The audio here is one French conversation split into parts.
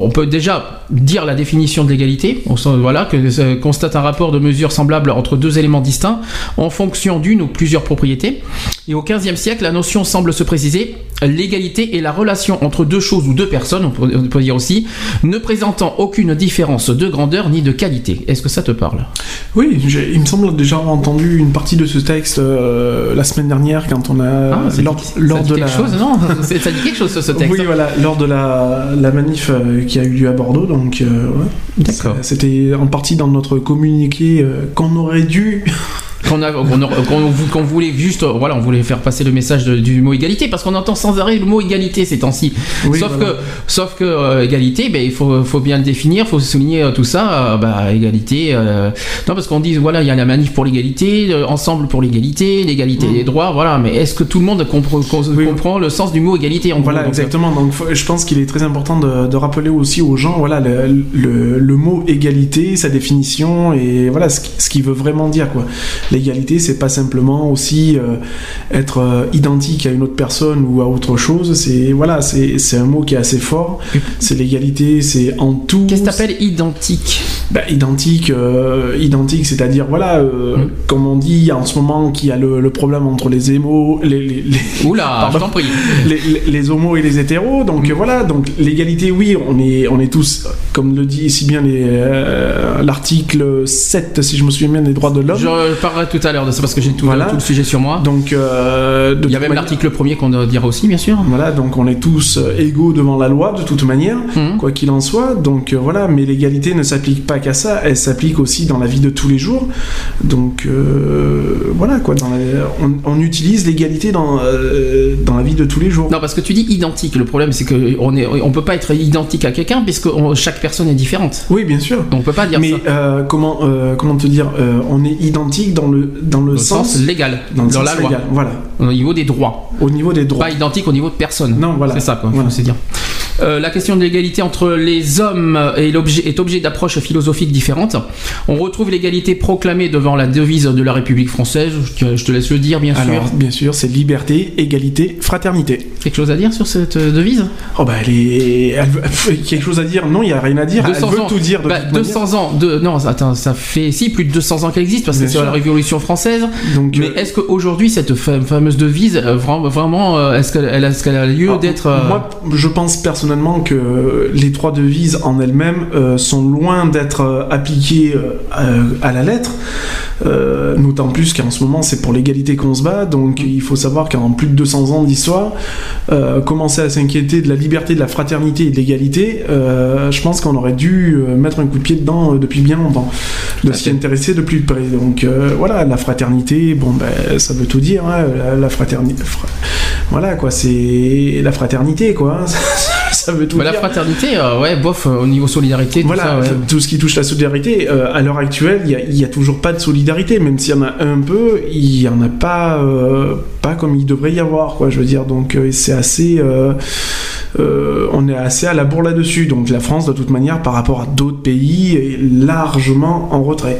On peut déjà dire la définition de l'égalité. Voilà que ça constate un rapport de mesure semblable entre deux éléments distincts en fonction d'une ou plusieurs propriétés. Et au XVe siècle, la notion semble se préciser. L'égalité est la relation entre deux choses ou deux personnes, on peut, on peut dire aussi, ne présentant aucune différence de grandeur ni de qualité. Est-ce que ça te parle? Oui, il me semble déjà avoir entendu une partie de ce texte euh, la semaine dernière quand on a Ah, lors, dit, lors ça dit de quelque la chose, non? Ça dit quelque chose ce, ce texte. Oui, voilà, lors de la, la manif euh, qui a eu lieu à Bordeaux, donc euh, ouais. C'était en partie dans notre communiqué euh, qu'on aurait dû. Qu'on vou- qu'on voulait juste, euh, voilà, on voulait faire passer le message de- du mot égalité parce qu'on entend sans arrêt le mot égalité ces temps-ci. Oui, sauf, voilà. que, sauf que euh, égalité, ben, il faut, faut bien le définir, il faut souligner euh, tout ça. euh, bah, égalité, non parce qu'on dit voilà, il y a la manif pour l'égalité, ensemble pour l'égalité, l'égalité Mm. des droits, voilà. Mais est-ce que tout le monde compre- com- comprend le sens du mot égalité en Voilà, donc, exactement. Donc, faut- je pense qu'il est très important de, de rappeler aussi aux gens, voilà, le, le- le mot égalité, sa définition et voilà ce ce qu'il veut vraiment dire, quoi. L'égalité, c'est pas simplement aussi euh, être euh, identique à une autre personne ou à autre chose. C'est voilà, c'est un mot qui est assez fort. C'est l'égalité, c'est en tout. Qu'est-ce que t'appelles identique? Bah, identique, euh, identique, c'est-à-dire voilà, euh, Mm. comme on dit en ce moment qu'il y a le, le problème entre les émos, les, les, les- Oula, je prie. les, homos et les hétéros. Donc Mm. euh, voilà, donc l'égalité, oui, on est, on est tous, comme le dit si bien l'article 7, si je me souviens bien, des droits de l'homme. Je tout à l'heure de ça parce que j'ai tout, Voilà. tout le sujet sur moi. Donc, euh, de Il y a même l'article premier qu'on dira aussi, bien sûr. Voilà, donc on est tous euh, égaux devant la loi de toute manière, Mhm. quoi qu'il en soit. Donc euh, voilà, mais l'égalité ne s'applique pas qu'à ça, elle s'applique aussi dans la vie de tous les jours. Donc euh, voilà, quoi, dans la- on, on utilise l'égalité dans, dans la vie de tous les jours. Non, parce que tu dis identique. Le problème, c'est que on est, on peut pas être identique à quelqu'un puisque on- chaque personne est différente. Oui, bien sûr. Donc on peut pas dire Mais ça. euh, comment, comment te dire, on est identique dans le, dans le Dans sens, sens légal, dans le dans sens la loi, légal, voilà, au niveau des droits. au niveau des droits. Pas identique au niveau de personne. Non, voilà. C'est ça, quoi. Voilà. faut dire. Euh, la question de l'égalité entre les hommes et l'objet est objet d'approches philosophiques différentes. On retrouve l'égalité proclamée devant la devise de la République française. Je te, je te laisse le dire, bien sûr. Alors, bien sûr, c'est liberté, égalité, fraternité. Quelque chose à dire sur cette euh, devise? Oh bah, elle est. elle veut- quelque chose à dire? Non, il n'y a rien à dire. Elle 200 veut ans. tout dire de Bah, toute manière. 200 ans de non attends ça fait si plus de 200 ans qu'elle existe parce que c'est sûr. la Révolution française Donc, mais euh, est-ce qu'aujourd'hui cette fa- fameuse devise euh, vra- vraiment euh, est-ce qu'elle elle a, lieu alors, d'être euh, Moi, je pense personnellement que les trois devises en elles-mêmes sont loin d'être appliquées à, la lettre. Euh, D'autant plus qu'en ce moment, c'est pour l'égalité qu'on se bat. Donc, il faut savoir qu'en plus de 200 ans d'histoire, euh, commencer à s'inquiéter de la liberté, de la fraternité et de l'égalité, euh, je pense qu'on aurait dû mettre un coup de pied dedans depuis bien longtemps, de à s'y intéresser de plus près. Donc, voilà, la fraternité, bon, ben, ça veut tout dire. hein, la, la fraternité. Voilà, quoi, c'est la fraternité, quoi. ça veut tout bah, la dire. fraternité euh, ouais bof euh, au niveau solidarité tout Voilà, ça, ouais. tout ce qui touche la solidarité, euh, à l'heure actuelle, il y a- toujours pas de solidarité, même s'il y en a un peu, il y en a pas, pas comme il devrait y avoir, quoi. Je veux dire, donc c'est assez, on est assez à la bourre là-dessus. Donc la France, de toute manière, par rapport à d'autres pays, est largement en retrait.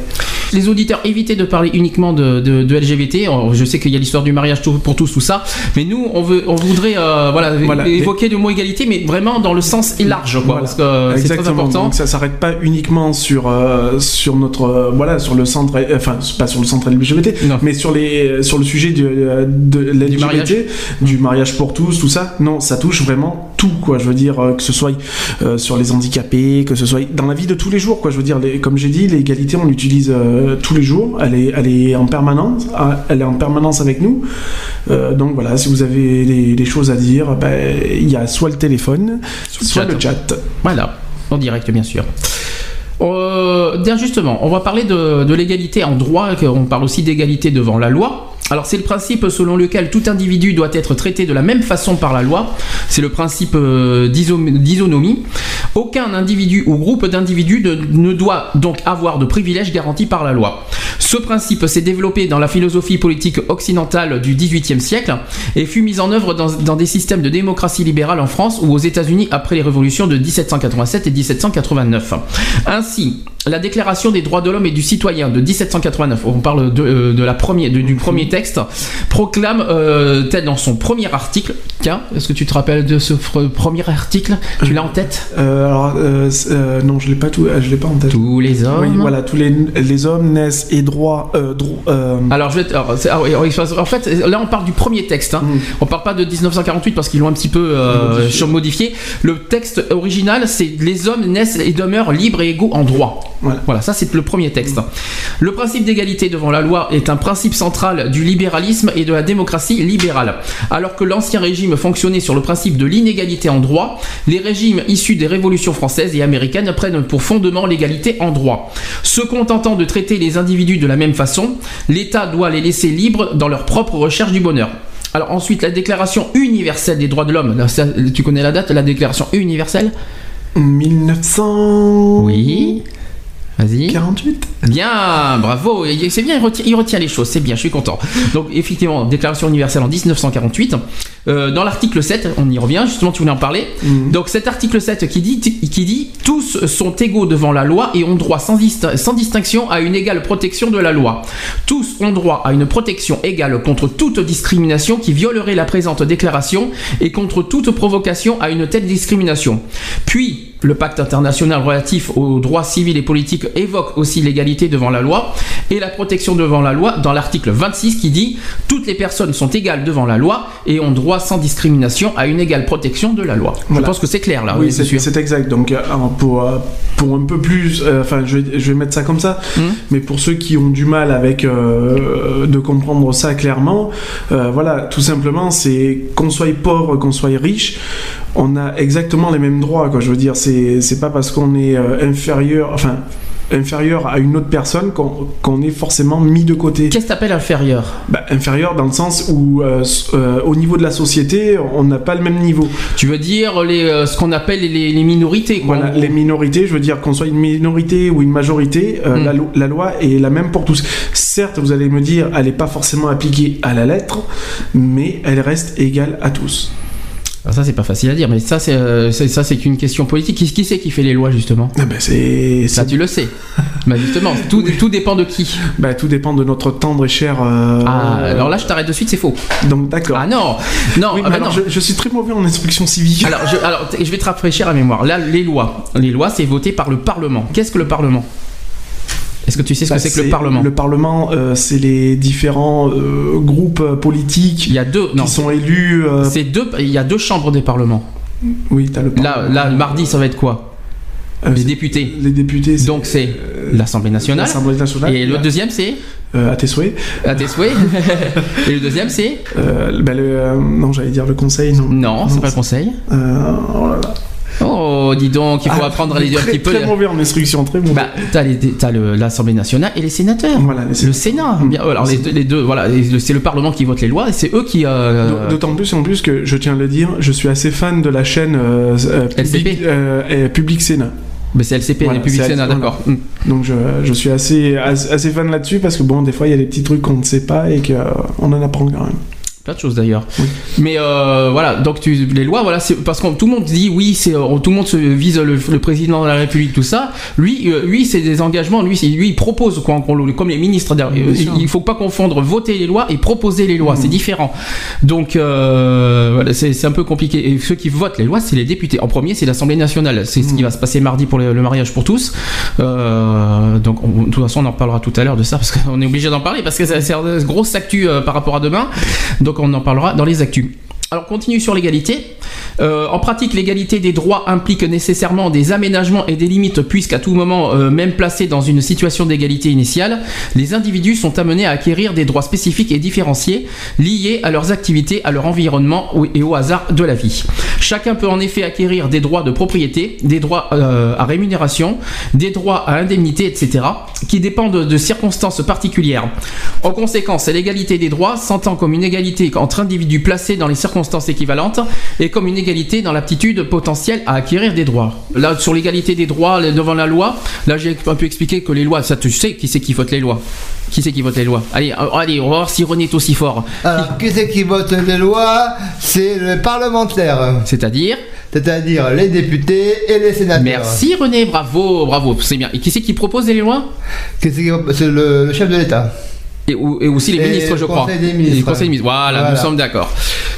Les auditeurs évitez de parler uniquement de, de, de LGBT Oh, je sais qu'il y a l'histoire du mariage pour tous tout ça mais nous on veut on voudrait euh, voilà, Voilà. évoquer le mot égalité mais vraiment dans le sens large quoi Voilà. parce que euh, c'est très important Donc ça s'arrête pas uniquement sur euh, sur notre euh, voilà sur le centre, enfin pas sur le centre LGBT, Non. mais sur les sur le sujet du, de l'LGBT, mariage. du mariage pour tous, tout ça. Non, ça touche vraiment tout quoi. Je veux dire que ce soit sur les handicapés, que ce soit dans la vie de tous les jours quoi. Je veux dire, les- comme j'ai dit, l'égalité on l'utilise euh, tous les jours. Elle est elle est en permanence, ah, elle est en permanence avec nous. Euh, donc voilà, si vous avez des, des choses à dire, ben, il y a soit le téléphone, soit le chat. Voilà, en direct bien sûr. Euh, bien justement, on va parler de, de l'égalité en droit, on parle aussi d'égalité devant la loi. Alors c'est le principe selon lequel tout individu doit être traité de la même façon par la loi. C'est le principe euh, d'iso- d'isonomie. Aucun individu ou groupe d'individus ne, ne doit donc avoir de privilèges garantis par la loi. Ce principe s'est développé dans la philosophie politique occidentale du XVIIIe siècle et fut mis en œuvre dans, dans des systèmes de démocratie libérale en France ou aux États-Unis après les révolutions de 1787 et 1789. Ainsi, la Déclaration des droits de l'homme et du citoyen de 1789, on parle de, euh, de la première, de- du premier texte, proclame, euh, tel dans son premier article, tiens, est-ce que tu te rappelles de ce premier article Tu l'as en tête? Euh, alors, euh, non, je l'ai pas tout, je l'ai pas en tête. Tous les hommes. Oui, voilà, tous les, les hommes naissent et droits. Dro- Alors, je vais alors, ah oui, oui, en fait, là, on parle du premier texte. Hein. Mm. On parle pas de 1948 parce qu'ils l'ont un petit peu Modifié. modifié. Le texte original, c'est les hommes naissent et demeurent libres et égaux en droit. Voilà. ça c'est le premier texte. Le principe d'égalité devant la loi est un principe central du libéralisme et de la démocratie libérale. Alors que l'ancien régime fonctionnait sur le principe de l'inégalité en droit, les régimes issus des révolutions françaises et américaines prennent pour fondement l'égalité en droit. Se contentant de traiter les individus de la même façon, l'État doit les laisser libres dans leur propre recherche du bonheur. Alors ensuite, la Déclaration universelle des droits de l'homme. Tu connais la date, la Déclaration universelle? 1948 Oui. Vas-y. Bien, bravo. C'est bien, il retient, il retient les choses. C'est bien, je suis content. Donc, effectivement, Déclaration universelle en 1948. Euh, dans l'article 7, on y revient, justement, tu voulais en parler. Donc, cet article 7 qui dit, qui dit Tous sont égaux devant la loi et ont droit sans, dist- sans distinction à une égale protection de la loi. Tous ont droit à une protection égale contre toute discrimination qui violerait la présente déclaration et contre toute provocation à une telle discrimination. Puis, le pacte international relatif aux droits civils et politiques évoque aussi l'égalité devant la loi et la protection devant la loi dans l'article 26 qui dit toutes les personnes sont égales devant la loi et ont droit sans discrimination à une égale protection de la loi. Je pense que c'est clair là. Oui, c'est c'est exact. Donc, euh, pour, euh, pour un peu plus, euh, enfin, je, vais, je vais mettre ça comme ça, Hmm. mais pour ceux qui ont du mal avec euh, de comprendre ça clairement, euh, voilà, tout simplement, c'est qu'on soit pauvre, qu'on soit riche, on a exactement les mêmes droits, quoi. Je veux dire, c'est c'est pas parce qu'on est euh, inférieur, enfin, inférieur à une autre personne qu'on qu'on est forcément mis de côté. Qu'est-ce que t'appelles inférieur? Bah, Inférieur dans le sens où, euh, euh, au niveau de la société, on n'a pas le même niveau. Tu veux dire les, euh, ce qu'on appelle les, les minorités quoi, Voilà, les minorités, je veux dire qu'on soit une minorité ou une majorité, euh, Mm. la, lo- la loi est la même pour tous. Certes, vous allez me dire, elle n'est pas forcément appliquée à la lettre, mais elle reste égale à tous. Alors ça c'est pas facile à dire, mais ça c'est euh, ça c'est qu'une question politique. Qui, qui c'est qui fait les lois justement? Ah ben, c'est, Ça tu le sais. bah justement, tout, tout dépend de qui. bah, tout dépend de notre tendre et cher. euh, Ah, alors là je t'arrête de suite, c'est faux. Donc d'accord. Ah non, non, Oui, ah mais bah alors, non. Je, je suis très mauvais en instruction civique. Alors, je, alors, je vais te rafraîchir la mémoire. Là, les lois. Les lois, c'est voté par le Parlement. Qu'est-ce que le Parlement? Est-ce que tu sais ce Bah, que c'est que le Parlement Le Parlement, euh, c'est les différents euh, groupes euh, politiques Il y a deux. qui Non, sont élus. euh, c'est deux. Il y a deux chambres des parlements. Oui, t'as le Là, Parlement. là, mardi, ça va être quoi Les députés. Les députés. Donc c'est l'Assemblée nationale. l'Assemblée nationale. Et le deuxième, c'est Euh, à tes souhaits. à tes souhaits. Et le deuxième, c'est Euh, ben, le, euh, non, j'allais dire le conseil, non. non, c'est pas le Conseil. Euh, oh là là. Oh, dis donc, il faut Ah, apprendre à les un très, petit peu. Très mauvais en instruction, très mauvais. Bah, t'as l'Assemblée nationale et les sénateurs. voilà, les- Le Sénat. Bien, alors les, deux- les deux, voilà, c'est le Parlement qui vote les lois et c'est eux qui. euh, D'autant plus en plus que je tiens à le dire, je suis assez fan de la chaîne euh, euh, LCP. Public, euh, Public Sénat. Mais c'est LCP, Voilà, Sénat, d'accord. Donc je, je suis assez, assez, assez fan là-dessus parce que bon, des fois il y a des petits trucs qu'on ne sait pas et qu'on en apprend quand même. Plein de choses d'ailleurs. Oui. Mais euh, voilà, donc tu, les lois, voilà, c'est parce que tout le monde dit oui, c'est tout le monde se vise le, le président de la République, tout ça. Lui, euh, lui, c'est des engagements. Lui, lui, il propose quoi, comme les ministres. sûr. il faut pas confondre voter les lois et proposer les lois, Mhm. c'est différent. Donc euh, voilà, c'est un peu compliqué. Et ceux qui votent les lois, c'est les députés. En premier, c'est l'Assemblée nationale. C'est ce qui Mhm. va se passer mardi pour le, le mariage pour tous. Donc on- de toute façon, on en parlera tout à l'heure de ça parce qu'on est obligé d'en parler parce que c'est une grosse actu par rapport à demain. Donc on en parlera dans les actus. Alors on continue sur l'égalité. Euh, en pratique, l'égalité des droits implique nécessairement des aménagements et des limites puisqu'à tout moment, euh, même placés dans une situation d'égalité initiale, les individus sont amenés à acquérir des droits spécifiques et différenciés liés à leurs activités, à leur environnement et au hasard de la vie. Chacun peut en effet acquérir des droits de propriété, des droits euh, à rémunération, des droits à indemnité, etc., qui dépendent de circonstances particulières. En conséquence, l'égalité des droits s'entend comme une égalité entre individus placés dans les circonstances équivalentes et comme une égalité dans l'aptitude potentielle à acquérir des droits. Là, sur l'égalité des droits devant la loi, là j'ai un peu expliqué que les lois, ça tu sais qui c'est qui vote les lois. Qui c'est qui vote les lois? Allez, euh, allez, on va voir si René est aussi fort. Alors, qui c'est qui vote les lois? C'est le parlementaire. C'est-à-dire? C'est-à-dire les députés et les sénateurs. Merci René, bravo, bravo, c'est bien. Et qui c'est qui propose les lois? C'est qui- C'est le, le chef de l'État. Et, ou- et aussi les Et ministres, je crois. Conseil des ministres. le Conseil des ministres. Voilà, Voilà. nous sommes d'accord.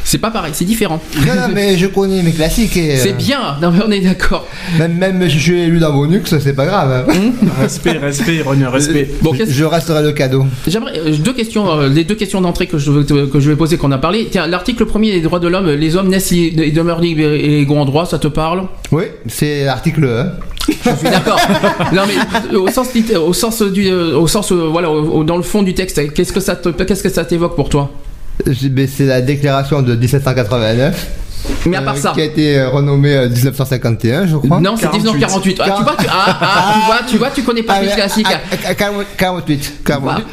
C'est pas pareil, c'est différent. Non, non, mais je connais mes classiques et. C'est euh, bien, non mais on est d'accord. Même, même si je suis élu dans Bonux, c'est pas grave. hein. Respect, respect, René, respect. Bon, je, resterai le cadeau. J'aimerais euh, deux questions, euh, les deux questions d'entrée que je que vais poser qu'on a parlé. Tiens, l'article premier des droits de l'homme, les hommes naissent et demeurent libres et égaux en droit, ça te parle? Oui, c'est l'article 1. Je suis d'accord. non mais au sens au sens du au sens voilà au- au- dans le fond du texte, qu'est-ce que ça te qu'est-ce que ça t'évoque pour toi mais C'est la déclaration de 1789. Mais à part euh, ça. Qui a été euh, renommée euh, 1951, je crois. Non, c'est 1948. Ah, tu vois, tu, ah, ah, tu vois, tu vois, tu connais pas Ah, les mais- classiques. ah, 48. 48, 48.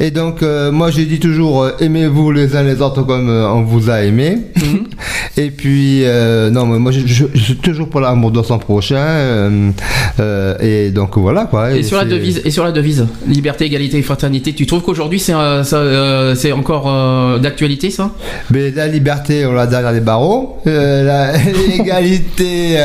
Et donc, euh, moi, j'ai dit toujours, euh, aimez-vous les uns les autres comme euh, on vous a aimé. Mhm. Et puis, euh, non, mais moi, je, je- je suis toujours pour l'amour de son prochain. euh, euh, et donc, voilà, quoi. Et sur la devise, et sur la devise, liberté, égalité et fraternité, tu trouves qu'aujourd'hui c'est c'est encore euh, d'actualité ça? Mais la liberté, on l'a derrière les barreaux. Euh, L'égalité.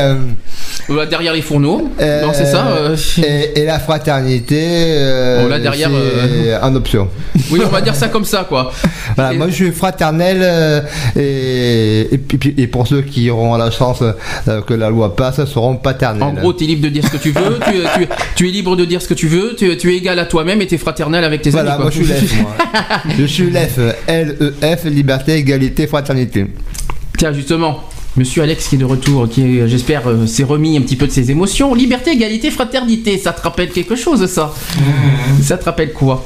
Euh, là, derrière les fourneaux euh, Non, c'est ça. euh, et, et la fraternité. euh, On l'a derrière, c'est En option. Oui, on va dire ça comme ça quoi. Voilà, Et- moi je suis fraternel euh, et, pour ceux qui auront la chance euh, que la loi passe seront paternels. En gros, tu es libre de dire ce que tu veux, tu, tu- tu es libre de dire ce que tu veux, tu, tu es égal à toi-même et tu es fraternel avec tes voilà, amis. moi quoi. je suis l'EF. moi. je suis l'EF, L-E-F, liberté, égalité, fraternité. Tiens, justement, monsieur Alex qui est de retour, qui, est, j'espère, euh, s'est remis un petit peu de ses émotions. Liberté, égalité, fraternité, ça te rappelle quelque chose, ça? Ça te rappelle quoi?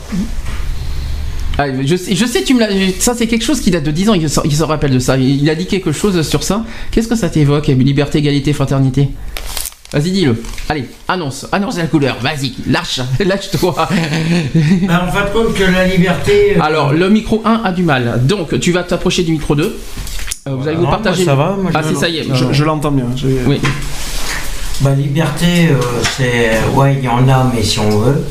Ah, je, sais, je sais, tu me l'as. Ça, c'est quelque chose qui date de 10 ans, il se, il se rappelle de ça. Il, il a dit quelque chose sur ça. Qu'est-ce que ça t'évoque, liberté, égalité, fraternité? Vas-y, dis-le. Allez, annonce, annonce la couleur. Vas-y, lâche, lâche-toi. Ben, en fin de compte, que la liberté. euh, Alors, le micro 1 a du mal. Donc, tu vas t'approcher du micro 2. Euh, vous allez vous partager. moi, ça va, moi, ah, je- si, ça y est. Je, je l'entends bien. Oui. Bah, liberté, euh, c'est. Ouais, il y en a, mais si on veut.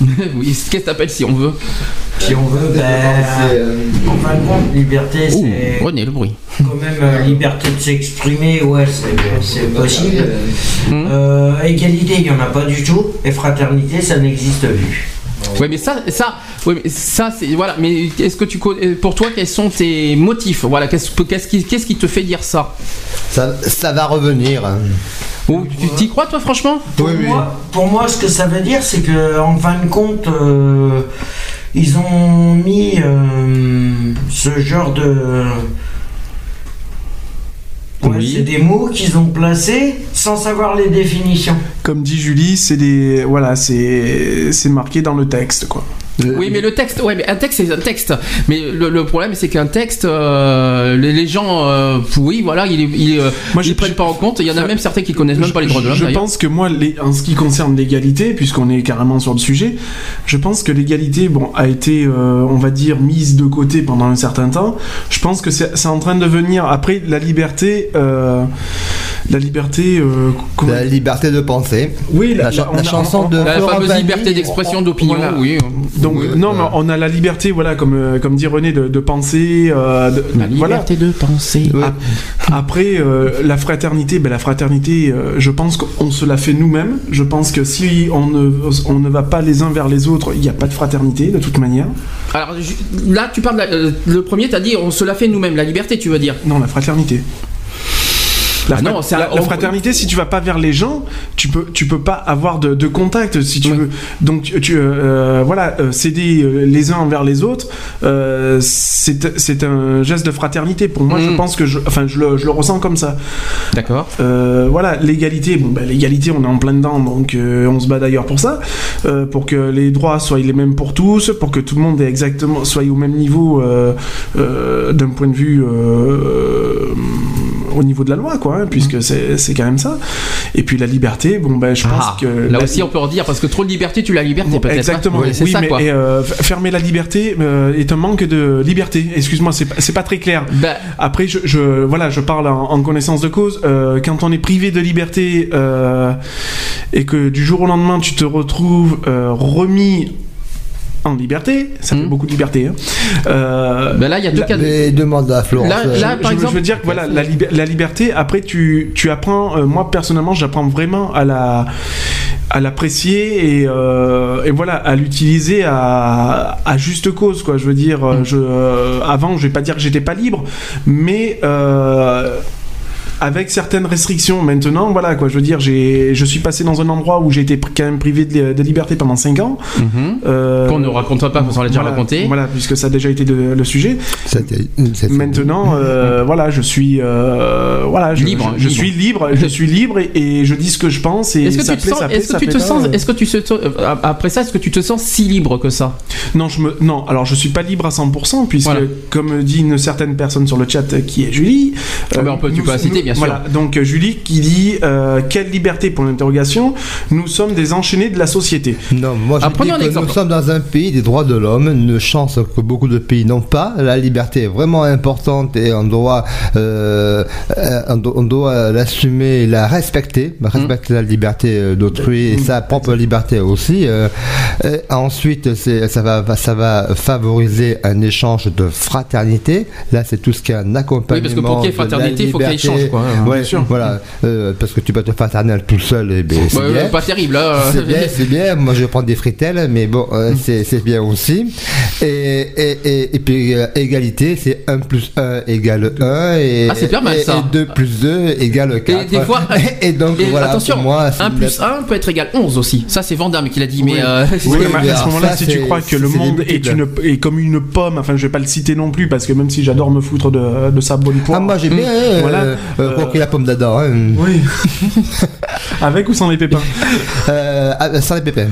oui, qu'est-ce que t'appelles si on veut? Si on veut, ben. En fin de compte, liberté, c'est. René, le bruit. Quand même, euh, liberté de s'exprimer, ouais, c'est c'est possible. Hmm. Euh, égalité, il n'y en a pas du tout. Et fraternité, ça n'existe plus. Ouais, mais ça, ça, ouais, mais ça, c'est voilà. Mais est-ce que tu connais, pour toi, quels sont tes motifs? Voilà, qu'est-ce qu'est-ce qui, qu'est-ce qui te fait dire ça? Ça, ça va revenir. Ou tu t'y crois, toi, franchement? Pour, Oui, oui. moi, pour moi, ce que ça veut dire, c'est que en fin de compte, euh, ils ont mis euh, ce genre de. Ouais, Oui. C'est des mots qu'ils ont placés sans savoir les définitions. Comme dit Julie, c'est des voilà, c'est c'est marqué dans le texte quoi. Oui, mais le texte, ouais, mais un texte, c'est un texte. Mais le, le problème, c'est qu'un texte, euh, les, les gens, euh, oui, voilà, ils, ils, euh, Moi, ils je- prennent pas en compte. Il y en a même certains qui connaissent même pas les droits de l'homme. Je pense que moi, les- en ce qui concerne l'égalité, puisqu'on est carrément sur le sujet, je pense que l'égalité, bon, a été, euh, on va dire, mise de côté pendant un certain temps. Je pense que c'est en train de venir. Après, la liberté, euh, la liberté, euh, comment- La liberté de penser. oui, La, cha- chanson on- de La fameuse liberté d'expression, d'opinion, Voilà. oui. Donc Oui, non, mais on a la liberté, voilà, comme euh, comme dit René, de, de penser, euh, de- La voilà. liberté de penser. Ouais. Après, euh, la fraternité, ben, la fraternité, euh, je pense qu'on se la fait nous-mêmes. Je pense que si on ne, on ne va pas les uns vers les autres, il n'y a pas de fraternité de toute manière. Alors je- là, tu parles. de la- euh, le premier, t'as dit, on se l'a fait nous-mêmes. La liberté, tu veux dire? Non, la fraternité. La, Ah non, la- la fraternité, si tu vas pas vers les gens, tu peux, tu peux pas avoir de, de contact si tu Oui. veux. Donc, tu, tu, euh, voilà, euh, s'aider euh, les uns envers les autres, euh, c'est un geste de fraternité. Pour moi, je Mm. pense que, je, enfin, je le, je le ressens comme ça. D'accord. Euh, voilà, l'égalité, bon, bah, l'égalité, on est en plein dedans, donc euh, on se bat d'ailleurs pour ça, euh, pour que les droits soient les mêmes pour tous, pour que tout le monde ait exactement, soit au même niveau euh, euh, d'un point de vue euh, au niveau de la loi, quoi, hein, puisque c'est c'est quand même ça. Et puis la liberté, bon, ben, je pense Ah, que. là aussi, on peut en dire parce que trop de liberté, tu la liberté Bon, peut-être. Exactement. hein. c'est oui, ça mais quoi. et, euh, fermer la liberté euh, est un manque de liberté. Excuse-moi, c'est pas- c'est pas très clair. Bah, Après, je, je- voilà, je parle en, en connaissance de cause. Euh, quand on est privé de liberté et que du jour au lendemain tu te retrouves remis en liberté, ça fait Mhm. beaucoup de liberté. hein. Euh, bah là, il y a deux la- cas. de- Mais demande à Florence. Là- là- je, par je- exemple- je veux dire que voilà, la, liber- la liberté, après, tu, tu apprends, euh, moi personnellement, j'apprends vraiment à la à l'apprécier et, euh, et voilà à l'utiliser à, à juste cause quoi je veux dire euh, Mm. je euh, avant je vais pas dire que j'étais pas libre mais euh, avec certaines restrictions maintenant voilà quoi je veux dire j'ai je suis passé dans un endroit où j'ai été quand même privé de, de liberté pendant 5 ans Mhm. euh, Qu'on ne racontera pas, qu'on l'a déjà voilà, raconté. voilà puisque ça a déjà été le- le sujet Maintenant, euh, voilà, je suis, euh, voilà, je, Libre, je, je libre. suis libre, je suis libre et, et je dis ce que je pense et Est-ce que ça tu te plaît, sens, ça plaît, est-ce que ça tu te plaît pas, sens, euh. est-ce que tu se, euh, après ça, est-ce que tu te sens si libre que ça? Non, je me, non, alors je suis pas libre à 100% puisque, Voilà. comme dit une certaine personne sur le chat euh, qui est Julie, Ah, on peut- tu nous- peux la citer, nous- bien sûr. Voilà, donc euh, Julie qui dit euh, quelle liberté pour l'interrogation, nous sommes des enchaînés de la société. Non, moi je Ah, dis que exemple. nous sommes dans un pays des droits de l'homme, une chance que beaucoup de pays n'ont pas. La liberté est vraiment importante et on doit, euh, euh, on doit, l'assumer et la respecter, Mmh. respecter la liberté d'autrui et sa propre liberté aussi. Euh, et ensuite, ça va, ça va favoriser un échange de fraternité. Là, c'est tout ce qui est un accompagnement. Oui, parce que pour qu'il y ait de la fraternité, il faut qu'il y ait liberté. échange, quoi. Ouais, Bien sûr. Voilà, Euh, parce que tu peux être fraternel tout seul, et ben, c'est Bah, bien. Pas terrible. hein. C'est bien, c'est bien. Moi, je prends des fritelles, mais bon, Mm. euh, c'est c'est bien aussi. Et, et, et, et puis, euh, égalité, c'est 1 plus 1 égale 1. Et, Ah, c'est pas mal, ça. Et 2 plus 2 égale 4. Et des fois, et donc, Et voilà, attention, pour moi, c'est 1 une- plus 1 peut être égal 11 aussi. Ça, c'est Vandame qui l'a dit, mais. Oui. euh, Oui, Oui, mais mais à ce moment-là, ça, si tu c'est- crois que le monde est, une, est comme une pomme, enfin je vais pas le citer non plus parce que même si j'adore me foutre de, de sa bonne poire. Ah, moi, j'ai bien, euh, Voilà. Euh, la pomme d'Adam. Hein. Oui. Avec ou sans les pépins? Euh, ah, sans les pépins.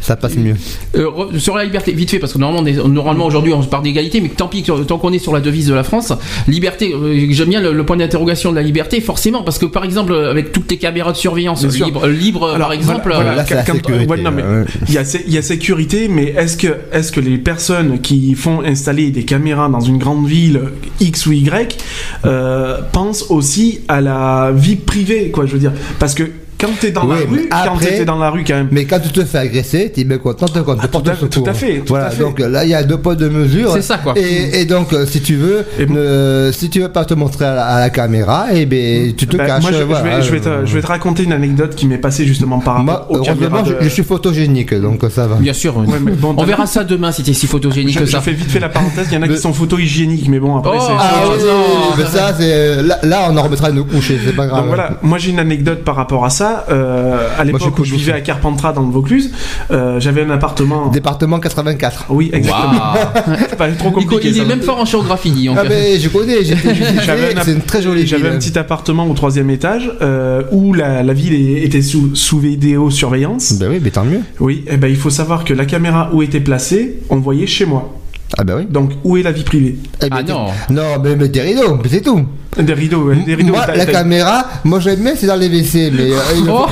Ça passe mieux. Euh, re- sur la liberté, vite fait, parce que normalement, aujourd'hui on se parle d'égalité, mais tant pis, tant qu'on est sur la devise de la France, liberté, euh, j'aime bien le, le point d'interrogation de la liberté, forcément, parce que par exemple, avec toutes les caméras de surveillance sûr. libre, libre Alors, par exemple, voilà, voilà. Là, c'est la quand- sécurité. ouais, non, mais. Il y, a, sé- il y a sécurité, mais est-ce que, est que les personnes qui font installer des caméras dans une grande ville X ou Y euh, pensent aussi à la vie privée, quoi, je veux dire? Parce que quand t'es dans Oui, la rue, quand t'es dans la rue quand même. Mais quand tu te fais agresser, tu es bien content de quand Ah, tu portes tout à- secours. tout à fait, tout voilà, à fait. donc là, il y a deux poids, deux mesures. C'est ça, quoi. Et, et donc, euh, si tu veux, bon- si tu veux pas te montrer à la, à la caméra, et ben, tu te Bah, caches. moi, je, je vais, je, vais te, je vais te raconter une anecdote qui m'est passée justement par Moi, rapport aux heureusement, caméras je, de- je suis photogénique, donc ça va. bien sûr. Ouais, mais bon, on verra ça demain si t'es si photogénique Je, que je ça. fais vite fait la parenthèse, il y en a qui sont photo hygiéniques, mais bon, après Oh, c'est. Ah ça, c'est là, on en remettra une couche, c'est pas grave. Donc voilà, moi j'ai une anecdote par rapport à ça. Euh, à l'époque où je vivais à Carpentras dans le Vaucluse, euh, j'avais un appartement. Département 84. Oui, exactement. C'est pas trop compliqué. il est ça. même fort en géographie. Ah ben, je connais, j'ai été visiter, J'avais un c'est une très jolie J'avais un petit appartement au troisième étage euh, où la, la ville était sous, sous vidéosurveillance. Ben oui, mais tant mieux. Oui, et ben il faut savoir que la caméra où était placée, on voyait chez moi. Ah ben oui. Donc où est la vie privée Eh ben, Ah non. Non, mais, mais des rideaux, c'est tout. Des rideaux, ouais, des rideaux. Moi, la caméra, moi j'aime bien, c'est dans les WC, mais euh, il, Oh.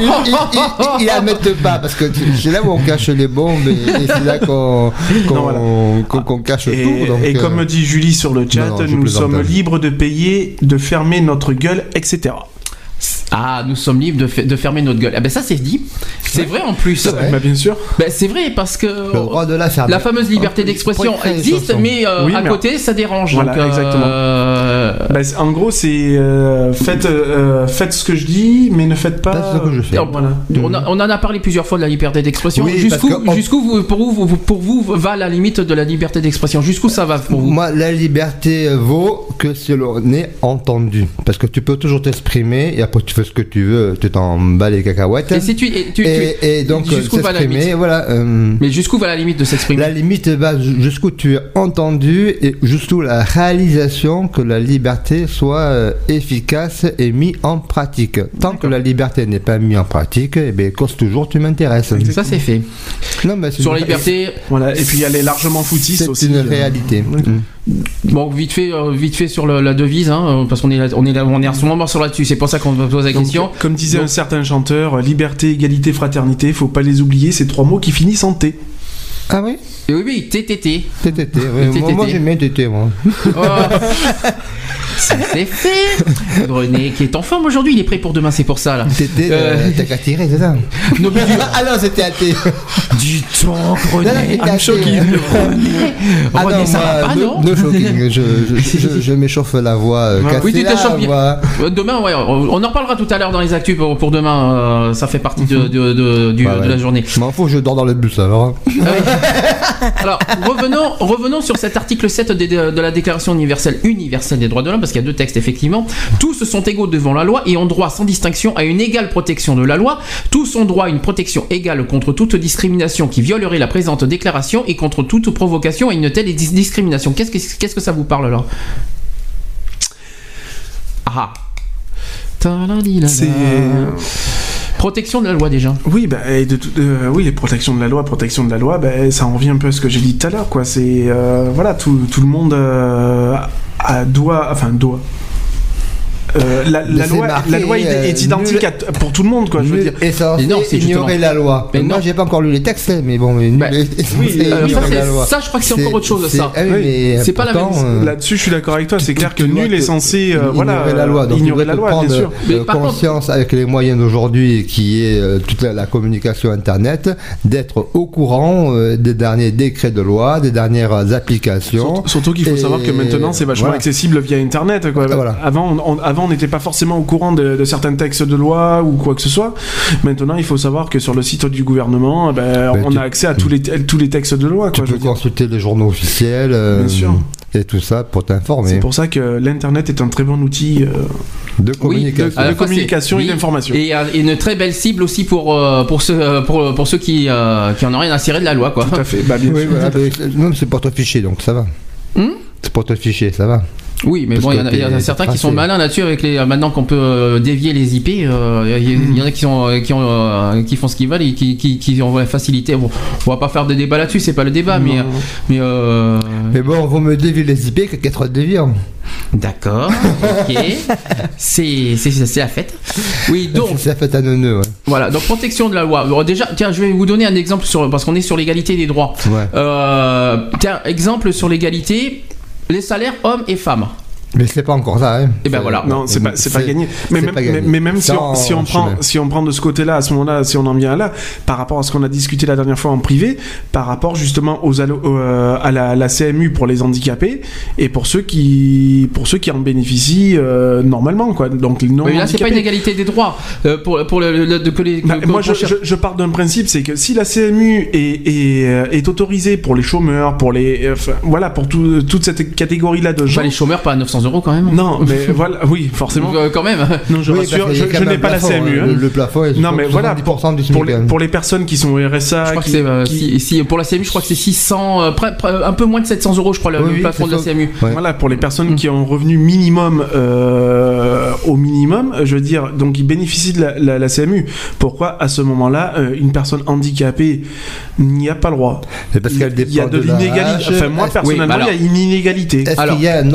la mettent pas parce que c'est là où on cache les bombes et, et c'est là qu'on voilà. cache Et, tout. Donc, et euh, comme dit Julie sur le chat, non, nous sommes libres de payer, de fermer notre gueule, etc. Ah, nous sommes libres de, fermer notre gueule. Ah ben ça c'est dit. C'est vrai en plus. Ouais. Bah, bien sûr. Ben, c'est vrai parce que le droit de la fermer. la fameuse liberté d'expression existe, mais euh, Oui, à mais- côté ça dérange. Voilà, donc, euh, exactement. Bah, c'est- en gros, c'est euh, faites, euh, faites ce que je dis, mais ne faites pas. Faites ce que je fais. Voilà. On, a- on en a parlé plusieurs fois de la liberté d'expression. Oui, jusqu'où, on- pour, vous, vous- pour vous va la limite de la liberté d'expression? Jusqu'où ça va pour vous? Moi, la liberté vaut que si l'on est entendu. Parce que tu peux toujours t'exprimer, il n'y a après tu fais ce que tu veux, tu t'en bats les cacahuètes. Et si tu, et tu- Et- tu- et donc, jusqu'où euh, va la s'exprimer, limite voilà. euh, Mais jusqu'où va la limite de s'exprimer? La limite va jusqu'où tu es entendu et jusqu'où la réalisation que la liberté soit euh, efficace et mise en pratique. Tant que la liberté n'est pas mise en pratique, eh bien, cause toujours tu m'intéresses. Ça c'est fait. Non, mais c'est Sur la une- liberté, Voilà, et puis elle est largement foutiste c'est aussi. une euh, réalité. Bon vite fait, vite fait sur le- la devise, hein, parce qu'on est, là- on est, là- on est en ce moment sur là-dessus. C'est pour ça qu'on me pose la donc, question. comme disait Donc- un certain chanteur, liberté, égalité, fraternité, faut pas les oublier, ces trois mots qui finissent en T. Ah oui? Et oui, oui, TTT. TTT, oui. Moi, moi j'aime bien TT, moi. Oh. Ça c'est fait. René qui est en forme aujourd'hui, il est prêt pour demain, c'est pour ça là. TT, Euh, euh, t'as qu'à tirer, c'est ça Non, du- Ah non, c'était un T. Dis donc, René. Non, non, c'était I'm shocking. Ah René, non, ça moi, va pas, no, non no shocking. Je, je, je, je m'échauffe la voix. euh, Ah. Oui, tu t'échauffes bien. Demain, ouais, on en reparlera tout à l'heure dans les actus pour, pour demain. euh, ça fait partie de, de, de- du- Ouais, ouais. de la journée. Je m'en fous, je dors dans le bus alors. Ah oui. Alors, revenons, revenons sur cet article 7 des- de, de la Déclaration universelle, universelle des droits de l'homme, parce qu'il y a deux textes, effectivement. Tous sont égaux devant la loi et ont droit sans distinction à une égale protection de la loi. Tous ont droit à une protection égale contre toute discrimination qui violerait la présente déclaration et contre toute provocation à une telle dis- discrimination. Qu'est-ce que, que ça vous parle là? Ah. C'est. Protection de la loi déjà. Oui, bah, et de tout- euh, oui, les protections de la loi, protection de la loi, bah, ça en revient un peu à ce que j'ai dit tout à l'heure, quoi. C'est euh, voilà, tout, tout le monde euh, a- doit, enfin doit. Euh, la, loi, marqué, la loi est, euh, est identique nul- à t- pour tout le monde, quoi. Je veux dire. Mais non, c'est ignorer justement- la loi. Mais Moi, non. j'ai pas encore lu les textes, mais bon, mais nul Bah, oui, Euh, ça, la c'est- loi. ça, je crois que c'est encore autre chose, c'est- ça. ah oui, mais C'est pas la même- euh, Là-dessus, je suis d'accord avec toi. C'est clair que nul est censé, euh, voilà, ignorer la loi. Donc, ignorer la loi, bien prendre, sûr. Mais euh, par contre- conscience avec les moyens d'aujourd'hui, qui est euh, toute la, la communication internet, d'être au courant euh, des derniers décrets de loi, des dernières applications. Surtout, qu'il faut Et savoir que maintenant c'est vachement accessible via internet. Quoi. Voilà. Avant, on- avant, on n'était pas forcément au courant de, de certains textes de loi ou quoi que ce soit. Maintenant, il faut savoir que sur le site du gouvernement, ben, Ben, on tu- a accès à tous les, tous les textes de loi. Tu Quoi, peux consulter les journaux officiels euh, Bien sûr. et tout ça pour t'informer C'est pour ça que l'internet est un très bon outil euh, de communication. de et oui, d'information. Et, euh, et une très belle cible aussi pour, pour, ceux, pour, pour ceux qui, euh, qui en ont rien à cirer de la loi. Quoi. Tout à fait. Bah, bien Oui, sûr. voilà, mais c'est- non, c'est pour te ficher, donc ça va. Hmm? C'est pour te ficher, ça va. Oui, mais Parce bon, il y, en a- il y en a t'es certains qui sont malins là-dessus avec les. Maintenant qu'on peut euh, dévier les IP, euh, il y, en a qui, sont, euh, qui, ont, qui font ce qu'ils veulent et qui, qui, qui ont la facilité. Bon, on va pas faire de débat là-dessus, c'est pas le débat, mais. Non. mais euh, Mais bon, mieux dévier les IP que qu'être déviant. D'accord, ok. c'est c'est- c'est la fête. Oui, donc. ça fait un nœud, ouais. Voilà, donc protection de la loi. Alors, déjà, tiens, je vais vous donner un exemple sur, parce qu'on est sur l'égalité des droits. Ouais. Euh, tiens, exemple sur l'égalité, les salaires hommes et femmes. Mais c'est pas encore ça, hein. Eh ben voilà. Non, c'est pas, c'est pas gagné. Mais même, pas gagné. mais- mais même si on, si on en prend, si on prend de ce côté-là, à ce moment-là, si on en vient là, par rapport à ce qu'on a discuté la dernière fois en privé, par rapport justement aux euh, à la, la CMU pour les handicapés et pour ceux qui, pour ceux qui en bénéficient euh, normalement, quoi. Donc non mais là, c'est pas une égalité des droits. Euh, pour, pour le, le- de- que les. Bah, que- moi, je, cherche- je, je pars d'un principe, c'est que si la CMU est, est, est autorisée pour les chômeurs, pour les, euh, voilà, pour tout- toute cette catégorie-là de gens. Enfin, les chômeurs, pas à 900 euros quand même. Non, mais voilà, oui, forcément. Euh, quand même. Non, je Oui, rassure, je, n'ai pas la CMU. hein. hein. Le, le plafond est Non, mais voilà, 70% du. Pour les, hein. pour les personnes qui sont au RSA, Je crois que qui- euh, qui- si, si- pour la CMU, je crois que c'est 600, euh, près- près- un peu moins de 700 euros, je crois, le, Oui, le oui, plafond de la. CMU. Ouais. Voilà, pour les personnes Mm. qui ont un revenu minimum euh, au minimum, je veux dire, donc ils bénéficient de la, la- la CMU. Pourquoi à ce moment-là, euh, une personne handicapée n'y a pas le droit? C'est parce qu'elle Il y a dépend de l'inégalité. Enfin, moi, personnellement, il y a une inégalité. Est-ce Alors- qu'il y a un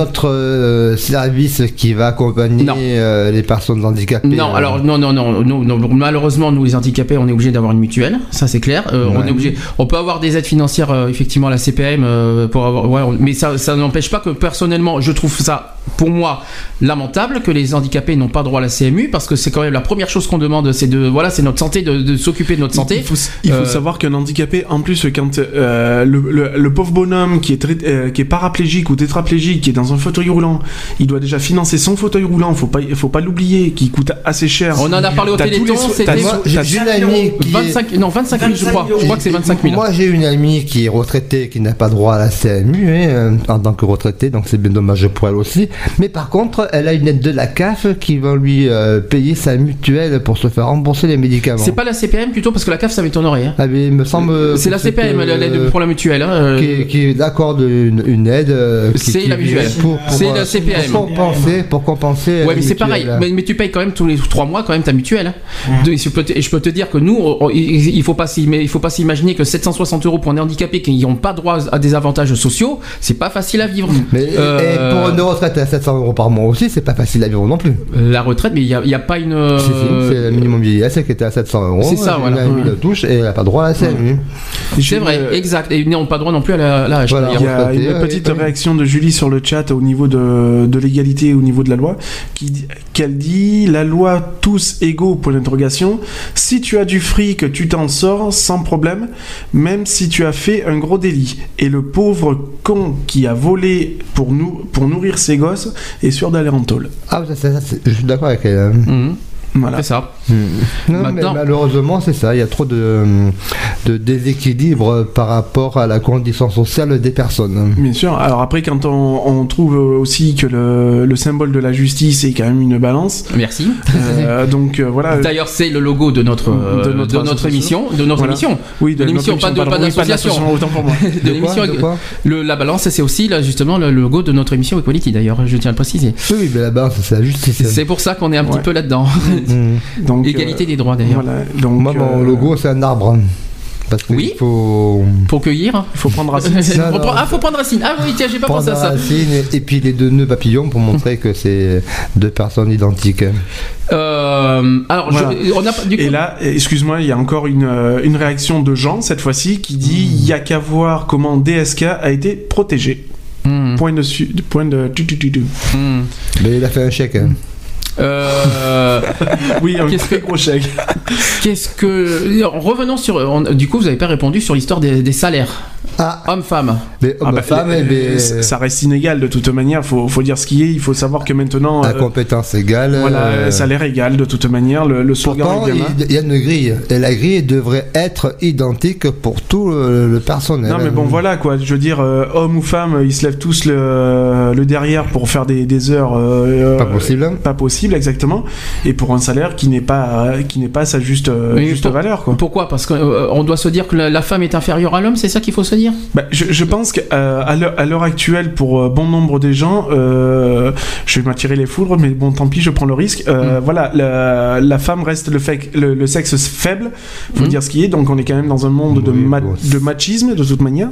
euh, service qui va accompagner euh, les personnes handicapées Non, euh, alors non, non, non, non, non, malheureusement, nous les handicapés, on est obligé d'avoir une mutuelle, ça c'est clair. Euh, On est obligé, on peut avoir des aides financières, euh, effectivement, à la CPM, euh, pour avoir, ouais, on- mais ça, ça n'empêche pas que personnellement, je trouve ça, pour moi, lamentable que les handicapés n'ont pas droit à la CMU, parce que c'est quand même la première chose qu'on demande, c'est de, voilà, c'est notre santé, de, de s'occuper de notre santé. Il faut, il faut Euh, savoir qu'un handicapé, en plus, quand euh, le, le- le pauvre bonhomme qui est, très- euh, qui est paraplégique ou tétraplégique, qui est dans un fauteuil roulant il doit déjà financer son fauteuil roulant. Faut pas, faut pas l'oublier, qui coûte assez cher. On en a parlé au Téléthon, c'était- j'ai une amie qui est- 25, non, 25 000, je crois. Je crois que c'est 25 000. Moi, j'ai une amie qui est retraitée, qui n'a pas droit à la CMU hein, euh, en tant que retraitée, donc c'est bien dommage pour elle aussi. Mais par contre, elle a une aide de la CAF qui va lui euh, payer sa mutuelle pour se faire rembourser les médicaments. C'est pas la CPM plutôt parce que la CAF ça m'étonnerait. hein. Ah, mais il me semble. C'est la CPM, euh, l'aide pour la mutuelle. hein, euh, qui, qui accorde une, une aide. euh, C'est la mutuelle. C'est euh, la CPM. Pour compenser, pour compenser. Ouais, mais c'est pareil. Mais, mais tu payes quand même tous les trois mois quand même ta mutuelle. hein. Donc, je peux te, et je peux te dire que nous, on- il il faut pas il faut pas s'imaginer que 760 euros pour un handicapé qui n'ont pas droit à des avantages sociaux, c'est pas facile à vivre. Mais Euh, et pour une retraite à 700 euros par mois aussi, c'est pas facile à vivre non plus. La retraite, mais il n'y a, il y a pas une. Si, c'est le minimum vieillesse qui était à 700 euros. C'est ça, Elle voilà. a mis la touche et elle n'a pas droit à la CMU. C'est vrai, Euh, exact. Et ils n'ont pas droit non plus à la, la Voilà. Il y a une ouais, petite ouais. réaction de Julie sur le chat au niveau de, de l'égalité, au niveau de la loi, qui dit- qu'elle dit la loi tous égaux pour l'interrogation. Si tu as du fric, tu t'en sors sans problème, même si tu as fait un gros délit. Et le pauvre con qui a volé pour nous pour nourrir ses gosses est sûr d'aller en tôle. Ah, ça, ça, ça, c'est- je suis d'accord avec elle. hein. Voilà. C'est ça. Non, mais Maintenant- malheureusement, c'est ça. Il y a trop de, de déséquilibre par rapport à la condition sociale des personnes. Bien sûr. Alors après, quand on, on trouve aussi que le, le symbole de la justice est quand même une balance, Merci. euh, donc euh, voilà. D'ailleurs, c'est le logo de notre, euh, De de notre notre, association. émission. De notre Voilà. émission. Oui, de l'émission, notre pas de- Oui, d'association. Autant pour moi. De De quoi, l'émission. de quoi Le, la balance, c'est aussi là, justement le logo de notre émission Equality d'ailleurs, je tiens à le préciser. Oui, mais là-bas, c'est la justice. C'est pour ça qu'on est un petit peu là-dedans. Mhm. Donc, Égalité euh, des droits d'ailleurs. Voilà. Donc, Moi, mon euh, logo, c'est un arbre. Parce qu'il Oui. faut Pour cueillir. Il faut prendre racine. Non, non. prendre- ah, faut prendre racine. Ah oui, tiens, j'ai pas prendre pensé à ça. racine et, et puis les deux nœuds papillons pour montrer que c'est deux personnes identiques. Euh, alors, je- on a du coup. Et là, excuse-moi, il y a encore une, une réaction de Jean, cette fois-ci, qui dit il y a qu'à voir comment DSK a été protégé. Hmm, Point de... su- Point de... Mais il a fait un chèque. hein. Euh, Oui, un Qu'est-ce que- gros chèque. Qu'est-ce que. Revenons sur. du coup, vous n'avez pas répondu sur l'histoire des, des salaires. Ah, Hommes-femmes. mais Ah homme bah, femme, euh, ça reste inégal de toute manière, faut, faut dire ce qui est, il faut savoir que maintenant, à euh, compétence égale. voilà, euh, salaire égal de toute manière, le, le slogan Pourtant, il il y a une grille. Et la grille devrait être identique pour tout le, le personnel. Non mais bon voilà quoi, je veux dire, euh, homme ou femme, ils se lèvent tous le, le derrière pour faire des, des heures... euh, Pas euh, possible. Pas possible exactement, et pour un salaire qui n'est pas, qui n'est pas sa juste, euh, Oui, juste pour- valeur quoi. Pourquoi? Parce qu'on doit se dire que la, la femme est inférieure à l'homme, c'est ça qu'il faut se dire Bah, je, je pense qu'à à l'heure actuelle, pour euh, bon nombre des gens, euh, je vais m'attirer les foudres, mais bon, tant pis, je prends le risque. Euh, Mm. Voilà, la, la femme reste le, fait, le, le sexe faible, faut Mm. dire ce qui est. Donc, on est quand même dans un monde de, Oui, ma- bon, de machisme, de toute manière.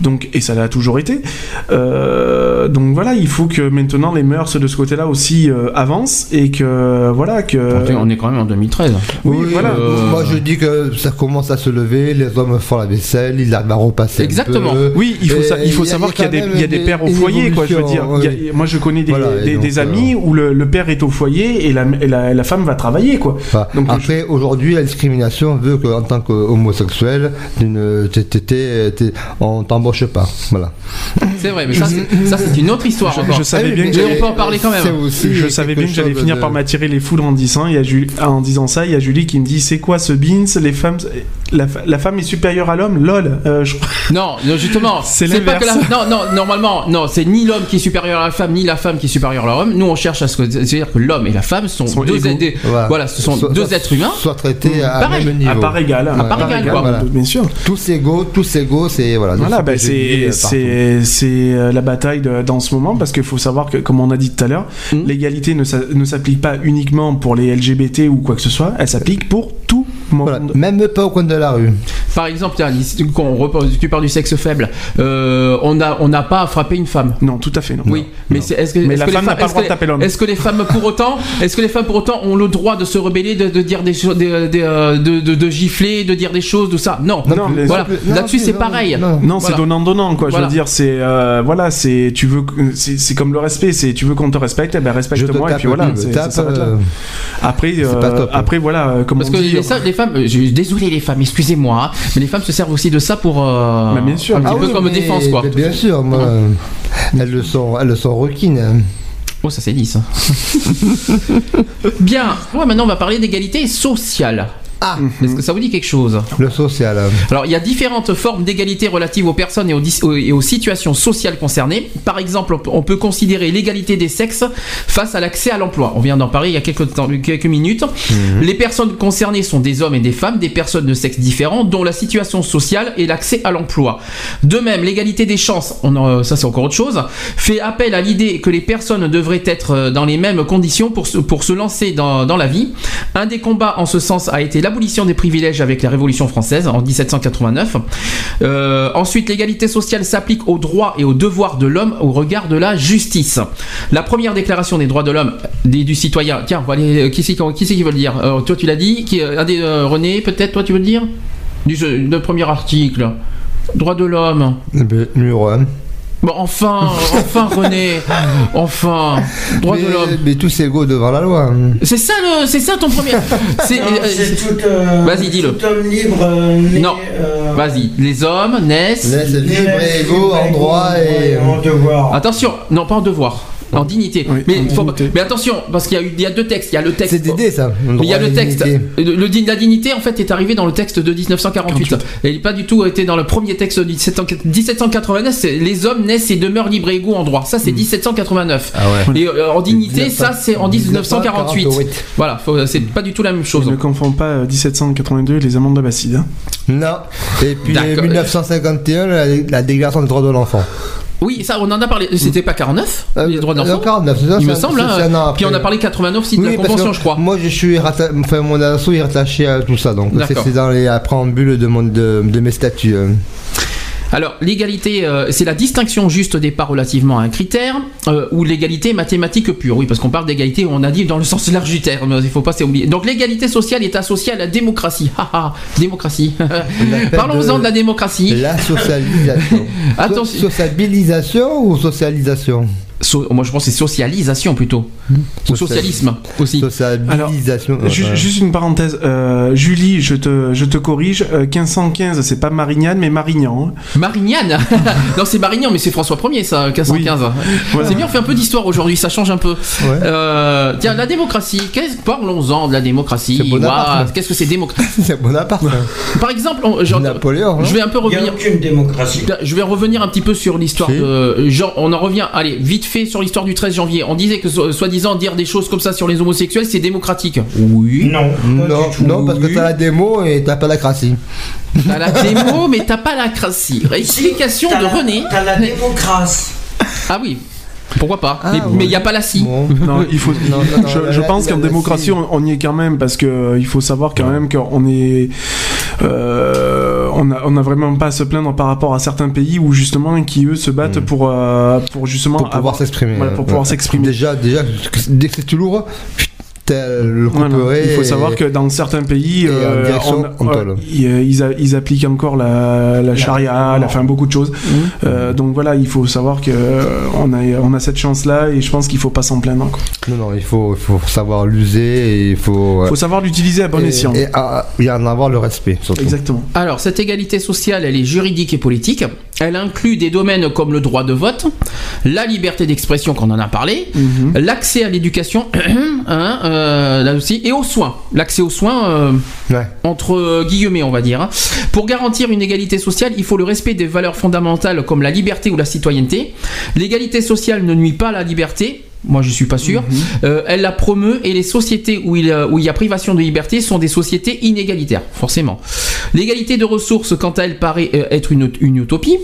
Donc, et ça l'a toujours été. Euh, donc voilà, il faut que maintenant les mœurs de ce côté-là aussi euh, avancent et que voilà que. On est quand même en 2013. Oui, voilà. euh, Moi, je dis que ça commence à se lever, les hommes font la vaisselle, ils arrivent à repasser. un Exactement. peu. Oui, il faut, Et ça, il faut il y a- savoir y qu'il y a des, y a pères au foyer, quoi. Je veux dire, y a- moi je connais des, Voilà, et des, donc, des euh, amis où le, le père est au foyer et la, et la, et la femme va travailler, quoi. Enfin, Donc, après, aujourd'hui, la discrimination veut qu'en tant qu'homosexuel, on t'embauche pas. Voilà. C'est vrai, mais ça, c'est- une autre histoire Je- encore. je savais Ah oui, bien mais que on peut en parler quand même. Je savais bien que j'allais finir par m'attirer les foudres en disant, il y a Julie- en disant ça. Il y a Julie qui me dit c'est quoi ce beans? Les femmes, la femme est supérieure à l'homme? Lol. Euh, je- Non, non, justement, C'est pas que la... l'inverse. Non, non, normalement, non, c'est ni l'homme qui est supérieur à la femme, ni la femme qui est supérieure à l'homme. Nous, on cherche à ce que, c'est-à-dire que l'homme et la femme sont, Sont deux, Voilà. voilà, ce sont Soit- deux soit- êtres humains. Soit traités à Pareil, même niveau. à part égale. À part égale, quoi. Voilà. Bien sûr. Tous égaux, tous égaux, c'est voilà. Voilà, ce bah, c'est euh, c'est c'est euh, la bataille de- dans ce moment parce qu'il faut savoir que, comme on a dit tout à l'heure, Mhm. l'égalité ne, s'a- ne s'applique pas uniquement pour les LGBT ou quoi que ce soit, elle s'applique pour tout. Voilà. Même pas au coin de la rue. Par exemple, tiens, quand on repose, tu parles du sexe faible, euh, on n'a on n'a pas à frapper une femme. Non, tout à fait non. Oui, mais c'est est-ce que, Mais est-ce la que les femme n'a femmes- pas le droit de taper l'homme. Est-ce que les femmes pour autant, est-ce que les femmes pour autant ont le droit de se rebeller, de, de dire des choses, de, de, euh, de, de- de gifler, de dire des choses, tout ça? Non. Non, mais- voilà. Non, Là-dessus, non, c'est non, pareil. non. Non, c'est Voilà. donnant donnant quoi. Voilà. Je veux dire, c'est euh, voilà, c'est tu veux, c'est comme le respect, c'est tu veux qu'on te respecte, eh ben respecte-moi et puis voilà. ça euh, Après, c'est euh, pas top. après voilà, euh, comme on dit. les, les femmes, euh, désolé les femmes, excusez-moi, hein, Mais les femmes se servent aussi de ça pour. euh, bien sûr. Un petit Ah peu comme mais- défense, quoi. Bien sûr, moi, elles le sont, elles le sont requines. hein. Oh, ça c'est dit ça. Bien. Ouais, maintenant on va parler d'égalité sociale. Ah, Est-ce que ça vous dit quelque chose le social. Alors, il y a différentes formes d'égalité relatives aux personnes et aux, et situations sociales concernées. Par exemple, on peut- on peut considérer l'égalité des sexes face à l'accès à l'emploi. On vient d'en parler il y a quelques, temps- quelques minutes. Les personnes concernées sont des hommes et des femmes, des personnes de sexe différents, dont la situation sociale et l'accès à l'emploi. De même, l'égalité des chances, on en- ça c'est encore autre chose, fait appel à l'idée que les personnes devraient être euh, dans les mêmes conditions pour se, pour se lancer dans, dans la vie. Un des combats en ce sens a été l'abolition des privilèges avec la Révolution française en 1789. Euh, ensuite, l'égalité sociale s'applique aux droits et aux devoirs de l'homme au regard de la justice. La première déclaration des droits de l'homme, des- du citoyen. Tiens, euh, qui c'est qui, qui veut le dire? Euh, Toi, tu l'as dit? Qui, René, peut-être, toi, tu veux le dire? Du le premier article. Droits de l'homme. Ben, Numéro 1. Bon, enfin, enfin, René, enfin, droits de mais, l'homme. mais tous égaux devant la loi. hein. C'est ça, le, c'est ça ton premier. C'est, Non, euh, c'est tout, euh, Vas-y, dis-le. Tout homme libre. euh, né, Non. euh, Vas-y, les hommes naissent. Naissent libres et égaux en droit et. en devoir. Attention, non pas en devoir, en dignité. Oui, mais, en faut- dignité. mais attention, parce qu'il y a, y deux textes. Il y a le texte. C'est d'idée ça. Il y a le et texte. Le, le la dignité, en fait, est arrivé dans le texte de 1948. Et il n'a pas du tout été dans le premier texte de 1700 1789. c'est Les hommes naissent et demeurent libres et égaux en droit. Ça, c'est 1789. Ah ouais. Et euh, en dignité, ça, c'est en 1948. 1948. Voilà, c'est pas du tout la même chose. Ne confond pas euh, 1782 et les amendes de la Bastide. hein. Non. Et puis D'accord. 1951, la, la déclaration des droits de l'enfant. Oui, ça, on en a parlé. C'était pas 49, les droits de l'enfant Euh, 49, c'est ça, Il me semble. hein. un an Puis on a parlé 89 aussi de la Oui, convention, je crois. Moi, je suis ratta- enfin, mon assaut est rattaché à tout ça, donc c'est dans les préambules de, mon, de, de mes statuts. Alors, l'égalité, euh, c'est la distinction juste des parts relativement à un critère, euh, ou l'égalité mathématique pure. Oui, parce qu'on parle d'égalité, on a dit dans le sens large du terme, il faut pas s'oublier. Donc, l'égalité sociale est associée à la démocratie. Haha, démocratie. Parlons-en de la démocratie. La socialisation. Attention. So- sociabilisation ou socialisation? So- moi, je pense que c'est socialisation plutôt. Ou Social- socialisme aussi. Ju- ouais. Juste une parenthèse, euh, Julie, je te, je te corrige, euh, 1515, c'est pas Marignane, mais Marignan. hein. Marignane Non, c'est Marignan, mais c'est François 1er, ça, 1515. Voilà. C'est bien, on fait un peu d'histoire aujourd'hui, ça change un peu. Ouais. Euh, tiens, la démocratie, qu'est-ce- parlons-en de la démocratie. Qu'est-ce que c'est démocratie C'est Bonaparte. hein. Par exemple, on- genre, Napoléon. hein. je vais un peu Il n'y a revenir. aucune démocratie. Je vais revenir un petit peu sur l'histoire Si. de. Genre, on en revient, allez, vite fait sur l'histoire du 13 janvier. On disait que, so- soi-disant, dire des choses comme ça sur les homosexuels, c'est démocratique. Oui. Non, Non, parce que t'as la démo et t'as pas la cratie. T'as la démo, mais t'as pas la crassie. Explication de la- René. T'as la démocratie. Ah oui. Pourquoi pas Ah, Mais il ouais. n'y a pas la scie. Bon. Non, il faut. Non, non, non, je, la- je la- pense qu'en démocratie, on, on y est quand même parce que euh, il faut savoir quand même qu'on est, euh, on a, on a vraiment pas à se plaindre par rapport à certains pays où justement qui eux se battent Mm. pour, euh, pour justement Pour pouvoir s'exprimer. voilà, pour Ouais. pouvoir s'exprimer. Déjà, déjà, dès que c'est tout lourd, t'as Voilà. Il faut savoir que dans certains pays, euh, on- euh, ils, appliquent encore la, la charia, la, enfin beaucoup de choses. Euh, donc voilà, il faut savoir que euh, on a, on a cette chance-là et je pense qu'il faut pas s'en plaindre. quoi. Non, non, il faut, savoir l'user et il faut. Savoir l'utiliser à bon et, escient. et, et en avoir le respect, surtout. Exactement. Alors, cette égalité sociale, elle est juridique et politique. Elle inclut des domaines comme le droit de vote, la liberté d'expression, qu'on en a parlé, Mhm. l'accès à l'éducation, hein, euh, là aussi, et aux soins. L'accès aux soins, euh, Ouais. entre euh, guillemets, on va dire. hein. Pour garantir une égalité sociale, il faut le respect des valeurs fondamentales comme la liberté ou la citoyenneté. L'égalité sociale ne nuit pas à la liberté. Moi, je suis pas sûr. Euh, elle la promeut et les sociétés où il, où il y a privation de liberté sont des sociétés inégalitaires, forcément. L'égalité de ressources, quant à elle, paraît être une, une utopie.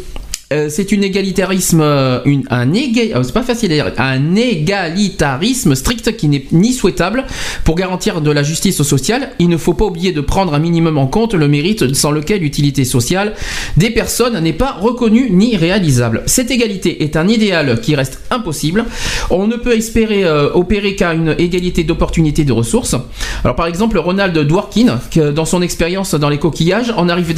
Euh, c'est une égalitarisme, euh, une, un euh, c'est pas facile un égalitarisme strict qui n'est ni souhaitable pour garantir de la justice sociale. Il ne faut pas oublier de prendre un minimum en compte le mérite sans lequel l'utilité sociale des personnes n'est pas reconnue ni réalisable. Cette égalité est un idéal qui reste impossible. On ne peut espérer opérer qu'à une égalité d'opportunités de ressources. Alors par exemple, Ronald Dworkin, que dans son expérience dans les coquillages, en arrive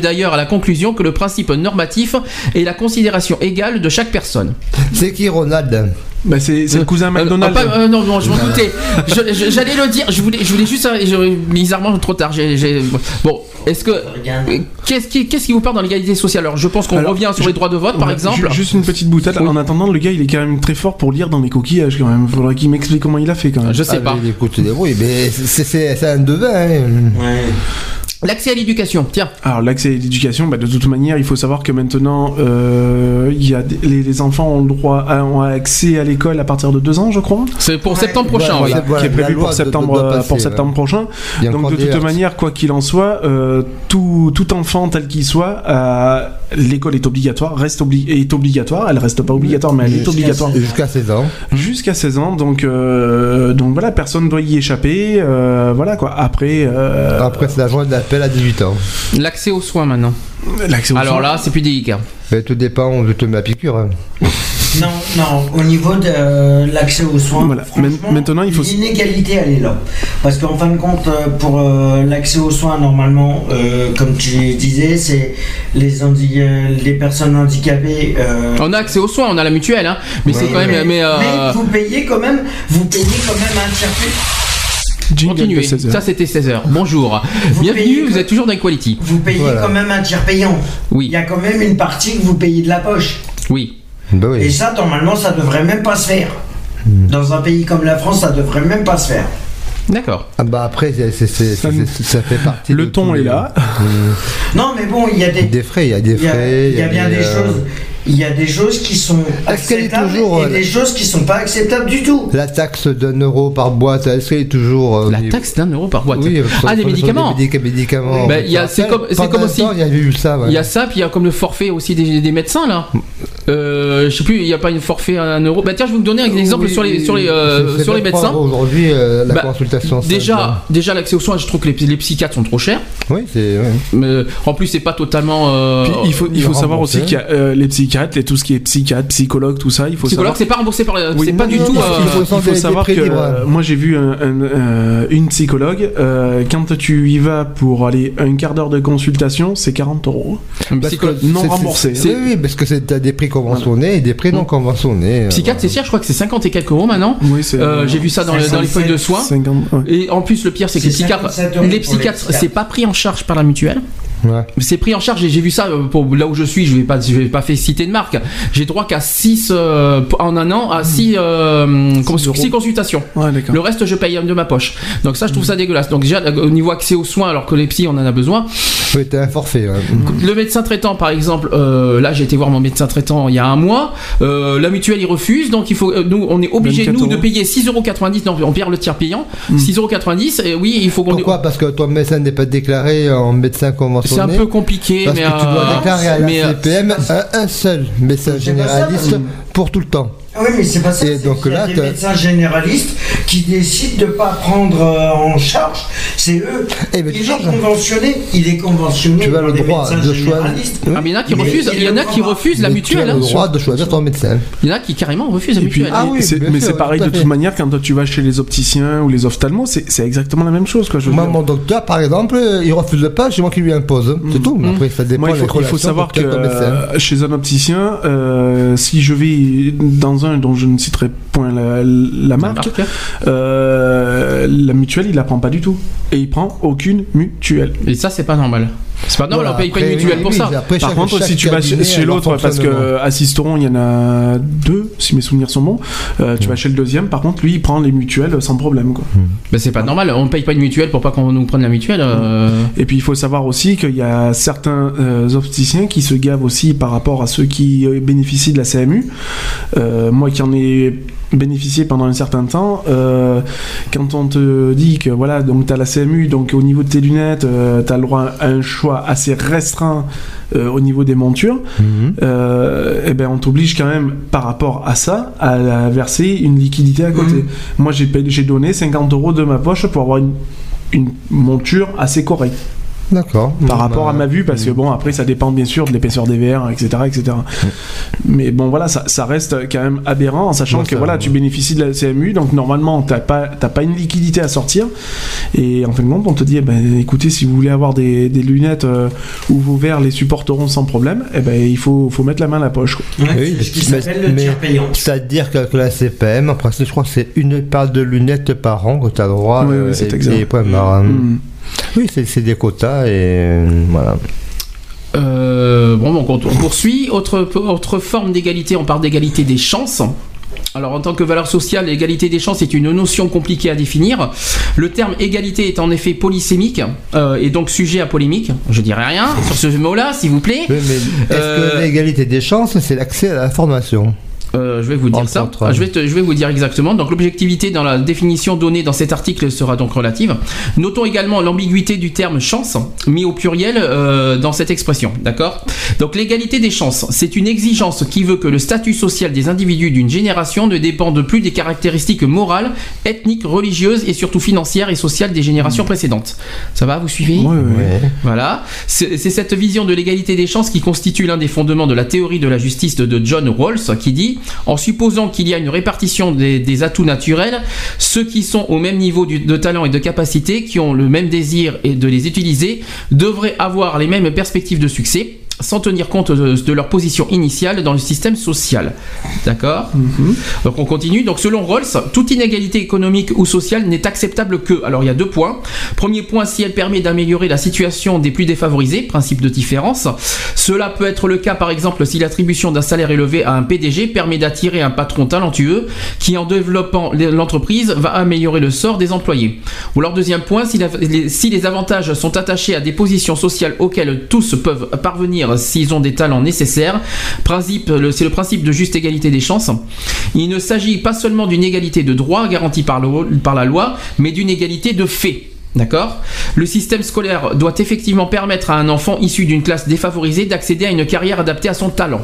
d'ailleurs à la conclusion que le principe normatif est la considération égale de chaque personne. C'est qui Ronald? Bah, c'est le cousin Euh, McDonald's. ah, pas- euh, non, non, je m'en doutais. J'allais le dire. Je voulais, je voulais juste. euh, je- bizarrement, trop tard. Bon, est-ce que euh, qu'est-ce qui, qu'est-ce qui vous parle dans l'égalité sociale? Alors, je pense qu'on revient sur je- les droits de vote, par Ouais, exemple. ju- Juste une petite boutade. Oui. En attendant, le gars, il est quand même très fort pour lire dans les coquillages quand même. Faudrait qu'il m'explique comment il a fait quand même. Je sais Ah, pas. Écoute, oui, mais c'est- un devin. hein. Ouais. L'accès à l'éducation. Tiens. Alors l'accès à l'éducation, bah, de toute manière, il faut savoir que maintenant, euh, il y a des- les, les enfants ont le droit, à, ont accès à l'école à partir de deux ans, je crois, C'est pour Ouais. septembre prochain, Voilà, oui. voilà. qui est la prévu pour de- septembre, euh, passer, pour ouais. septembre prochain. Donc de toute heurts. manière, quoi qu'il en soit, euh, tout, tout enfant tel qu'il soit, euh, l'école est obligatoire, reste obli- est obligatoire. Elle reste pas obligatoire, mais elle est obligatoire Jusqu'à 16 ans. jusqu'à 16 ans. Donc euh, donc voilà, personne doit y échapper. euh, voilà quoi. Après, euh, Après, c'est la journée à 18 ans. L'accès aux soins maintenant. l'accès aux Alors soins- là, c'est plus délicat. Mais tout dépend je te la piqûre. hein. Non, non, au niveau de euh, l'accès aux soins, Voilà. maintenant, il faut- l'inégalité, elle est là. Parce qu'en fin de compte, euh, pour euh, l'accès aux soins, normalement, euh, comme tu disais, c'est les, handi- les personnes handicapées. euh, On a accès aux soins, on a la mutuelle, hein. Mais c'est quand même. Mais, euh, vous payez quand même, vous payez quand même un circuit. Continuez. 16 heures. Ça, c'était 16h. Bonjour. Vous Bienvenue, vous êtes toujours dans Equality. Vous payez Voilà. quand même un tiers payant. Oui. Il y a quand même une partie que vous payez de la poche. Oui. Bah Et ça, normalement, ça devrait même pas se faire. Hmm. Dans un pays comme la France, ça devrait même pas se faire. D'accord. Ah bah après, Ça fait partie. Le de ton est les- là. Non, mais bon, il y a des, Des frais, il y a des il y a, frais. il y a bien des euh, choses. Il y a des choses qui sont acceptables toujours, et euh, des choses qui sont pas acceptables du tout. La taxe d'un euro par boîte, est-ce qu'elle est toujours. euh, La taxe d'un euro par boîte. Oui, ah, des médicaments. Des médicaments. Ben, il y a- c'est comme- c'est comme aussi- Il y avait eu ça, ouais. Il y a ça, puis il y a comme le forfait aussi des, des médecins là. Euh, je sais plus, il n'y a pas une forfait à un euro. Bah tiens, je vais vous donner un exemple Oui, sur les sur les euh, sur les médecins. Aujourd'hui, euh, la Bah, consultation. simple. Déjà, déjà l'accès aux soins, je trouve que les, les psychiatres sont trop chers. Oui, c'est. ouais. Mais, en plus, c'est pas totalement. euh, Puis, il faut, il faut savoir aussi qu'il y a euh, les psychiatres, et tout ce qui est psychiatre, psychologue, tout ça. Il faut psychologue, savoir. c'est pas remboursé par. la- Oui, c'est pas non, du non, tout. non, euh, Il faut, sont il faut des- des savoir que prix euh, moi j'ai vu un- un- euh, une psychologue. euh, quand tu y vas pour aller un quart d'heure de consultation, c'est 40 euros. psychologue. non remboursé. c'est- Oui, oui, parce que c'est t'as des prix conventionnés et des prix non conventionnés. euh, Psychiatre, c'est cher, je crois que c'est 50 et quelques euros maintenant. Oui, c'est. Euh, J'ai vu ça dans, les- dans les feuilles de soins. 50, ouais. Et en plus, le pire, c'est que les C'est psychiatres, 57 euros les pour les psychiatres, psychiatres. c'est pas pris en charge par la mutuelle. Ouais. C'est pris en charge et j'ai vu ça euh, pour là où je suis. Je vais pas, je vais pas fait citer de marque. J'ai droit qu'à 6 en un an à 6 Six euros. consultations. Ouais. Le reste, je paye de ma poche. Donc ça, je trouve ça dégueulasse. Donc déjà, au niveau accès aux soins, alors que les psys, on en a besoin. Oui, t'as un forfait. ouais. Le médecin traitant, par exemple, euh, là, j'ai été voir mon médecin traitant il y a un mois. Euh, la mutuelle, il refuse. Donc il faut, euh, nous, on est obligé 24 nous de euros. payer 6,90€. Non, on perd le tiers payant. 6,90€. Et oui, il faut qu'on. Pourquoi? Parce que ton médecin n'est pas déclaré en médecin C'est un peu compliqué, Parce mais que tu dois euh, déclarer à la euh, CPM un, un seul ça, généraliste pour tout le temps. Ah Oui, mais c'est pas ça. Et c'est donc là, des médecins généralistes qui décident de pas prendre euh, en charge. C'est eux. Eh ben, il est conventionné. Il est conventionné. Tu as par le droit de choisir. Ah, mais il y en a qui Mais refusent, il y en le a qui refusent la mutuelle. Tu as hein. le droit de choisir ton médecin. Il y en a qui carrément refusent la mutuelle. Ah oui, mais c'est pareil de toute manière quand tu vas chez les opticiens ou les ophtalmos, c'est c'est exactement la même chose. Quoi, je veux Moi, dire. mon docteur, par exemple, il refuse pas, c'est moi qui lui impose. C'est tout. Mais après, ça dépend Moi, il faut, il faut relations savoir que euh, chez un opticien, euh, si je vais dans un dont je ne citerai point la, la marque, euh, la mutuelle, il la prend pas du tout. Et il prend aucune mutuelle. Et ça, c'est pas normal. C'est pas normal, Voilà, on paye pas une mutuelle oui, pour oui, ça. après, Par chaque- contre, chaque si tu vas chez, l'autre, parce fonctionnement. que à Sisteron, il y en a deux, si mes souvenirs sont bons, euh, tu vas chez le deuxième, par contre, lui, il prend les mutuelles sans problème. Quoi. Ben, c'est pas normal, on paye pas une mutuelle pour pas qu'on nous prenne la mutuelle. euh. Et puis il faut savoir aussi qu'il y a certains euh, opticiens qui se gavent aussi par rapport à ceux qui euh, bénéficient de la CMU. Euh, moi qui en ai bénéficié pendant un certain temps, euh, quand on te dit que voilà, donc tu as la CMU, donc au niveau de tes lunettes, tu as le droit à un choix assez restreint euh, au niveau des montures, Mhm. euh, eh ben on t'oblige quand même par rapport à ça à verser une liquidité à côté. Moi j'ai payé- j'ai donné 50 euros de ma poche pour avoir une, une monture assez correcte. D'accord. par rapport Bah, à ma vue parce que bon après ça dépend bien sûr de l'épaisseur des verres etc etc mais bon voilà ça, ça reste quand même aberrant en sachant Ouais, que ça- voilà tu bénéficies de la CMU donc normalement t'as pas t'as pas une liquidité à sortir et en fin de compte on te dit eh ben écoutez si vous voulez avoir des, des lunettes euh, où vos verres les supporteront sans problème eh ben il faut faut mettre la main à la poche quoi. Ouais, Oui, c'est ce qui mais- s'appelle le tiers payant. C'est-à-dire que, la CPM, en principe, je crois que c'est une paire de lunettes par an que tu as droit. Oui, oui, euh, c'est exact. et point barre. Mm. Oui, c'est des quotas et euh, voilà. Euh, bon, donc on, on poursuit. Autre, autre forme d'égalité, on parle d'égalité des chances. Alors en tant que valeur sociale, l'égalité des chances est une notion compliquée à définir. Le terme égalité est en effet polysémique euh, et donc sujet à polémique. Je dirais rien sur ce mot-là, s'il vous plaît. Oui, mais est-ce Euh, que l'égalité des chances, c'est l'accès à la formation? Euh, je vais vous dire ça. Ah, je, vais te- je vais vous dire exactement. Donc l'objectivité dans la définition donnée dans cet article sera donc relative. Notons également l'ambiguïté du terme chance mis au pluriel euh, dans cette expression. D'accord? Donc l'égalité des chances, c'est une exigence qui veut que le statut social des individus d'une génération ne dépende plus des caractéristiques morales, ethniques, religieuses et surtout financières et sociales des générations précédentes. Ça va Vous suivez? Ouais, ouais, voilà, c'est c'est cette vision de l'égalité des chances qui constitue l'un des fondements de la théorie de la justice de, de John Rawls, qui dit en supposant qu'il y a une répartition des, atouts naturels, ceux qui sont au même niveau de talent et de capacité, qui ont le même désir et de les utiliser, devraient avoir les mêmes perspectives de succès sans tenir compte de, de leur position initiale dans le système social. D'accord Donc on continue. Donc selon Rawls, toute inégalité économique ou sociale n'est acceptable que. Alors il y a deux points. Premier point, si elle permet d'améliorer la situation des plus défavorisés, principe de différence. Cela peut être le cas par exemple si l'attribution d'un salaire élevé à un PDG permet d'attirer un patron talentueux qui en développant l'entreprise va améliorer le sort des employés. Ou alors deuxième point, si, la- les, si les avantages sont attachés à des positions sociales auxquelles tous peuvent parvenir s'ils ont des talents nécessaires, c'est le principe de juste égalité des chances. Il ne s'agit pas seulement d'une égalité de droit garantie par, par la loi, mais d'une égalité de fait. D'accord? Le système scolaire doit effectivement permettre à un enfant issu d'une classe défavorisée d'accéder à une carrière adaptée à son talent.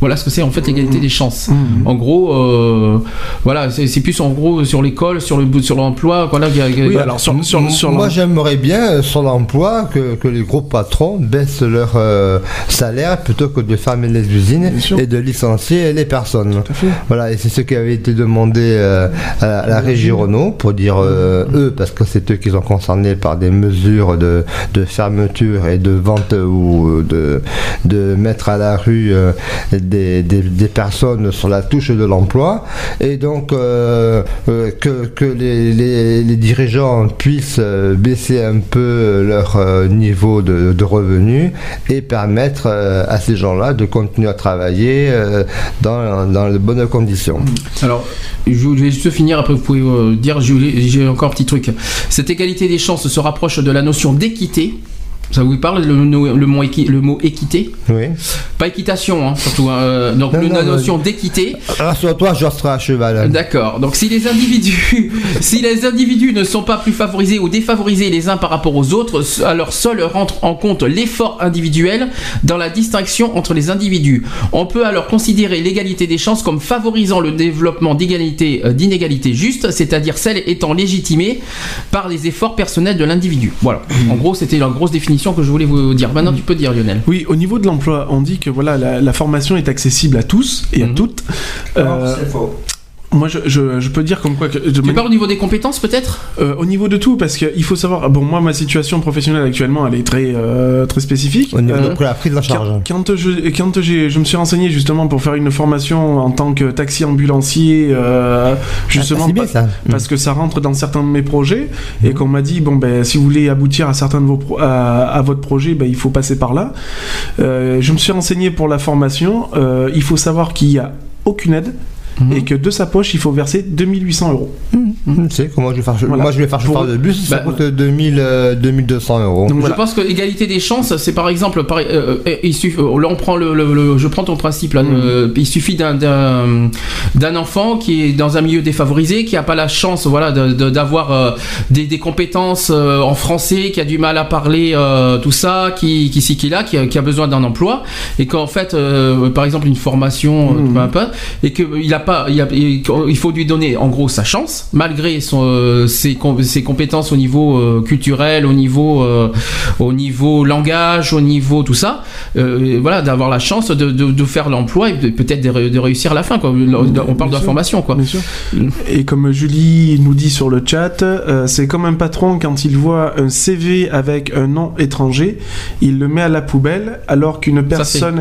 Voilà ce que c'est en fait l'égalité des chances. En gros, euh, voilà, c'est plus en gros sur l'école, sur le sur l'emploi, voilà. Oui, alors sur, sur, sur Moi, j'aimerais bien sur l'emploi que, que les gros patrons baissent leur euh, salaire plutôt que de fermer les usines et de licencier les personnes. Voilà, et c'est ce qui avait été demandé euh, à, la, à la régie Renault pour dire euh, eux, parce que c'est eux qui sont concernés par des mesures de, de fermeture et de vente ou de, de mettre à la rue euh, des, personnes sur la touche de l'emploi. Et donc euh, euh, que, que les, dirigeants puissent euh, baisser un peu leur niveau de, de revenus et permettre à ces gens-là de continuer à travailler dans, dans de bonnes conditions. Alors, je vais juste finir, après vous pouvez dire, j'ai encore un petit truc. Cette égalité des chances se rapproche de la notion d'équité. Ça vous parle le, le- le mot, équi- le mot équité? Oui. Pas équitation, hein, surtout. hein, euh, donc Non, le- non, la notion d'équité. Rassure-toi, je serai à cheval. D'accord. Donc si les individus, si les individus ne sont pas plus favorisés ou défavorisés les uns par rapport aux autres, alors seul rentre en compte l'effort individuel dans la distinction entre les individus. On peut alors considérer l'égalité des chances comme favorisant le développement d'égalité, euh, d'inégalités justes, c'est-à-dire celles étant légitimées par les efforts personnels de l'individu. Voilà. En gros, c'était la grosse définition que je voulais vous dire. Maintenant, tu peux dire, Lionel. Oui, au niveau de l'emploi, on dit que voilà, la, la formation est accessible à tous et à Mhm. toutes. Euh, c'est faux. Moi, je, je, je peux dire comme quoi que de Tu mani- parles au niveau des compétences, peut-être euh, au niveau de tout, parce qu'il faut savoir. Bon, moi, ma situation professionnelle actuellement, elle est très euh, très spécifique. Au niveau Euh, de la prise en charge. Quand, quand je, quand j'ai, je me suis renseigné justement pour faire une formation en tant que taxi ambulancier, euh, justement Ah, bien ça. parce que ça rentre dans certains de mes projets et qu'on m'a dit bon ben si vous voulez aboutir à certains de vos pro- à, à votre projet, ben il faut passer par là. Euh, je me suis renseigné pour la formation. euh, il faut savoir qu'il y a aucune aide Mhm. et que de sa poche il faut verser 2800 euros. Tu sais, comment je vais faire, Voilà. moi je vais faire chauffeur de bus, ça Bah, coûte 2000, euh, 2200 euros. Donc Je pense que égalité des chances, c'est par exemple, par, euh, euh, il suffit, euh, là on prend le, le- le- je prends ton principe là, Mhm. euh, il suffit d'un- enfant qui est dans un milieu défavorisé, qui a pas la chance, voilà, de- de- d'avoir euh, des, des compétences euh, en français, qui a du mal à parler euh, tout ça, qui qui qui là, qui a, qui a besoin d'un emploi, et qu'en fait, euh, par exemple une formation, peu importe, et qu'il a pas, il, y a- il il faut lui donner en gros sa chance, malgré son, euh, ses, com- ses compétences au niveau euh, culturel, au niveau, euh, au niveau langage, au niveau tout ça. euh, voilà, d'avoir la chance de, de, de faire l'emploi et peut-être de, ré- de réussir à la fin. Quoi. On parle de la sûr. formation, quoi. Bien sûr. Et comme Julie nous dit sur le chat, euh, c'est comme un patron quand il voit un CV avec un nom étranger, il le met à la poubelle alors qu'une personne,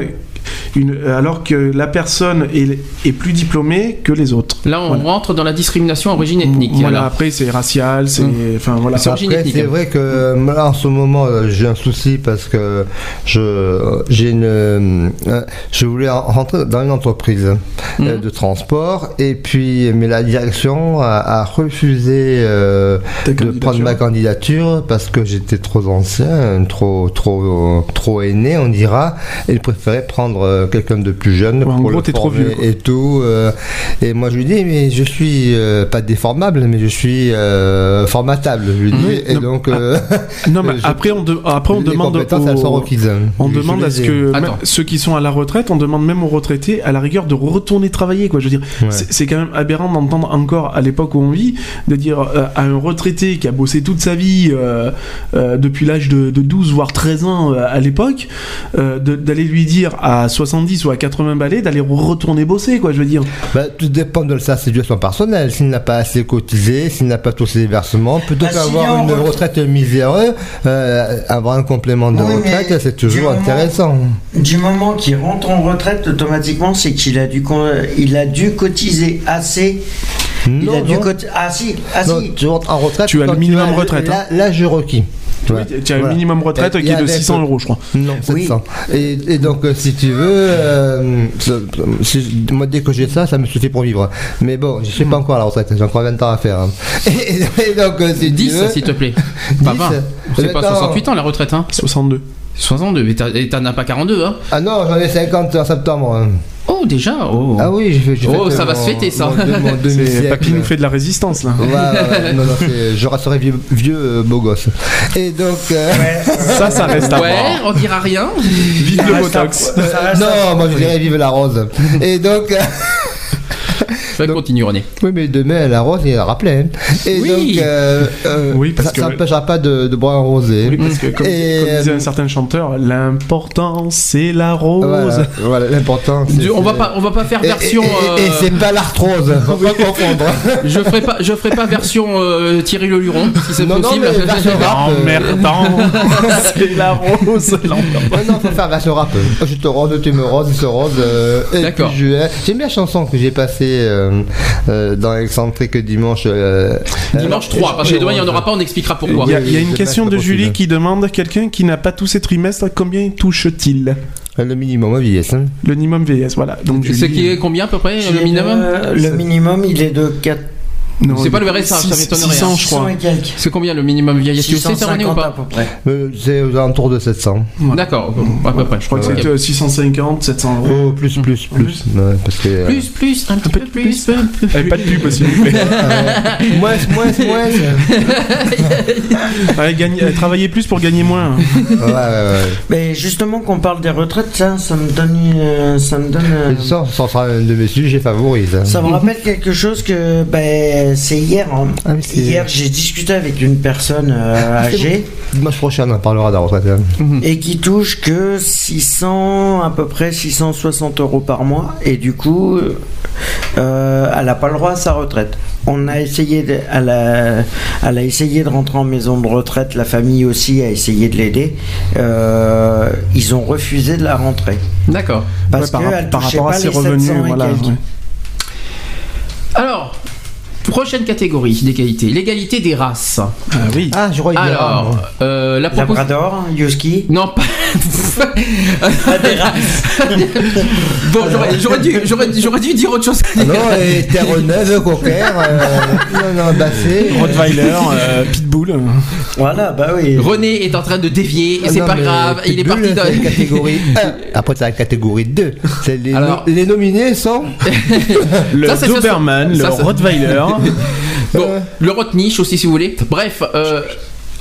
une, alors que la personne est, est plus diplômée que les autres. Là, on Voilà. rentre dans la discrimination origine ethnique. Voilà, alors. après c'est racial, c'est, Mm. enfin voilà. C'est origine Après, ethnique. c'est vrai que euh, là, en ce moment, euh, j'ai un souci parce que je, j'ai une, euh, je voulais en- rentrer dans une entreprise euh, Mhm. de transport et puis, mais la direction a, a refusé euh, de prendre ma candidature parce que j'étais trop ancien, trop, trop, trop aîné, on dira, et ils préféraient prendre euh, quelqu'un de plus jeune Ouais, en pour gros, le t'es trop vieux, quoi. et tout. euh, et moi, je lui dis, mais je suis euh, pas déformable, mais je suis euh, formatable. Je lui dis, Oui, et non, donc, euh, Non, mais je- après on, de- après on demande aux- elles sont requises. On Je- demande à ce que même ceux qui sont à la retraite, on demande même aux retraités, à la rigueur, de retourner travailler. Quoi. Je veux dire, Ouais. c'est quand même aberrant d'entendre encore à l'époque où on vit, de dire euh, à un retraité qui a bossé toute sa vie euh, euh, depuis l'âge de, de 12 voire 13 ans euh, à l'époque, euh, d'aller lui dire à 70 ou à 80 balais d'aller retourner bosser. Quoi, je veux dire. Bah, tout dépend de sa situation personnelle. S'il n'a pas assez cotisé, s'il n'a pas tous ses versements, plutôt Bah, qu'avoir une retraite- retraite miséreuse, euh, avoir un complément de Oui, retraite, c'est du toujours moment- intéressant. Du moment qu'il rentre en retraite, automatiquement, c'est qu'il a dû, con- il a dû cotiser assez. il Non, a dû non. Ah si, ah Non, si. tu rentres en retraite. Tu as le minimum retraite, la- L'âge requis. Oui, Ouais. tu as Voilà. un minimum retraite Et- qui est de avec- 600 euros, je crois. Non, Oui. 700. Et, et donc, euh, si tu veux, euh, si- moi, dès que j'ai ça, ça me suffit pour vivre. Mais bon, je suis pas encore à la retraite, j'ai encore 20 ans à faire. hein. Et, et donc, euh, si tu 10, veux, s'il te plaît. Pas 10. 20. C'est pas Attends. 68 ans la retraite, hein 62. 62, mais t'en as pas 42, hein Ah non, j'en ai 50 en septembre. hein. Oh, déjà oh. Ah oui, j'ai fait. j'ai Oh, fait, ça euh, va se fêter, ça. mon- mon C'est demi-siècle. Papy nous fait de la résistance là. Ouais, ouais, ouais. Non, non, c'est- je resterai vieux, vieux euh, beau gosse. Et donc. euh, Ça, ça reste à Ouais, voir. on dira rien. Vive Ça le Botox. ça reste à- non, moi je dirais vive la rose. Et donc. Je vais continuer, René. Oui, mais demain, la rose, il a rappelé. hein. Et Oui. donc, euh, euh, Oui, parce ça que- ça n'empêchera pas de, de boire un rosé. Oui, parce que comme, Et, comme disait euh, un certain chanteur, l'important c'est la rose. Voilà, voilà, l'important. On va pas, on va pas faire Et- version. Et, et- et c'est pas l'arthrose, faut pas confondre. Je ferai pas, je ferai pas version euh, Thierry Le Luron, si c'est Non, non, possible. mais version rap. Emmerdant, c'est la rose. Non, faut faire version rap. Je te rose, tu me roses, je te rose. euh, D'accord. J'aime bien la chanson que j'ai passée euh, euh, dans l'excentrique dimanche. euh, Dimanche euh, 3, parce que je- demain il n'y en aura pas, on expliquera pourquoi. Il y a, il y a une question de Julie qui demande quelqu'un qui n'a pas tous ses trimestres, combien touche-t-il? Le minimum vieillesse. Hein. Le minimum VS, voilà. Donc C'est qui est combien à peu près le minimum? Euh, Le minimum, il est de 4. Non, c'est pas le RSA, ça six- m'étonnerait, 600, hein. je crois. C'est combien le minimum vieillesse Tu sais René ou 650 à pas peu près. Euh, C'est aux alentours de 700. D'accord, à peu près. Je crois que c'était euh, 650, 700 euros. Oh, plus, plus, plus. Ouais, parce que, euh, Plus, plus, un petit peu plus. peu. Allez, pas de pub, s'il vous plaît. moins, moins, moins. Allez, gagne- euh, travaillez plus pour gagner moins. Ouais, ouais, ouais. Mais justement, qu'on parle des retraites, ça, ça me donne. euh, ça me donne. euh, ça, ça sera un de mes sujets favoris. hein. Ça me rappelle quelque chose que ben, c'est hier. hein. Ah oui, Hier, j'ai discuté avec une personne euh, âgée Dimanche prochain, on parlera de la retraite. hein. et qui touche que 600, à peu près 660 euros par mois. Et du coup, euh, elle n'a pas le droit à sa retraite. On a essayé, de- elle, a, elle a essayé de rentrer en maison de retraite. La famille aussi a essayé de l'aider. Euh, ils ont refusé de la rentrer D'accord. parce Ouais, par, qu'elle par touchait rapport à pas ses les revenus, 700 et voilà. quelques. ouais. Alors, prochaine catégorie d'égalité, l'égalité des races. Ah oui. Ah, je Alors, euh, la proposition. Labrador, Husky, Non, pas. pas des races. bon, j'aurais- dû, j'aurais, dû dire autre chose. Ah non, et Terre-Neuve, Cocker, euh, non, non, Bassé. Rottweiler, euh, Pitbull. Voilà, bah oui. René est en train de dévier, et Ah c'est pas grave, il est parti dans. la catégorie 1. Après, c'est la catégorie 2. C'est les, Alors- les nominés sont. Le Doberman, ça, le ça- Bon, le Rotniche aussi, si vous voulez. Bref, euh,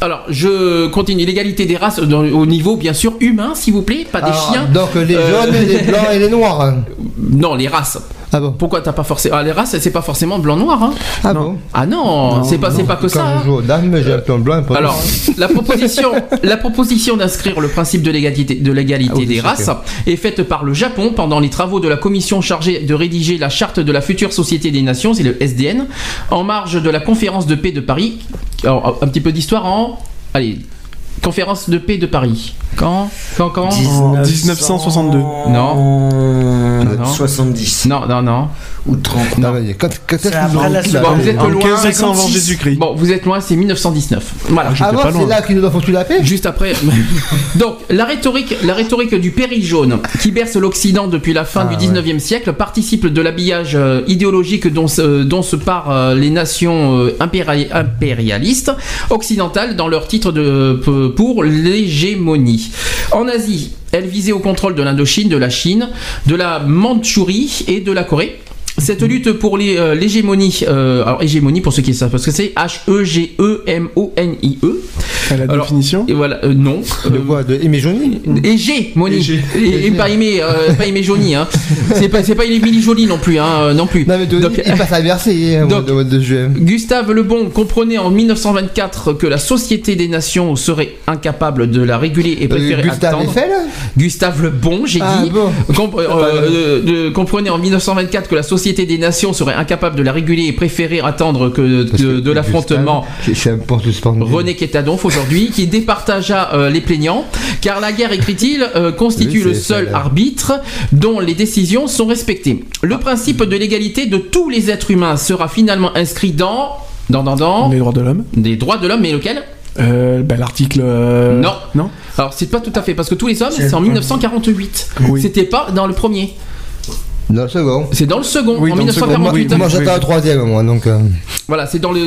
alors je continue. L'égalité des races dans- au niveau, bien sûr, humain, s'il vous plaît, pas des Alors, chiens. Donc, les Euh, jaunes, les blancs et les noirs. Non, les races. Ah bon Pourquoi t'as pas forcément. Ah, les races, c'est pas forcément blanc-noir, hein Ah Non. bon Ah non, c'est pas, c'est pas que Quand ça. je joue aux dames, j'ai un peu blanc, un peu Alors, la proposition, la proposition d'inscrire le principe de l'égalité, de l'égalité Ah oui, des races est faite par le Japon pendant les travaux de la commission chargée de rédiger la charte de la future Société des Nations, c'est le SDN, en marge de la conférence de paix de Paris. Alors, un petit peu d'histoire en, allez, conférence de paix de Paris. Quand, quand, quand En 1962. Non. Non. 70 Non, non, non. ou 30. Non, quand, quand est-ce la Bon, vous êtes En loin. 1500 avant 56. Jésus-Christ. Bon, vous êtes loin, c'est 1919. Voilà. Ah, j'étais pas bon, loin. c'est là qu'ils nous ont foutu la paix Juste après. Donc, la rhétorique, la rhétorique du péril jaune, qui berce l'Occident depuis la fin Ah, du 19e siècle, participe de l'habillage euh, idéologique dont, se- dont se parent euh, les nations euh, impéri- impérialistes occidentales dans leur titre de, pour l'hégémonie. En Asie, elle visait au contrôle de l'Indochine, de la Chine, de la Mandchourie et de la Corée. Cette lutte pour euh, l'hégémonie, euh, alors hégémonie pour ceux qui savent parce que c'est H-E-G-E-M-O-N-I-E. À la Alors, définition Et voilà, euh, non. De Euh, quoi? De Émigénie Hégémonie. Hégé. Et, et pas aimé, euh, pas aimé Johnny, hein. C'est pas, pas Émilie Jolie non plus, hein, non plus. Non, mais de, Donc, il passe à Versailles hein, donc- de- de. Gustave Le Bon comprenait en 1924 que la Société des Nations serait incapable de la réguler et préférait Gustave attendre. Eiffel? Gustave Le Bon, j'ai Ah dit, bon comprenait en 1924 que la Société des Nations serait incapable de la réguler et préférait attendre que de, de l'affrontement. René Quétadonf aujourd'hui, qui départagea euh, les plaignants, car la guerre, écrit-il, euh, constitue Oui, le seul arbitre dont les décisions sont respectées. Le principe de l'égalité de tous les êtres humains sera finalement inscrit dans... Dans, dans, dans Les droits de l'homme. des droits de l'homme, mais lequel? Euh, ben, L'article. euh, Non. Non Alors c'est pas tout à fait, parce que tous les hommes, C'est en le 1948. Oui. C'était pas dans le premier, Second. c'est dans le second, Oui, en dans le second, 1948. oui, Moi, j'attends un troisième, moi, donc. euh, Voilà, c'est dans la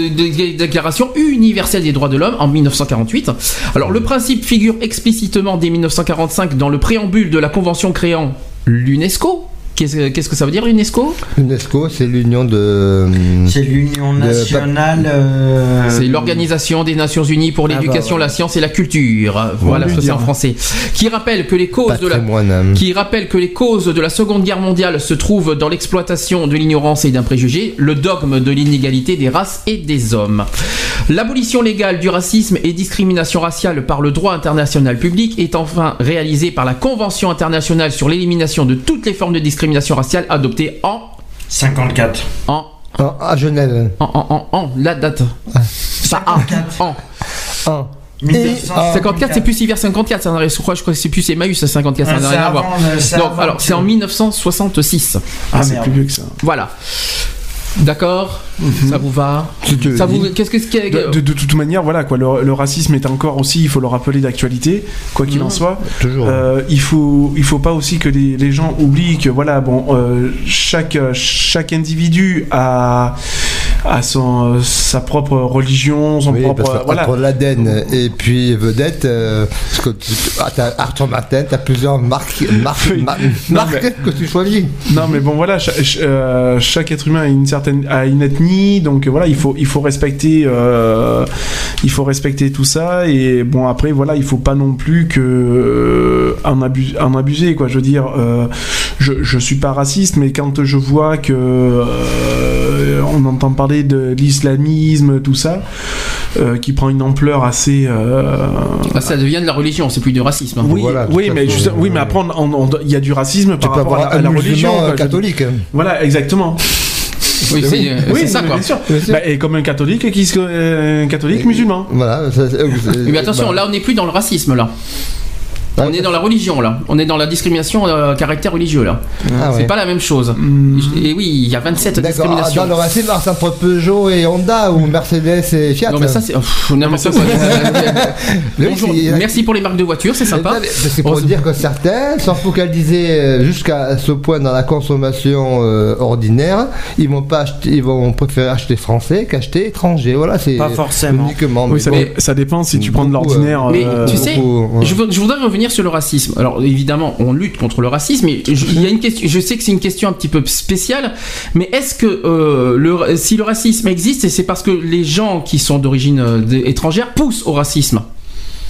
Déclaration universelle des droits de l'homme en 1948. Alors le principe figure explicitement dès 1945 dans le préambule de la convention créant l'UNESCO. Qu'est-ce que ça veut dire l'UNESCO UNESCO, c'est l'union de. C'est l'Union De- nationale. euh, C'est l'Organisation des Nations Unies pour Ah, bah, l'éducation, la science et la culture. Voilà que c'est en français. Qui rappelle que les causes de la patrimoine. qui rappelle que les causes de la Seconde Guerre mondiale se trouvent dans l'exploitation de l'ignorance et d'un préjugé, le dogme de l'inégalité des races et des hommes. L'abolition légale du racisme et discrimination raciale par le droit international public est enfin réalisée par la Convention internationale sur l'élimination de toutes les formes de discrimination raciale adoptée en 54. en En- à Genève. en en en, en la date. Ça a 54. en En. 1954. 54 c'est plus hiver 54 ça n'arrive je crois je crois que c'est plus Emmaüs ça 54 ça Ah, n'a c'est rien à voir. Donc alors c'est en 1966. Ah, c'est merde. plus vieux que ça. Voilà. D'accord Ça vous va Ça vous qu'est-ce que De, de- de toute manière, voilà quoi, le, le racisme est encore aussi, il faut le rappeler d'actualité, quoi qu'il en Mhm. soit. Toujours. Euh, il faut, il faut pas aussi que les, les gens oublient que voilà, bon, euh, chaque chaque individu a a son euh, sa propre religion, son Oui, propre parce que voilà. entre l'Aden et puis Vedette, euh, parce que tu, ah, t'as Arthur Martin, t'as plusieurs marques, marques, Oui. mar- Non, marques mais- que tu choisis. Non, mais bon, voilà, cha- ch- euh, chaque être humain a une certaine, a une ethnie, donc euh, voilà, il faut, il faut respecter, euh, il faut respecter tout ça, et bon après, voilà, il faut pas non plus que euh, en, abu- en abuser, quoi. Je veux dire, euh, je, je suis pas raciste, mais quand je vois que euh, on entend parler de l'islamisme, tout ça, euh, qui prend une ampleur assez, euh, Ah, ça devient de la religion, c'est plus du racisme. hein. oui, Voilà, oui, mais juste- oui, mais après, il y a du racisme Tu par peux rapport à la, à la un religion. catholique. Voilà, exactement. Oui, c'est Oui. euh, Oui, ça quoi. bien sûr. Bien sûr. Bah, et comme un catholique qui se, euh, un catholique musulman. Voilà. ça, c'est- Mais attention, bah, là on n'est plus dans le racisme là. Ah, On est dans la religion là. On est dans la discrimination euh, caractère religieux là. ah, C'est ouais. pas la même chose. Hmm. Et oui, il y a 27 D'accord. Ah, discriminations. Dans le racisme, c'est entre Peugeot et Honda ou Mercedes et Fiat. Non mais ça c'est n'importe quoi. Oui, Bonjour, c'est- merci pour les marques de voitures, c'est sympa. Mais C'est pour Oh, c'est- dire que certains sont focalisés euh, jusqu'à ce point dans la consommation euh, ordinaire, ils vont pas acheter, ils vont préférer acheter français qu'acheter étranger. Voilà, c'est Pas forcément. uniquement. Oui, ça, bon, dé- ça dépend si tu prends de l'ordinaire. Mais euh, tu sais, je, veux- je voudrais revenir sur le racisme. Alors évidemment, on lutte contre le racisme, mais je, il y a une question. Je sais que c'est une question un petit peu spéciale, mais est-ce que euh, le, si le racisme existe, c'est parce que les gens qui sont d'origine euh, étrangère poussent au racisme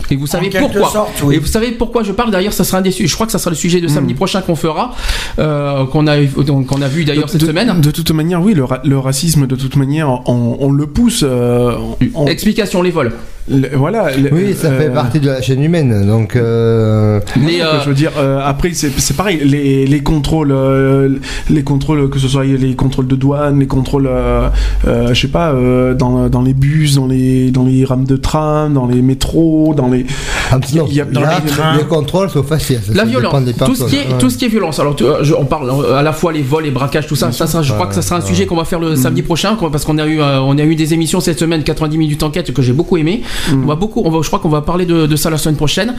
Et vous savez pourquoi sorte, oui. Et vous savez pourquoi je parle? D'ailleurs, ça sera un des. Je crois que ça sera le sujet de samedi prochain qu'on fera, euh, qu'on a donc qu'on a vu d'ailleurs cette de, semaine. De toute manière, oui, le, ra- le racisme, de toute manière, on, on le pousse. euh, on- Explication les vols. Le- voilà. le- Oui, ça fait euh, partie de la chaîne humaine. Donc, euh, euh, Je veux dire, euh, après, c'est c'est pareil, les, les contrôles, euh, les contrôles, que ce soit les contrôles de douane, les contrôles, euh, euh, je sais pas, euh, dans, dans les bus, dans les, dans les rames de train, dans les métros, dans les. ah, non, il y a- dans là, les trains. les contrôles sont faciles. ça La violence, des tout ce, qui est, tout ce qui est violence. Alors, tu- euh, je- on parle euh, à la fois les vols, les braquages, tout ça. ça je crois que ça sera un sujet qu'on va faire le samedi prochain, parce qu'on a eu, euh, on a eu des émissions cette semaine, 90 minutes enquête que j'ai beaucoup aimé. On va beaucoup, on va, je crois qu'on va parler de, de ça la semaine prochaine.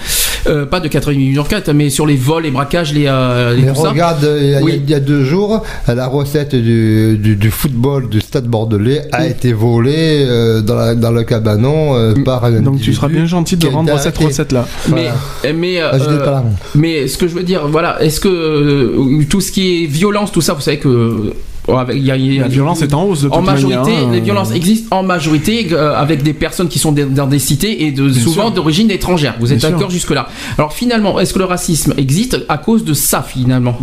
Euh, pas de 90 minutes enquête, mais sur les vols, les braquages, les, euh, les Mais tout ça. regarde, il y, a, Oui. il y a deux jours, la recette du, du, du football du stade bordelais a été volée euh, dans, la- dans le cabanon euh, par un Donc tu seras bien gentil de rendre cette recette-là. Mais, mais, euh, Ah, mais ce que je veux dire, voilà, est-ce que euh, tout ce qui est violence, tout ça, vous savez que euh, avec- il y a, il y a- La violence est en hausse de toute en majorité, manière, hein. les violences existent en majorité euh, avec des personnes qui sont des- dans des cités et de, souvent d'origine étrangère. Vous êtes d'accord jusque-là? Alors finalement, est-ce que le racisme existe à cause de ça finalement?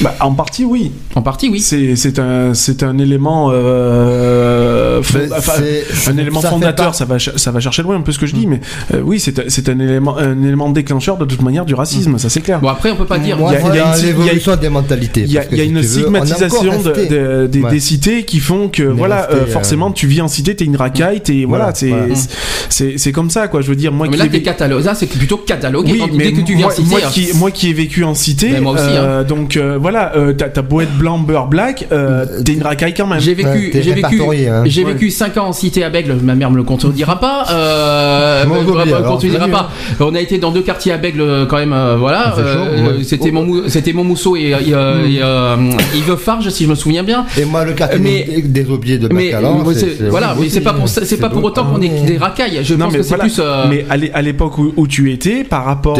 Bah, en partie, oui. En partie, oui. C'est un, élément, euh, fond- enfin, un élément fondateur. pas- Ça va, ch- ça va chercher loin un peu ce que je dis, mais euh, oui, c'est un- élément, un élément déclencheur de toute manière du racisme, ça c'est clair. Bon après, on peut pas dire. Moi, il y a- une- des mentalités. Il y a, une stigmatisation de- de- des, Ouais. des cités qui font que est voilà resté, euh, euh, forcément tu vis en cité t'es une racaille t'es voilà, Voilà, c'est voilà. c'est c'est comme ça quoi je veux dire moi mais qui là, t'es catalogue. Ça, c'est plutôt catalogué. oui, mais dès que tu viens moi, en cité, moi hein. qui, moi qui ai vécu en cité, Mais moi aussi, euh, donc euh, voilà, euh, t'as t'as beau être blanc, beurre, black, euh, t'es une racaille quand même. J'ai vécu, Ouais, j'ai vécu, hein. j'ai vécu 5 ans en cité à Bègle. Ma mère me le contredira pas. Euh, contredira pas. On a été dans deux quartiers à Bègle euh, quand même. euh, voilà. Euh. C'était mon, c'était Montmousseau et, et, euh, euh, Yves Farge, si je me souviens bien. Et moi, le quartier Mais- des, aubiers de Mais Bacalan, euh, c'est- c'est- c'est- voilà, mais c'est pas pour ça- c'est pas pour autant qu'on est des racailles. Je Non, pense mais que c'est voilà. plus. euh, Mais à l'é- à l'époque où, où tu étais, par rapport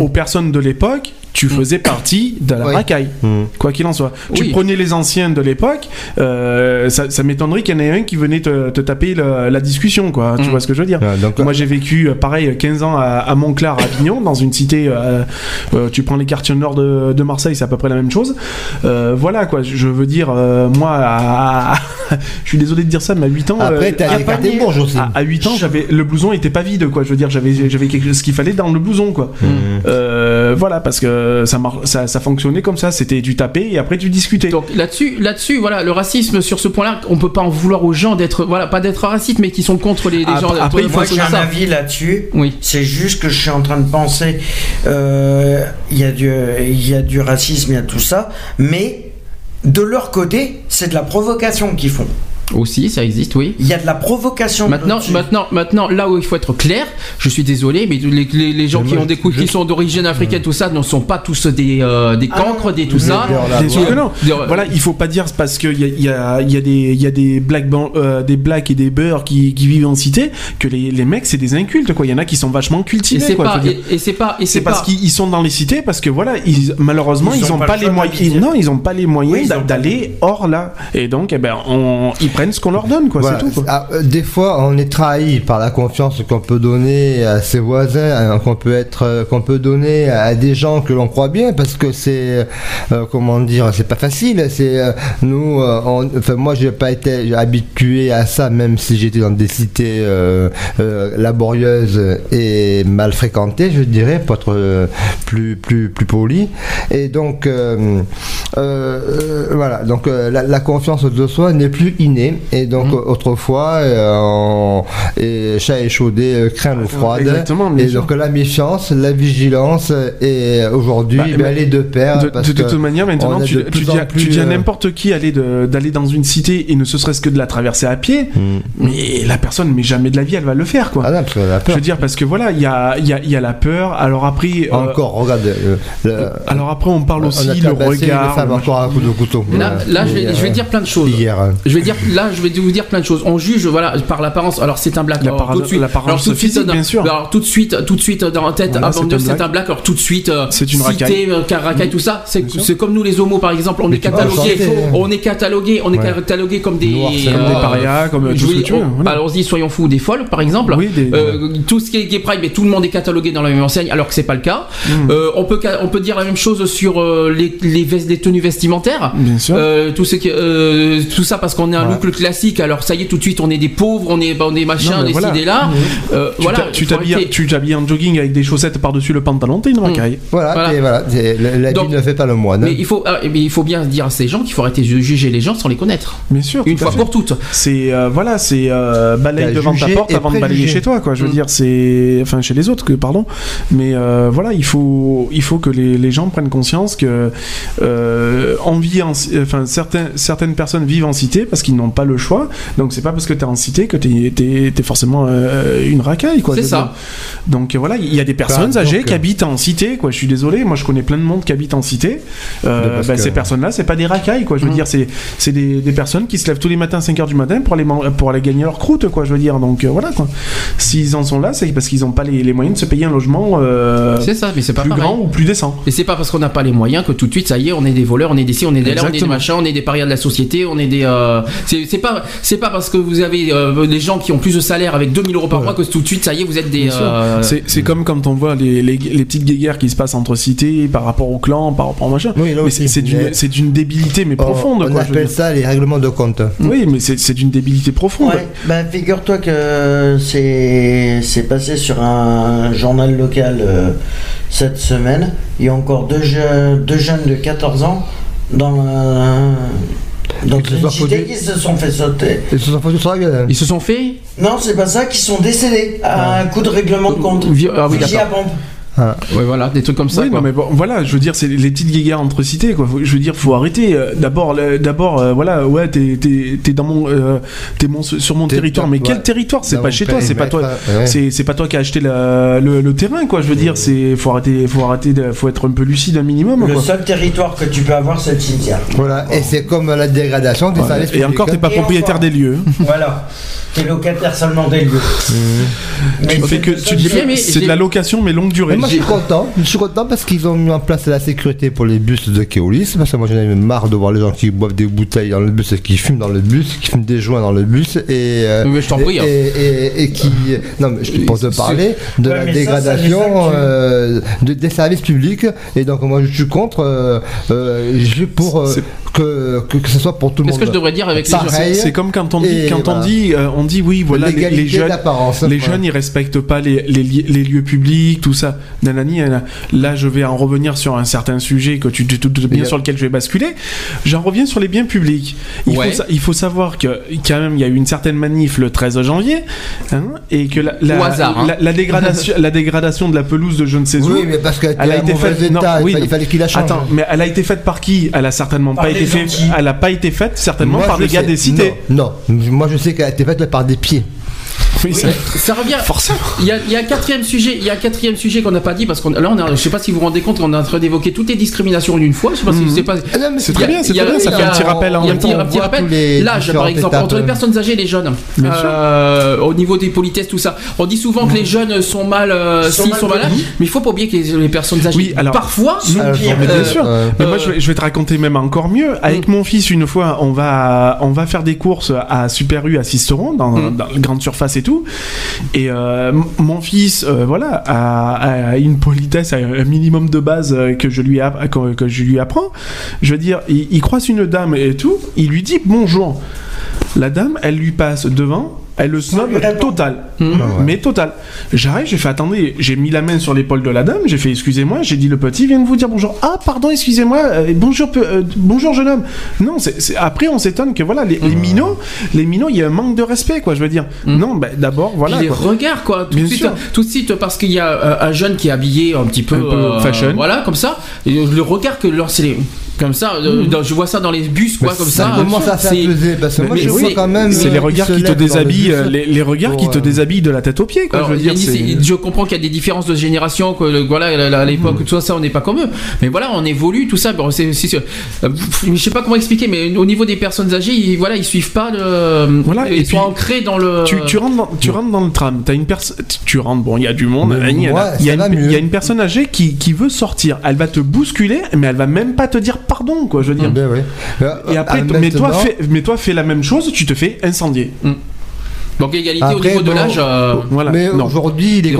aux personnes de l'époque, tu faisais partie de la Oui. racaille. Hmm. Quoi qu'il en soit. Tu prenais les anciens de l'époque, euh, ça, ça m'étonnerait qu'il y en ait un qui venait te, te taper le- la discussion, quoi. Tu Mm. vois ce que je veux dire donc, Moi j'ai vécu euh, pareil 15 ans à, à Montclar, à Avignon, dans une cité. euh, euh, tu prends les quartiers nord de, de Marseille, c'est à peu près la même chose. Euh, voilà quoi, je veux dire, euh, moi, à- je suis désolé de dire ça, mais à 8 ans. Après, euh, t'as bourges aussi. à, à 8 ans, j'avais le blouson était pas vide, quoi. Je veux dire, j'avais j'avais quelque chose qu'il fallait dans le blouson, quoi. Euh, voilà, parce que ça, mar- ça, ça fonctionnait comme ça. C'était tu tapais et après tu discutais. Donc là-dessus, là-dessus, voilà, le racisme sur ce point-là, on peut pas en vouloir aux gens d'être, voilà, pas d'être racistes, mais qui sont contre les, les Après- gens. après, il faut Moi, j'ai un ça. avis là-dessus. Oui. C'est juste que je suis en train de penser, euh, il y, a du- il y a du racisme, il y a tout ça, mais de leur côté, c'est de la provocation qu'ils font. Aussi, ça existe, oui. Il y a de la provocation. Maintenant, maintenant, maintenant, là où il faut être clair, je suis désolé, mais les, les- les gens Mais qui moi, ont des coups, je- qui sont d'origine africaine, tout ça, ne sont pas tous des, euh, des Ah cancres, des tout ça. Bien sûr que non. Voilà, il faut pas dire parce qu'il y a, il y, a, il y, a des- il y a des blacks ban- euh, des blacks et des beurs qui, qui vivent en cité que les, les mecs c'est des incultes quoi. Il y en a qui sont vachement Et cultivés c'est pas, et, et c'est pas, et C'est parce pas. qu'ils ils sont dans les cités parce que voilà, ils, malheureusement Ils ils ont ont pas pas le les moyens. Non, ils ont pas les moyens Oui, pas- d'aller hors là. Et donc eh ben on, ils prennent ce qu'on leur donne quoi. Voilà. C'est tout. Quoi. Ah, euh, des fois, on est trahi par la confiance qu'on peut donner à ses voisins, hein, qu'on peut être, euh, qu'on peut donner à des gens que l'on croit bien, parce que c'est, euh, comment dire, c'est pas facile. C'est euh, nous, on- enfin moi, j'ai pas été habitué à ça, même si j'étais dans des cités laborieuses et mal fréquentées, je dirais, pour être plus plus plus poli. Et donc, voilà. Donc la, la confiance de soi n'est plus innée. Et donc Mhm. euh, autrefois, euh, on- et chat échaudé euh, craint l'eau froide. Exactement, Et donc la méfiance, la vigilance, et aujourd'hui, Bah, deux paires. De, parce de- toute manière, maintenant, tu, de tu plus dis, à- plus, tu dis à euh, n'importe qui aller de- d'aller dans une cité et ne ce serait-ce que de la traverser à pied, Hmm. mais la personne, mais jamais de la vie, elle va le faire, quoi. Ah non, Je veux dire, parce que voilà, il y a, il y, a, il y a la peur. Alors après, euh, Encore, regarde. euh, le- alors après, on parle on aussi le regard. le encore un coup de couteau. Là, Euh, là, je vais, je vais euh, dire plein de choses. Hier. Je vais dire, là, je vais vous dire plein de choses. On juge, voilà, par l'apparence. Alors c'est un black. Alors, L'apparence- tout de suite, l'apparence alors, tout de suite, physique, dans- bien sûr. Alors tout de suite, tout de suite dans la tête, Voilà, avant c'est de un dire c'est un black. Alors tout de suite, euh, C'est une racaille. euh, car racaille, tout ça. C'est comme nous les homos, par exemple. On est hein. on est catalogués, on est Ouais. catalogués comme des Comme euh, des parias, comme tout ce que tu veux. soyons fous des folles, par exemple. Euh, tout ce qui est gay pride, mais tout le monde est catalogué dans la même enseigne, alors que c'est pas le cas. Mm. Euh, on peut on peut dire la même chose sur euh, les tenues vestimentaires. Bien sûr. Euh, tout ce qui, euh, tout ça parce qu'on a un Ouais. Classique. Alors ça y est, tout de suite, on est des pauvres, on est, on est machin, Non, voilà. ci, des là. Euh, Tu voilà. t'habilles arrêter. tu t'habilles en jogging avec des chaussettes par-dessus le pantalon, t'es une racaille. Voilà, Voilà. et voilà. c'est- la- La Donc- vie ne fait pas le moine. Mais il faut, ah, mais il faut bien dire à ces gens qu'il faut arrêter de juger les gens sans les connaître. Bien sûr. Une fois fait. pour toutes. C'est euh, voilà, c'est euh, balaye devant ta porte avant de balayer chez toi, quoi. Je veux Mm. dire, c'est enfin chez les autres, que pardon. Mais euh, voilà, il faut il faut que les, les gens prennent conscience que euh, on vit en, enfin certains certaines personnes vivent en cité parce qu'ils n'ont pas le choix. Donc c'est pas parce que t'es en cité que t'es t'es forcément euh, une racaille, quoi. C'est ça. dire. Donc euh, voilà, il y a des personnes Bah, âgées donc, qui euh, habitent en cité, quoi. Je suis désolé, moi je connais plein de monde qui habite en cité. Euh, bah, que- Ces personnes-là, c'est pas des racailles, quoi. Je veux Mm. dire, c'est c'est des, des personnes qui se lèvent tous les matins à 5h du matin pour aller, pour aller gagner leur croûte, quoi, je veux dire. Donc euh, voilà, quoi. S'ils en sont là, c'est parce qu'ils n'ont pas les, les moyens de se payer un logement euh, C'est ça, mais c'est pas plus pareil. grand ou plus décent. Et c'est pas parce qu'on n'a pas les moyens que tout de suite, ça y est, on est des voleurs, on est des ci, on est des là, on est des machins, on est des parias de la société, on est des. euh, c'est c'est pas, c'est pas parce que vous avez euh, des gens qui ont plus de salaire avec 2000 euros par Ouais. mois que tout de suite, ça y est, vous êtes des. Euh, C'est c'est comme quand on voit les, les, les petites guéguerres qui se passent entre cités par rapport au clan, par rapport au machin. Oui, mais c'est c'est d'une Mais- c'est d'une débilité, mais On- profonde, On, quoi. appelle ça les règlements de compte. Oui, mais c'est c'est d'une débilité profonde. Ouais, bah figure-toi que c'est c'est passé sur un journal local euh, cette semaine. Il y a encore deux, je- deux jeunes de 14 ans dans la- sont cité foutus. qui se sont fait sauter. Ils se sont foutus sur la gueule. Ils se sont fait. Non, c'est pas ça, qui sont décédés à un coup de règlement de compte. Ah oui, d'accord. Ah. Ouais, voilà, des trucs comme ça. Oui, quoi. non, mais bon, voilà, je veux dire, c'est les petites guéguerres entre cités, quoi. Je veux dire, faut arrêter. Euh, D'abord, d'abord, euh, voilà, ouais, t'es, t'es, t'es dans mon, euh, t'es mon, sur mon T'es- territoire, mais ouais. quel territoire? C'est pas chez toi, c'est pas toi. ouais. C'est, c'est pas toi qui as acheté la- le, le terrain, quoi. Je veux dire, c'est, faut arrêter, faut arrêter, de- faut être un peu lucide un minimum, Le quoi. seul territoire que tu peux avoir, c'est le cimetière. Voilà, et c'est comme la dégradation des services Et encore, t'es publics. pas propriétaire des lieux. voilà. T'es locataire seulement des lieux. Mais Tu c'est fais que, tu dis, c'est de la location, mais longue durée. Moi je suis content, je suis content parce qu'ils ont mis en place la sécurité pour les bus de Keolis, parce que moi j'en ai marre de voir les gens qui boivent des bouteilles dans le bus et qui fument dans le bus, qui fument des joints dans le bus et, euh, Mais je t'en prie, et, hein. et- et- et qui non mais je pense de parler de Ouais, la mais ça, ça dégradation euh, de- des services publics et donc moi je suis contre, euh, euh, je suis pour euh, que, que que ce soit pour tout le Qu'est-ce monde. que je devrais dire avec les Pareil. C'est comme quand on dit, quand on dit, euh, on dit oui, voilà, les, les jeunes, d'apparence. les Ouais. jeunes, ils respectent pas les, les, li- les lieux publics, tout ça. Nanani, nanana. là, je vais en revenir sur un certain sujet que tu doutes bien sur lequel je vais basculer. J'en reviens sur les biens publics. Il, Ouais. faut, sa- il faut savoir que quand même, il y a eu une certaine manif le 13 janvier, hein, et que la, la, Au hasard, hein. la, la dégradation, la dégradation de la pelouse de je ne sais où. Oui, mais parce qu'elle Elle a était été en mauvais faite. non, état, il oui, fallait- non. il fallait qu'il la change. Attends, mais elle a été faite par qui? Elle a certainement Par pas été faite. Elle a pas été faite certainement Moi, par des gars des cités. Non, non. moi je sais qu'elle a été faite par des pieds. Oui, ça- Ça revient. Forcément. Il y, a, il y a un quatrième sujet, il y a un quatrième sujet qu'on n'a pas dit parce qu'on là on a, je sais pas si vous vous rendez compte qu'on est en train d'évoquer toutes les discriminations d'une fois. Je sais pas si c'est pas. Ah C'est très a- bien, c'est très bien, ça fait un petit rappel en Il y a un petit, rappel. L'âge, par exemple, entre les personnes âgées et les jeunes. Euh, au niveau des politesses, tout ça. On dit souvent que les jeunes sont mal, euh, Sont sont malades, mais il faut pas oublier que les, personnes âgées, Oui, alors- parfois. Mais bien sûr. euh, Mais moi, je vais, te raconter même encore mieux. Avec mon fils, une fois, on va, on va faire des courses à Super U à Sisteron, dans, Mm. dans la grande surface et tout. Et euh, mon fils, euh, voilà, a, une politesse, un minimum de base euh, que je lui, que, je lui apprends. Je veux dire, il croise une dame et tout, il lui dit bonjour. La dame, elle lui passe devant. Elle le snob répond. total. Ah ouais. mais total. J'arrive, j'ai fait attendez, j'ai mis la main sur l'épaule de la dame, j'ai fait excusez-moi, j'ai dit le petit vient de vous dire bonjour. Ah pardon, excusez-moi, euh, bonjour, euh, bonjour jeune homme. Non, c'est après on s'étonne que voilà les, les minots, les minots, il y a un manque de respect quoi. Je veux dire, Mm. non, bah, d'abord voilà. Puis les quoi. regards quoi tout Bien de, suite, sûr. tout de suite parce qu'il y a euh, un jeune qui est habillé un petit peu, Un peu fashion. voilà comme ça et le regard que leur c'est les Comme ça, euh, dans- je vois ça dans les bus, quoi, comme ça. commence à faire c'est- peser parce que moi Mais je vois quand même. C'est euh, les ils regards se qui te lèvent dans le déshabillent, bus euh, les, les regards qui pour, te euh, déshabillent de la tête aux pieds, quoi. Alors, je veux dire, c'est. je comprends qu'il y a des différences de génération, que le- voilà, à à l'époque, tout ça, on n'est pas comme eux. Mais voilà, on évolue, tout ça. Bon, c'est, euh, je sais pas comment expliquer, mais au niveau des personnes âgées, ils, voilà, ils suivent pas le. Voilà, ils et sont puis, ancrés dans le. Tu, tu rentres dans, tu rentres dans le tram, t'as une personne, tu rentres, bon, il y a du monde, Mais il y, en a- moi, il y a ça va une- mieux. il y a une personne âgée qui, qui veut sortir, elle va te bousculer, mais elle va même pas te dire pardon, quoi, je veux dire. Ben oui. Et après, Ah, mais, toi, fais, mais toi, fais la même chose, tu te fais incendier. Donc égalité au niveau de l'âge. euh, Voilà. Mais aujourd'hui, il,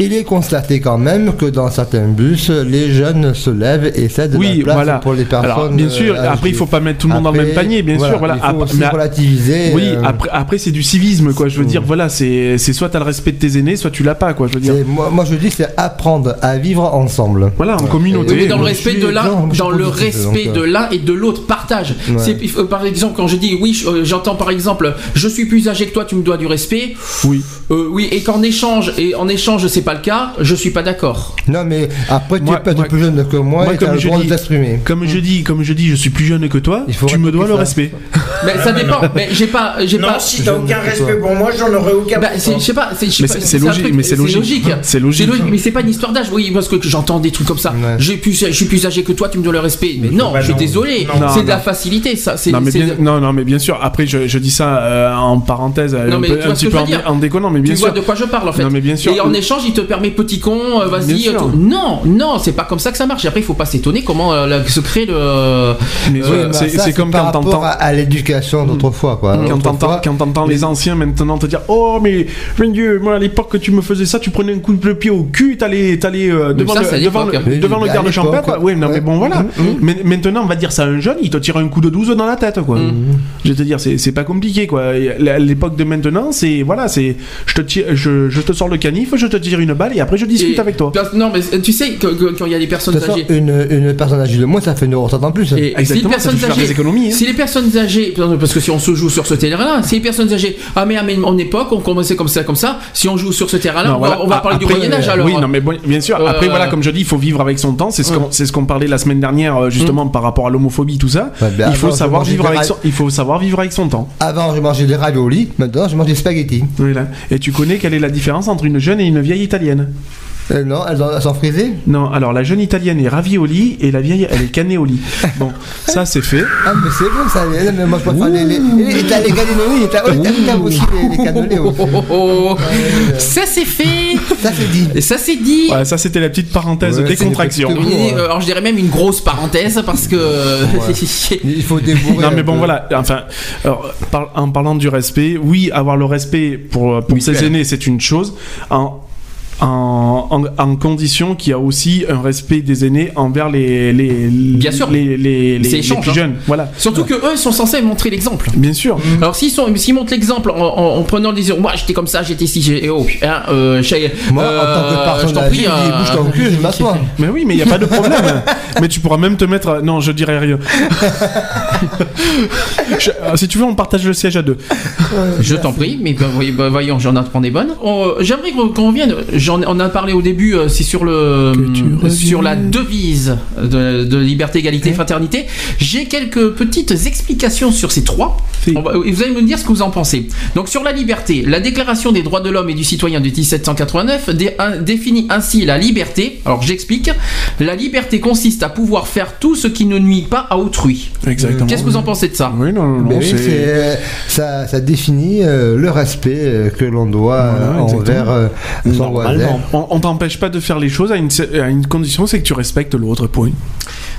il est constaté quand même que dans certains bus, les jeunes se lèvent et cèdent Oui, la place voilà. pour les personnes. Alors, bien sûr, euh, après, il faut pas mettre tout le monde dans le même panier, bien sûr. Voilà. Il faut Après- mais- relativiser. oui, euh, après, après c'est du civisme, quoi. Je veux Mm. dire, voilà, c'est c'est soit t'as le respect de tes aînés, soit tu l'as pas, quoi. Je veux dire. moi, moi, je dis, c'est apprendre à vivre ensemble. Voilà, en Ouais. communauté. Oui, dans le respect de l'un, dans le respect donc, de l'un et de l'autre, partage. Euh, par exemple, quand je dis oui, je- j'entends par exemple, je suis plus âgé que toi, tu me dois du respect. Oui. Euh, oui, et qu'en échange, et en échange, c'est pas le cas, je suis pas d'accord. Non, mais après, tu Moi- es peut-être moi- plus jeune que moi, moi, et tu as comme le je droit de dis- t'exprimer. Comme je dis, comme je dis, je suis plus jeune que toi, Il faut tu me dois le ça. respect. Mais ça dépend. mais j'ai pas, j'ai Non, pas. si t'as je- aucun je- respect pour moi, j'en aurais aucun Bah, je sais pas, c'est je sais Mais pas, c'est- logique, mais c'est logique. C'est logique. Mais c'est pas une histoire d'âge, oui, parce que j'entends des trucs comme ça. Ouais. J'ai plus, je suis plus âgé que toi, tu me dois le respect. Mais non, Bah je suis désolé. C'est de la facilité, ça. Non mais, bien, de- non, non, mais bien sûr, après je, je dis ça euh, en parenthèse, euh, Non, mais peu- tu vois ce que en, veux dire. en déconnant, mais bien tu sûr. vois de quoi je parle en fait. Non, mais bien sûr. Et en échange, il te permet petit con, euh, vas-y. Non, non, c'est pas comme ça que ça marche. Et après, il faut pas s'étonner comment euh, la- se crée le. Mais Euh, ouais, c'est comme par quand t'entends. à, l'éducation d'autrefois, quoi. Quand t'entends, les anciens maintenant te dire Oh, mais mon Dieu, moi à l'époque que tu me faisais ça, tu prenais un coup de pied au cul, t'allais, t'allais euh, devant, le, à devant, le, garde champêtre. Oui, non, mais bon, voilà. Mhm. Mais maintenant, on va dire ça à un jeune, il te tire un coup de 12 dans la tête, quoi. Je vais te dire, c'est c'est pas compliqué, quoi. L'époque de maintenant, c'est voilà, c'est je te tire, je, je te sors le canif, je te tire une balle et après je discute Et- avec toi. Non, mais tu sais, que- que- quand il y a des De personnes façon, âgées. une, une personne âgée de moi, ça fait une retraite en plus. Et si les Exactement, ça personnes faire âgées, des économies. hein. si les personnes âgées, parce que si on se joue sur ce terrain-là, si les personnes âgées, ah mais à mon époque, on commençait comme ça, comme ça, si on joue sur ce terrain-là, on, voilà. va, on va Ah, parler du après, Moyen Âge euh, alors. Oui, non, mais bon, bien sûr. Après, Euh, voilà, comme je dis, il faut vivre avec son temps. C'est ce qu'on, ce qu'on parlait la semaine dernière, euh, justement, par rapport à l'homophobie, tout ça. Ouais, ben il faut savoir vivre avec son, il faut savoir vivre avec son temps. Avant, je mangeais des raviolis, maintenant, je mange des spaghettis. Voilà. Et tu connais quelle est la différence entre une jeune et une vieille italienne? Euh, non, elles, ont- elles sont frisées Non, alors la jeune italienne est ravioli et la vieille, elle est canéoli. Bon, ça c'est fait. Ah, mais c'est bon, ça. les- Mais moi, je préfère les. les, les, et t'as les cannelés, t'as oh, aussi les, les Oh, aussi. oh, oh, oh. Ça c'est fait. Ça, c'est dit. Et ça c'est dit. Ça c'était la petite parenthèse Ouais, de décontraction. des Une- petites- euh, alors je dirais même une grosse parenthèse parce que Il faut dévorer. Non mais bon voilà, enfin, alors, par- en parlant du respect, oui, avoir le respect pour, pour ses aînés, c'est une chose. En, en, en, en condition qu'il y a aussi un respect des aînés envers les les Bien sûr. les, les, les, échange, plus hein. jeunes. Voilà, surtout que eux sont censés montrer l'exemple. bien sûr. Alors s'ils sont, s'ils montrent l'exemple en, en- en prenant des moi j'étais comme ça, j'étais ici, j'ai oh, hein, euh, Moi, en euh, tant que je personne t'en prie, je euh, bouge ton cul, je m'assois. Mais oui, mais il n'y a pas de problème. mais tu pourras même te mettre. Non, je dirais rien. Je- euh, si tu veux, on partage le siège à deux. Je t'en prie, mais bah, voyons, j'en apprends des bonnes. On- J'aimerais qu'on revienne. On a parlé au début, euh, c'est sur le reviennes. sur la devise de, de liberté, égalité, fraternité. J'ai quelques petites explications sur ces trois. Si. On va- et vous allez me dire ce que vous en pensez. Donc sur la liberté, la Déclaration des droits de l'homme et du citoyen de 1789 dé- un- définit ainsi la liberté. Alors j'explique. La liberté consiste à pouvoir faire tout ce qui ne nuit pas à autrui. Exactement. Qu'est-ce que vous en pensez de ça? Oui, non, non, non. Oui, euh, ça, ça définit euh, le respect euh, que l'on doit Voilà, euh, envers euh, son Normalement. On, on t'empêche pas de faire les choses à une, à une condition, c'est que tu respectes l'autre. Point.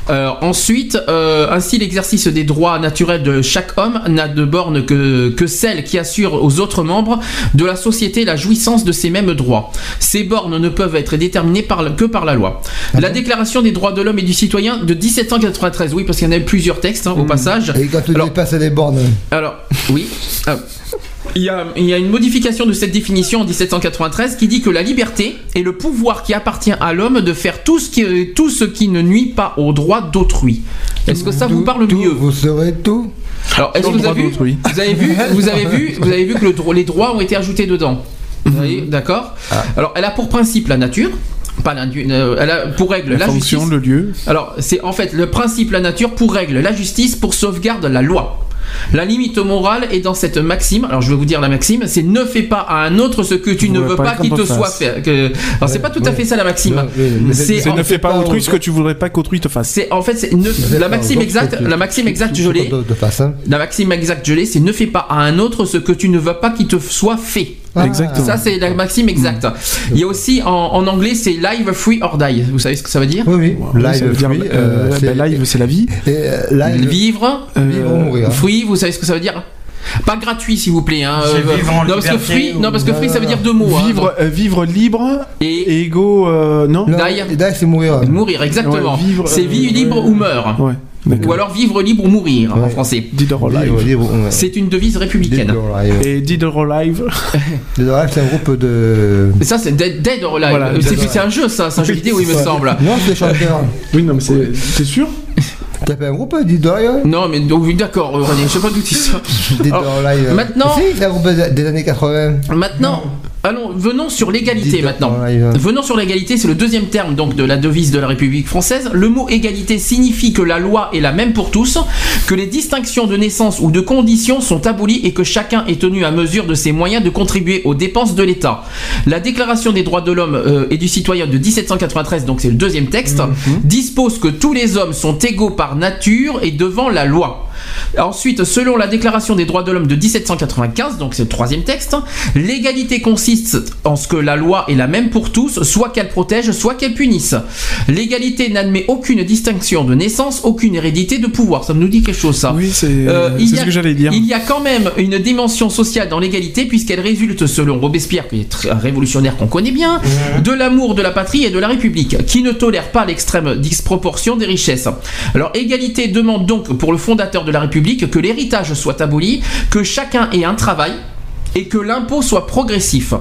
Euh, ensuite, euh, ainsi l'exercice des droits naturels de chaque homme n'a de borne que, que celle qui assure aux autres membres de la société la jouissance de ces mêmes droits. Ces bornes ne peuvent être déterminées par, que par la loi. La Déclaration des droits de l'homme et du citoyen de 1793, oui, parce qu'il y en a eu plusieurs textes hein, au passage. Et quand tu Alors- dépasses les bornes, Alors, oui. Ah. Il y, a, il y a une modification de cette définition en 1793 qui dit que la liberté est le pouvoir qui appartient à l'homme de faire tout ce qui, tout ce qui ne nuit pas aux droits d'autrui. Est-ce que ça vous parle tout, mieux Vous saurez tout. Alors, est-ce Sur que le vous avez, vu, vous avez vu, vous avez vu, vous avez vu que le dro- les droits ont été ajoutés dedans. Vous voyez, d'accord Alors, elle a pour principe la nature, Pas l'indu- euh, elle a pour règle La, la, fonction, justice. le lieu. Alors, c'est en fait le principe, la nature, pour règle la justice, pour sauvegarde la loi. La limite morale est dans cette maxime. Alors, je vais vous dire la maxime c'est ne fais pas à un autre ce que tu Vous ne veux pas qu'il te soit fait. que- Alors, c'est pas tout à fait ça la maxime. C'est ne fais pas autrui ce que tu voudrais pas qu'autrui te fasse. C'est en fait c'est ne- la maxime exacte, la maxime exacte je l'ai. La maxime exacte je l'ai, c'est ne fais pas à un autre ce que tu ne veux pas qu'il te soit fait. Ah, Exactement. Ça c'est la maxime exacte. Il y a aussi en, en anglais c'est live free or die. Vous savez ce que ça veut dire? Oui, oui. Live free, euh, euh, bah, c'est- live, c'est la vie. Et, euh, live, Vivre, Euh, vivre ou mourir. free, vous savez ce que ça veut dire? Pas gratuit s'il vous plaît. Hein. Euh, vivre en non parce que free, ou- non parce que free ça veut dire deux mots. hein. Vivre, euh, vivre libre et, euh, non? Non, die. c'est mourir. mourir exactement. Ouais, vivre, c'est euh, vivre libre ou meurt. Ouais. Ou alors vivre libre ou mourir en français. C'est une devise républicaine. Dead or Alive. Et Dead or Alive. Dead or Alive, c'est un groupe de. Mais ça c'est Dead, Dead or Alive. Voilà, Euh, c'est un jeu ça, c'est un jeu Oui, vidéo il me semble. Non, c'est chanteur. Oui, non, mais c'est. T'es sûr T'as fait un groupe, Dead or Alive Non mais donc, oui, d'accord, euh, René, je sais pas d'où tu Alors, or Alive. maintenant- Si, c'est un groupe des années 80. Maintenant, allons, venons sur l'égalité maintenant. Venons sur l'égalité, c'est le deuxième terme donc de la devise de la République française. Le mot égalité signifie que la loi est la même pour tous, que les distinctions de naissance ou de conditions sont abolies et que chacun est tenu à mesure de ses moyens de contribuer aux dépenses de l'État. La Déclaration des droits de l'homme euh, et du citoyen de 1793, donc c'est le deuxième texte, dispose que tous les hommes sont égaux par nature et devant la loi. Ensuite, selon la Déclaration des droits de l'homme de 1795, donc c'est le troisième texte, l'égalité consiste en ce que la loi est la même pour tous, soit qu'elle protège, soit qu'elle punisse. L'égalité n'admet aucune distinction de naissance, aucune hérédité de pouvoir. Ça nous dit quelque chose, ça. Oui, c'est Euh, a- ce que j'allais dire. Il y a quand même une dimension sociale dans l'égalité puisqu'elle résulte, selon Robespierre, qui est un révolutionnaire qu'on connaît bien, de l'amour de la patrie et de la République, qui ne tolère pas l'extrême disproportion des richesses. Alors, égalité demande donc pour le fondateur de la République que l'héritage soit aboli, que chacun ait un travail et que l'impôt soit progressif.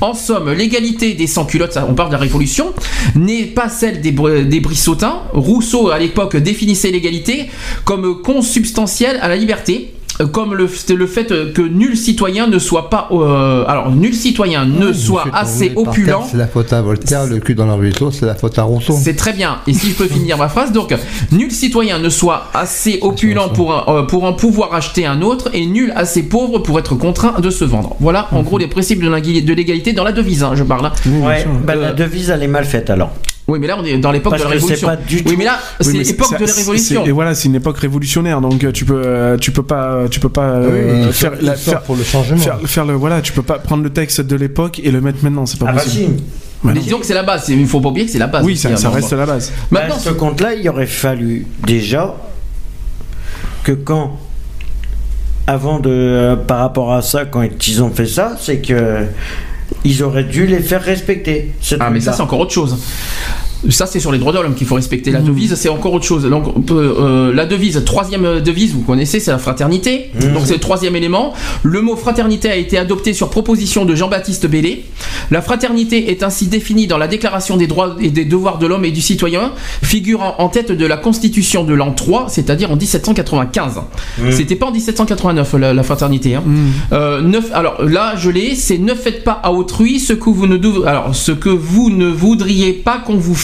En somme, l'égalité des sans-culottes, on parle de la Révolution, n'est pas celle des, des brissotins. Rousseau, à l'époque, définissait l'égalité comme consubstantielle à la liberté. Comme le, le fait que nul citoyen ne soit pas. euh, alors, nul citoyen ne soit Fait assez opulent. C'est la faute à Voltaire, le cul dans le ruisseau, c'est la faute à Rousseau. C'est très bien. Et si je peux finir ma phrase, donc, nul citoyen ne soit assez opulent pour, un- euh, pour en pouvoir acheter un autre et nul assez pauvre pour être contraint de se vendre. Voilà, en gros, les principes de l'égalité- dans la devise, hein, je parle. hein. Oui, Ouais, bah, Euh, la devise elle est mal faite alors. Oui, mais là, on est dans l'époque de la Révolution. pas du Oui, mais là, c'est l'époque de la Révolution. Et voilà, c'est une époque révolutionnaire, donc euh, tu peux, euh, tu peux pas, tu peux pas Ah oui, euh, faire, la- faire, pour le changement. faire, faire le, voilà, tu peux pas prendre le texte de l'époque et le mettre maintenant, c'est pas Ah bah possible. si. Ouais, Mais disons que c'est la base. Il faut pas oublier que c'est la base. Oui, ça, reste la base. Maintenant, à ce compte-là, il aurait fallu déjà que quand, avant de, euh, par rapport à ça, quand ils ont fait ça, c'est que ils auraient dû les faire respecter. Ah, mais ça, c'est encore autre chose. Ça, c'est sur les droits de l'homme qu'il faut respecter. La devise, c'est encore autre chose. Donc, on peut, euh, la devise, troisième devise, vous connaissez, c'est la fraternité. Donc, c'est le troisième élément. Le mot fraternité a été adopté sur proposition de Jean-Baptiste Bellé. La fraternité est ainsi définie dans la Déclaration des droits et des devoirs de l'homme et du citoyen, figurant en tête de la Constitution de l'an 3, c'est-à-dire en 1795. C'était pas en 1789, la, la fraternité. hein. Euh, neuf, alors là, je l'ai, c'est ne faites pas à autrui ce que vous ne alors ce que vous ne voudriez pas qu'on vous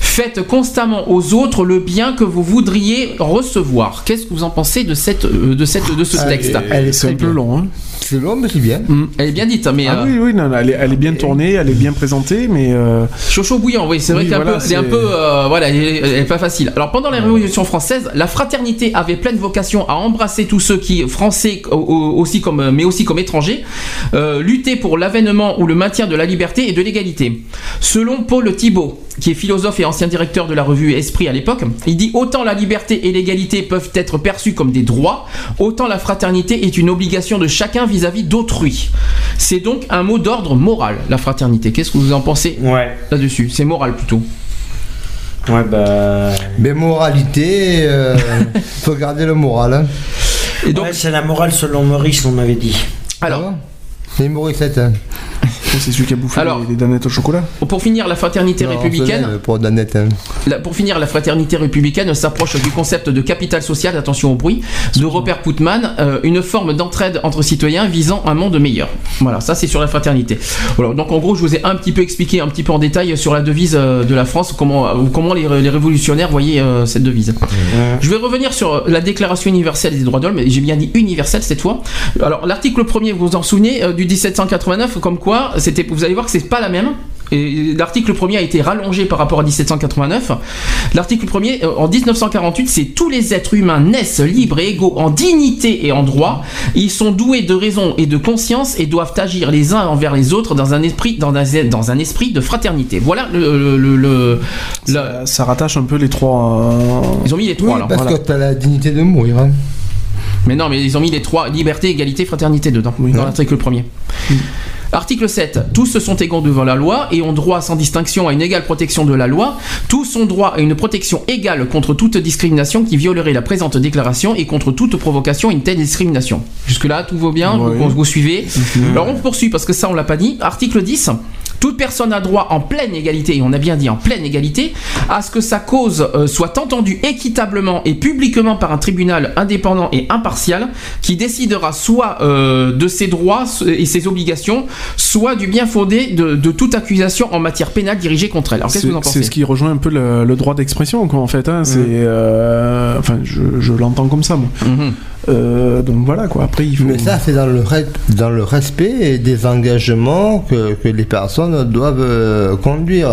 Faites constamment aux autres le bien que vous voudriez recevoir. Qu'est-ce que vous en pensez de cette euh, de cette de ce Ah, texte Elle est C'est un peu long, hein. C'est long, mais c'est bien. Elle est bien dite, hein, mais Ah euh, oui, oui, non, elle, est, elle est bien tournée, elle est bien présentée, mais euh, chaud chaud bouillant. Oui, c'est vrai Oui, qu'elle est un voilà, est un c'est- peu euh, voilà, elle est, elle est pas facile. Alors pendant la Révolution française, la fraternité avait pleine vocation à embrasser tous ceux qui français au- au- aussi comme mais aussi comme étrangers, euh, lutter pour l'avènement ou le maintien de la liberté et de l'égalité. Selon Paul Thibault, qui est philosophe et ancien directeur de la revue Esprit à l'époque, il dit autant la liberté et l'égalité peuvent être perçues comme des droits, autant la fraternité est une obligation de chacun vis-à-vis d'autrui. C'est donc un mot d'ordre moral, la fraternité. Qu'est-ce que vous en pensez Ouais, là-dessus? C'est moral plutôt. ouais, bah. Mais moralité, euh, faut garder le moral. Hein. Et donc, Ouais, c'est la morale selon Maurice, on m'avait dit. alors, Ah C'est Morissette. Hein. C'est celui qui a bouffé Alors- les, les danettes au chocolat. Pour finir, la fraternité Non, républicaine. Pour Danette. hein. La- pour finir, la fraternité républicaine s'approche du concept de capital social, attention au bruit, de Robert Putman, euh, une forme d'entraide entre citoyens visant un monde meilleur. Voilà, ça c'est sur la fraternité. Voilà, donc en gros, je vous ai un petit peu expliqué, un petit peu en détail sur la devise euh, de la France, comment, ou comment les, les révolutionnaires voyaient euh, cette devise. Je vais revenir sur la Déclaration universelle des droits de l'homme, et j'ai bien dit universelle cette fois. Alors l'article premier, vous vous en souvenez, euh, du 1789, comme quoi, c'était, vous allez voir que c'est pas la même. Et l'article premier a été rallongé par rapport à 1789. L'article premier, euh, en 1948, c'est tous les êtres humains naissent libres et égaux en dignité et en droit. Ils sont doués de raison et de conscience et doivent agir les uns envers les autres dans un esprit, dans un, dans un esprit de fraternité. Voilà le, le- le- le- Ça, ça rattache un peu les trois. euh, ils ont mis les Oui, trois là. parce voilà. que t'as la dignité de mourir. hein. Mais non, mais ils ont mis les trois liberté, égalité, fraternité dedans, dans l'article premier. Article 7. Tous sont égaux devant la loi et ont droit sans distinction à une égale protection de la loi. Tous ont droit à une protection égale contre toute discrimination qui violerait la présente déclaration et contre toute provocation à une telle discrimination. Jusque-là, tout va bien vous, vous suivez Alors on poursuit parce que ça, on l'a pas dit. Article 10. Toute personne a droit en pleine égalité, et on a bien dit en pleine égalité, à ce que sa cause euh, soit entendue équitablement et publiquement par un tribunal indépendant et impartial qui décidera soit euh, de ses droits et ses obligations, soit du bien fondé de, de toute accusation en matière pénale dirigée contre elle. Alors qu'est-ce que C'est vous en c'est pensez ce qui rejoint un peu le, le droit d'expression, quoi, en fait. hein. C'est, euh, enfin, je, je l'entends comme ça, moi. Mhm. Euh, donc voilà, quoi. Après, il faut. Mais ça, c'est dans le, dans le respect des engagements que, que les personnes doivent euh, conduire.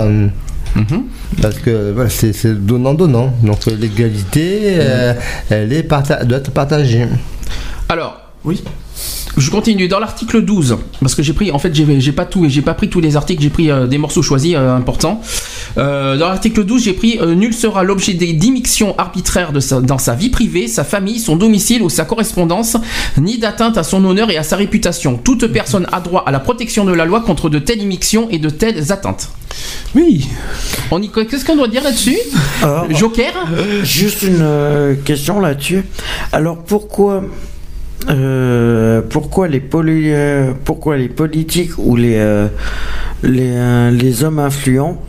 Mhm. Parce que voilà, c'est donnant-donnant. Donc l'égalité, euh, elle est parta- doit être partagée. Alors, oui. Je continue dans l'article 12 parce que j'ai pris en fait j'ai j'ai pas tout et j'ai pas pris tous les articles j'ai pris euh, des morceaux choisis euh, importants. Euh, dans l'article 12 j'ai pris euh, nul sera l'objet des arbitraires de sa- dans sa vie privée, sa famille, son domicile ou sa correspondance, ni d'atteinte à son honneur et à sa réputation. Toute personne a droit à la protection de la loi contre de telles immixtions et de telles atteintes. Oui. On y qu'est-ce qu'on doit dire là-dessus? Joker? Juste une question là-dessus. Alors pourquoi, euh, pourquoi les poli- euh, pourquoi les politiques ou les euh, les, euh, les hommes influents,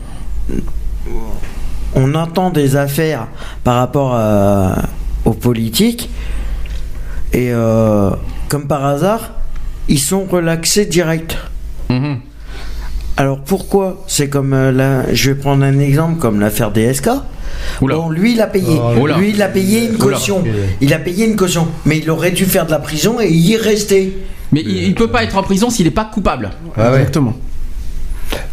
on entend des affaires par rapport à- aux politiques et comme par hasard, ils sont relaxés direct. Mhm. Alors pourquoi? C'est comme là, je vais prendre un exemple comme l'affaire DSK. Oula. Bon, lui il a payé. Oh, oula. Lui il a payé une Oula. caution. Il a payé une caution, mais il aurait dû faire de la prison et y rester. Mais il, il peut pas être en prison s'il n'est pas coupable. Ah ouais. Exactement.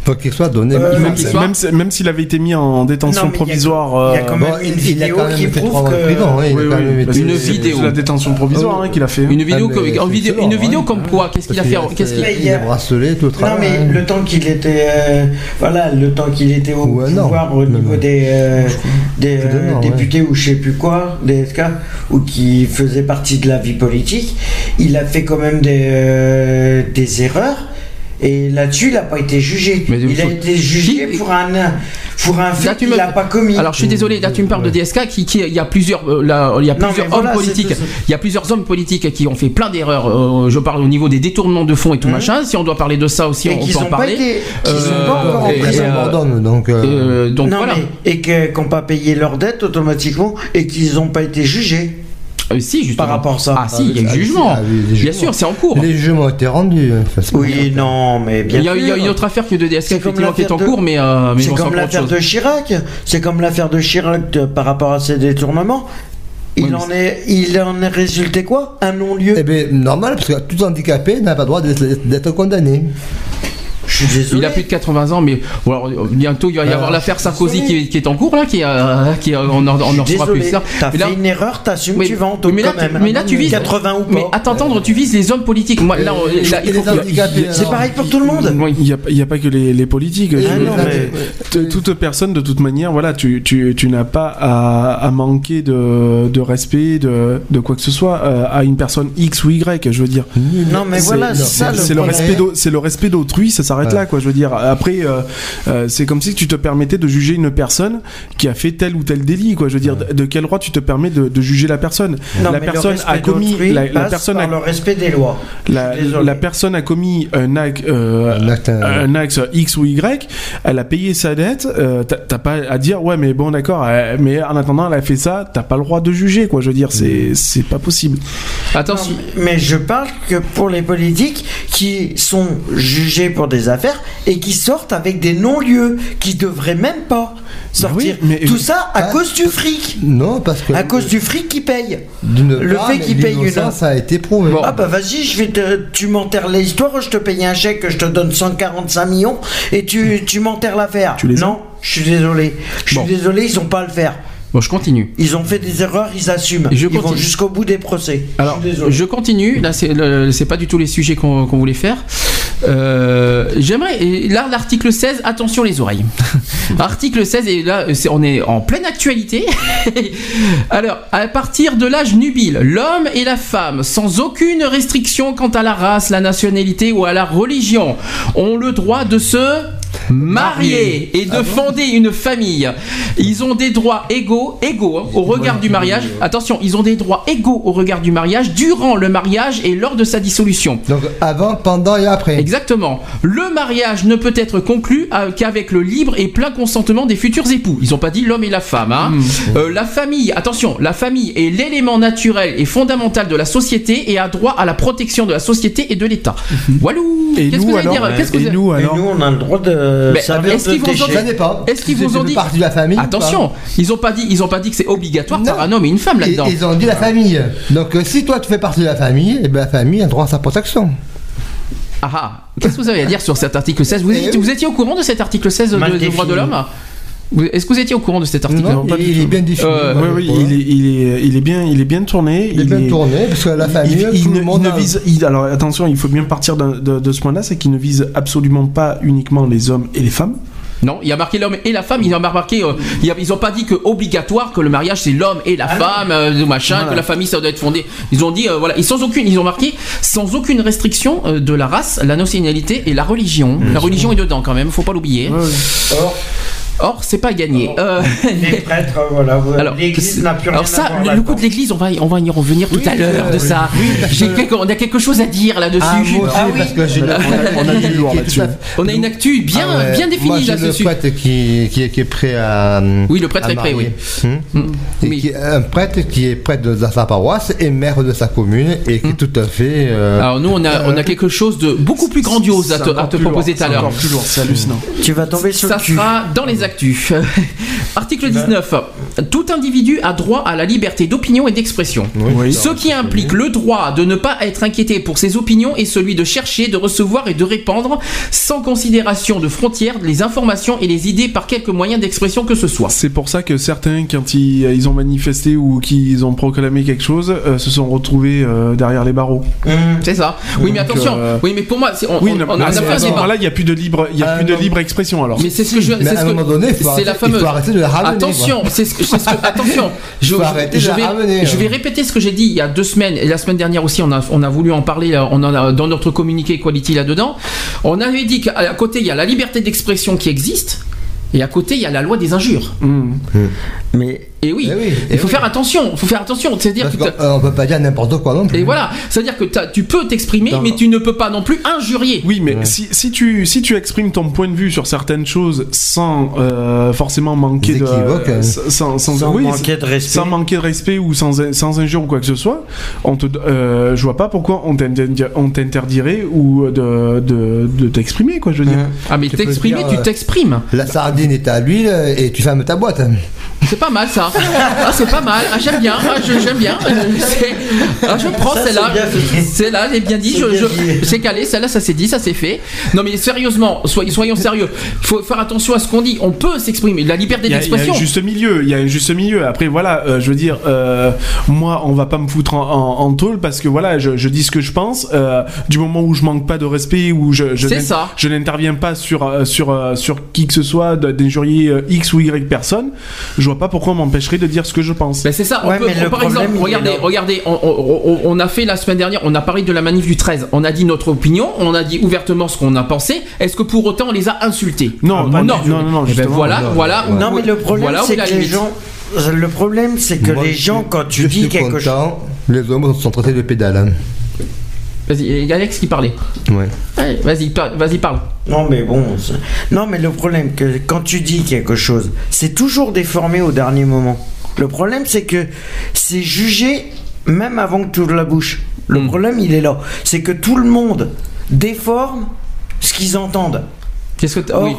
Faut qu'il soit donné. Euh, Même, soit- s'il avait été mis en détention Non, mais provisoire. il y a euh, quand même une vidéo qui prouve que- hein, Une vidéo. La détention provisoire hein, qu'il a fait. Une vidéo, Ah, mais une vidéo hein. comme quoi Qu'est-ce qu'il a fait Qu'est-ce qu'il Mais a- bracelet, tout le Non travail. mais hein. le temps qu'il était, euh, voilà, le temps qu'il était au Ouais, non. pouvoir au Non, niveau non. des, non, députés ou je sais plus quoi, des SK, ou qui faisait partie de la vie politique, il a fait quand même des, des erreurs. Et là-dessus, il n'a pas été jugé. Mais il a faut- été jugé Qui- pour un, pour un fait qu'il me- n'a pas commis. Alors je suis désolé, là tu me parles de DSK qui, qui- il y a plusieurs euh, là, il y a plusieurs hommes politiques, il y a plusieurs hommes politiques qui ont fait plein d'erreurs. euh, je parle au niveau des détournements de fonds et tout Mhm. machin. Si on doit parler de ça aussi, et on peut en n'ont parler. été, Euh, sont pas encore en prison. euh, donc. donc non, voilà. mais, et qu'on pas payé leurs dettes automatiquement et qu'ils n'ont pas été jugés. Euh, si justement. Par rapport à ça. Ah si, il y a eu Ah, si, jugement. ah, Bien sûr, c'est en cours. Les jugements ont été rendus. hein, Oui, non, mais bien Il y, a, il y a sûr. une autre affaire que de DSK qui est en cours, mais, euh, mais C'est comme l'affaire de Chirac. C'est comme l'affaire de Chirac de- par rapport à ses détournements. Il, Oui, mais en est, il en est résulté quoi? Un non-lieu Eh bien, normal, parce que tout handicapé n'a pas le droit d'être d'être condamné. Je suis désolé. Il a plus de 80 ans, mais bon, alors, euh, bientôt il va y Euh, avoir l'affaire Sarkozy qui est, qui est en cours là, qui euh, qui est- on en, on en saura plus ça. T'as Mais là- fait une erreur, t'assumes, tu vas en mais là, quand même. tu- mais là, tu vises- 80 ou pas. Mais à t'entendre, tu vises les hommes politiques. Moi, là, C'est pareil pour tout le monde. Il n'y a, il y a pas que les, les politiques. Ah Je- non, mais- T- toute personne de toute manière voilà tu, tu, tu n'as pas à, à manquer de, de respect de, de quoi que ce soit euh, à une personne X ou Y je veux dire Non, mais C'est- voilà, c'est le respect c'est le respect d'autrui ça s'arrête s'arrête Ouais. là, quoi. Je veux dire, après, euh, euh, c'est comme si tu te permettais de juger une personne qui a fait tel ou tel délit, quoi. Je veux dire, de, de quel droit tu te permets de, de juger la personne? Non, La personne a commis, la, personne par a, le respect des lois. la, personne a commis un acte, euh, Un acte, X ou Y, elle a payé sa dette, euh, t'as pas à dire ouais mais bon d'accord, mais en attendant elle a fait ça, t'as pas le droit de juger quoi. Je veux dire c'est c'est pas possible. Attention. Non, mais je parle que pour les politiques qui sont jugés pour des affaires et qui sortent avec des non-lieux, qui devraient même pas sortir. oui, mais- Tout ça à cause du fric. Non, parce que. À cause du fric payent. d'une le part, fait qu'il paye une- l'innocence a été prouvé. Bon. Ah bah vas-y, je vais te, tu m'enterres l'histoire, je te paye un chèque, je te donne 145 millions et tu, tu m'enterres l'affaire. Non, je suis désolé. Je suis Bon. désolé, ils ont pas à le faire. Bon, je continue. Ils ont fait des erreurs, ils assument. Je ils vont jusqu'au bout des procès. Alors, je je continue. Là, c'est pas du tout les sujets qu'on qu'on voulait faire. Euh, J'aimerais. Là, l'article 16. Attention les oreilles. article 16 et là, on est en pleine actualité. Alors, à partir de l'âge nubile, l'homme et la femme, sans aucune restriction quant à la race, la nationalité ou à la religion, ont le droit de se marier et de fonder une famille. Ils ont des droits égaux, égaux hein, au regard du mariage. Attention, ils ont des droits égaux au regard du mariage durant le mariage et lors de sa dissolution. Donc avant, pendant et après. Exactement. Le mariage ne peut être conclu euh, qu'avec le libre et plein consentement des futurs époux. Ils n'ont pas dit l'homme et la femme. hein. Euh, la famille, attention, la famille est l'élément naturel et fondamental de la société et a droit à la protection de la société et de l'État. Walou Et Qu'est-ce que nous vous allez alors dire que Et vous- nous Et alors nous, on a le droit de Est-ce de qu'ils vont déchets. Ça dépend. Est-ce qu'ils Si vous ont dit partie de la famille Attention, ils ont pas dit, ils ont pas dit que c'est obligatoire Non. par un homme et une femme là-dedans. ils ont dit la famille. Donc euh, si toi tu fais partie de la famille, et ben la famille a droit à sa protection. Ah ah. Qu'est-ce que vous avez à dire sur cet article 16 vous, Eh vous étiez au courant de cet article 16 de- Mal des droits de l'homme Est-ce que vous étiez au courant de cet article? Non, il, est bien défini. Euh, Oui, il est, il, est, il est bien, il est bien tourné. Il est bien est- tourné parce que la famille, il, il tout ne, le monde il ne a- vise. il- alors attention, il faut bien partir de, de ce point-là, c'est qu'il ne vise absolument pas uniquement les hommes et les femmes. Non, il y a marqué l'homme et la femme. Ils ont marqué, euh, ils ont pas dit que obligatoire que le mariage c'est l'homme et la femme, euh, machin, Voilà. que la famille ça doit être fondé. Ils ont dit euh, voilà, et sans aucune, ils ont marqué sans aucune restriction euh, de la race, la nationalité et la religion. La religion est dedans quand même, faut pas l'oublier. Or, c'est pas gagné. Euh, les prêtres, voilà, Alors, l'église n'a plus rien alors ça, à voir le, coup de l'église, on va, y- on va y revenir tout Oui, à l'heure euh, de ça. J'ai quelque- on a quelque chose à dire là-dessus. Ah, Ah oui. parce que j'ai On a- on a du lourd qui est là-dessus. tout à fait- On a une actu bien, Ah ouais. bien définie là-dessus. le prêtre qui, qui, est- qui est prêt à. Oui, le prêtre est prêt, oui. Hmm. Mm. Et Oui. qui est un prêtre qui est prêtre de sa paroisse et maire de sa commune et qui est tout à fait. euh, Alors nous, on a, on a quelque chose de beaucoup plus grandiose à te, proposer tout à l'heure. c'est hallucinant. Tu vas tomber sur Ça sera dans les actus. Article 19. Tout individu a droit à la liberté d'opinion et d'expression. Oui. Ce qui implique le droit de ne pas être inquiété pour ses opinions et celui de chercher, de recevoir et de répandre sans considération de frontières les informations et les idées par quelque moyen d'expression que ce soit. C'est pour ça que certains, quand ils, ils ont manifesté ou qu'ils ont proclamé quelque chose, euh, se sont retrouvés euh, derrière les barreaux. Mmh. C'est ça. Oui, mais attention. euh, Oui, mais pour moi, on, Oui, on- on mais a fait un débat. moment-là, il n'y a plus de libre, il y a Ah, plus de libre expression alors. Mais c'est ce que je. Mais c'est à ce un que- moment donné, il faut c'est arrêter- la fameuse. il faut arrêter de la ramener, Attention, c'est ce que, c'est ce que- attention. Je, vais, ramener, je vais répéter ce que j'ai dit il y a deux semaines et la semaine dernière aussi. On a, on a voulu en parler. euh, On en a dans notre communiqué Equality là-dedans. On avait dit qu'à à côté il y a la liberté d'expression qui existe et à côté il y a la loi des injures. Mmh. Mais Et oui, Eh oui, il eh faut oui. faire attention. Il faut faire attention. C'est-à-dire que qu'on ne peut pas dire n'importe quoi non plus. et voilà, c'est-à-dire que tu peux t'exprimer, mais tu ne peux pas non plus injurier. Oui, mais si, si, tu, si tu exprimes ton point de vue sur certaines choses sans euh, forcément manquer de. hein. sans, sans, sans oui, manquer de respect. sans manquer de respect ou sans, sans injure ou quoi que ce soit, on te, euh, je vois pas pourquoi on t'interdi- on t'interdirait ou de, de, de t'exprimer, quoi, je veux dire. Ah mais t'exprimer, tu euh, t'exprimes. La sardine est à l'huile et tu fermes ta boîte. C'est pas mal ça. Ah, c'est pas mal. Ah, j'aime bien. Ah, je- j'aime bien. Ah, je prends Ça, celle-là. Celle-là, j'ai bien dit. C'est Je, bien je- dit. c'est calé. Celle-là, ça s'est dit, ça s'est fait. Non mais sérieusement, soyons, soyons sérieux. Il faut faire attention à ce qu'on dit. On peut s'exprimer. La liberté Il a, il y a d'expression. un juste milieu, il y a un juste milieu. Après, voilà, euh, je veux dire, euh, moi, on va pas me foutre en, en, en tôle parce que voilà, je, je dis ce que je pense. euh, du moment où je manque pas de respect, où je, je C'est n'in- ça. je n'interviens pas sur, sur, sur qui que ce soit, d'injurier X ou Y personne, je vois pas pourquoi on m'empêcherait de dire ce que je pense. Ben c'est ça. on Ouais, peut- mais le par problème, exemple, regardez, regardez, on, on- on- on a fait la semaine dernière, on a parlé de la manif du 13. On a dit notre opinion, on a dit ouvertement ce qu'on a pensé. Est-ce que pour autant on les a insultés? Non, pas non, non, non, non, Eh ben voilà, non, voilà. non. où- Non, mais le problème, voilà c'est que les gens. Le problème, c'est que Moi, les gens, quand tu dis quelque chose. Les hommes sont traités de pédales. hein. Vas-y, il y a Alex qui parlait. Ouais. Allez, vas-y, par- vas-y, parle. Non, mais bon. c'est- Non, mais le problème, que quand tu dis quelque chose, c'est toujours déformé au dernier moment. Le problème, c'est que c'est jugé même avant que tu ouvres la bouche. Le Mm. problème, il est là. C'est que tout le monde déforme ce qu'ils entendent. Qu'est-ce que t'as- Or, oui.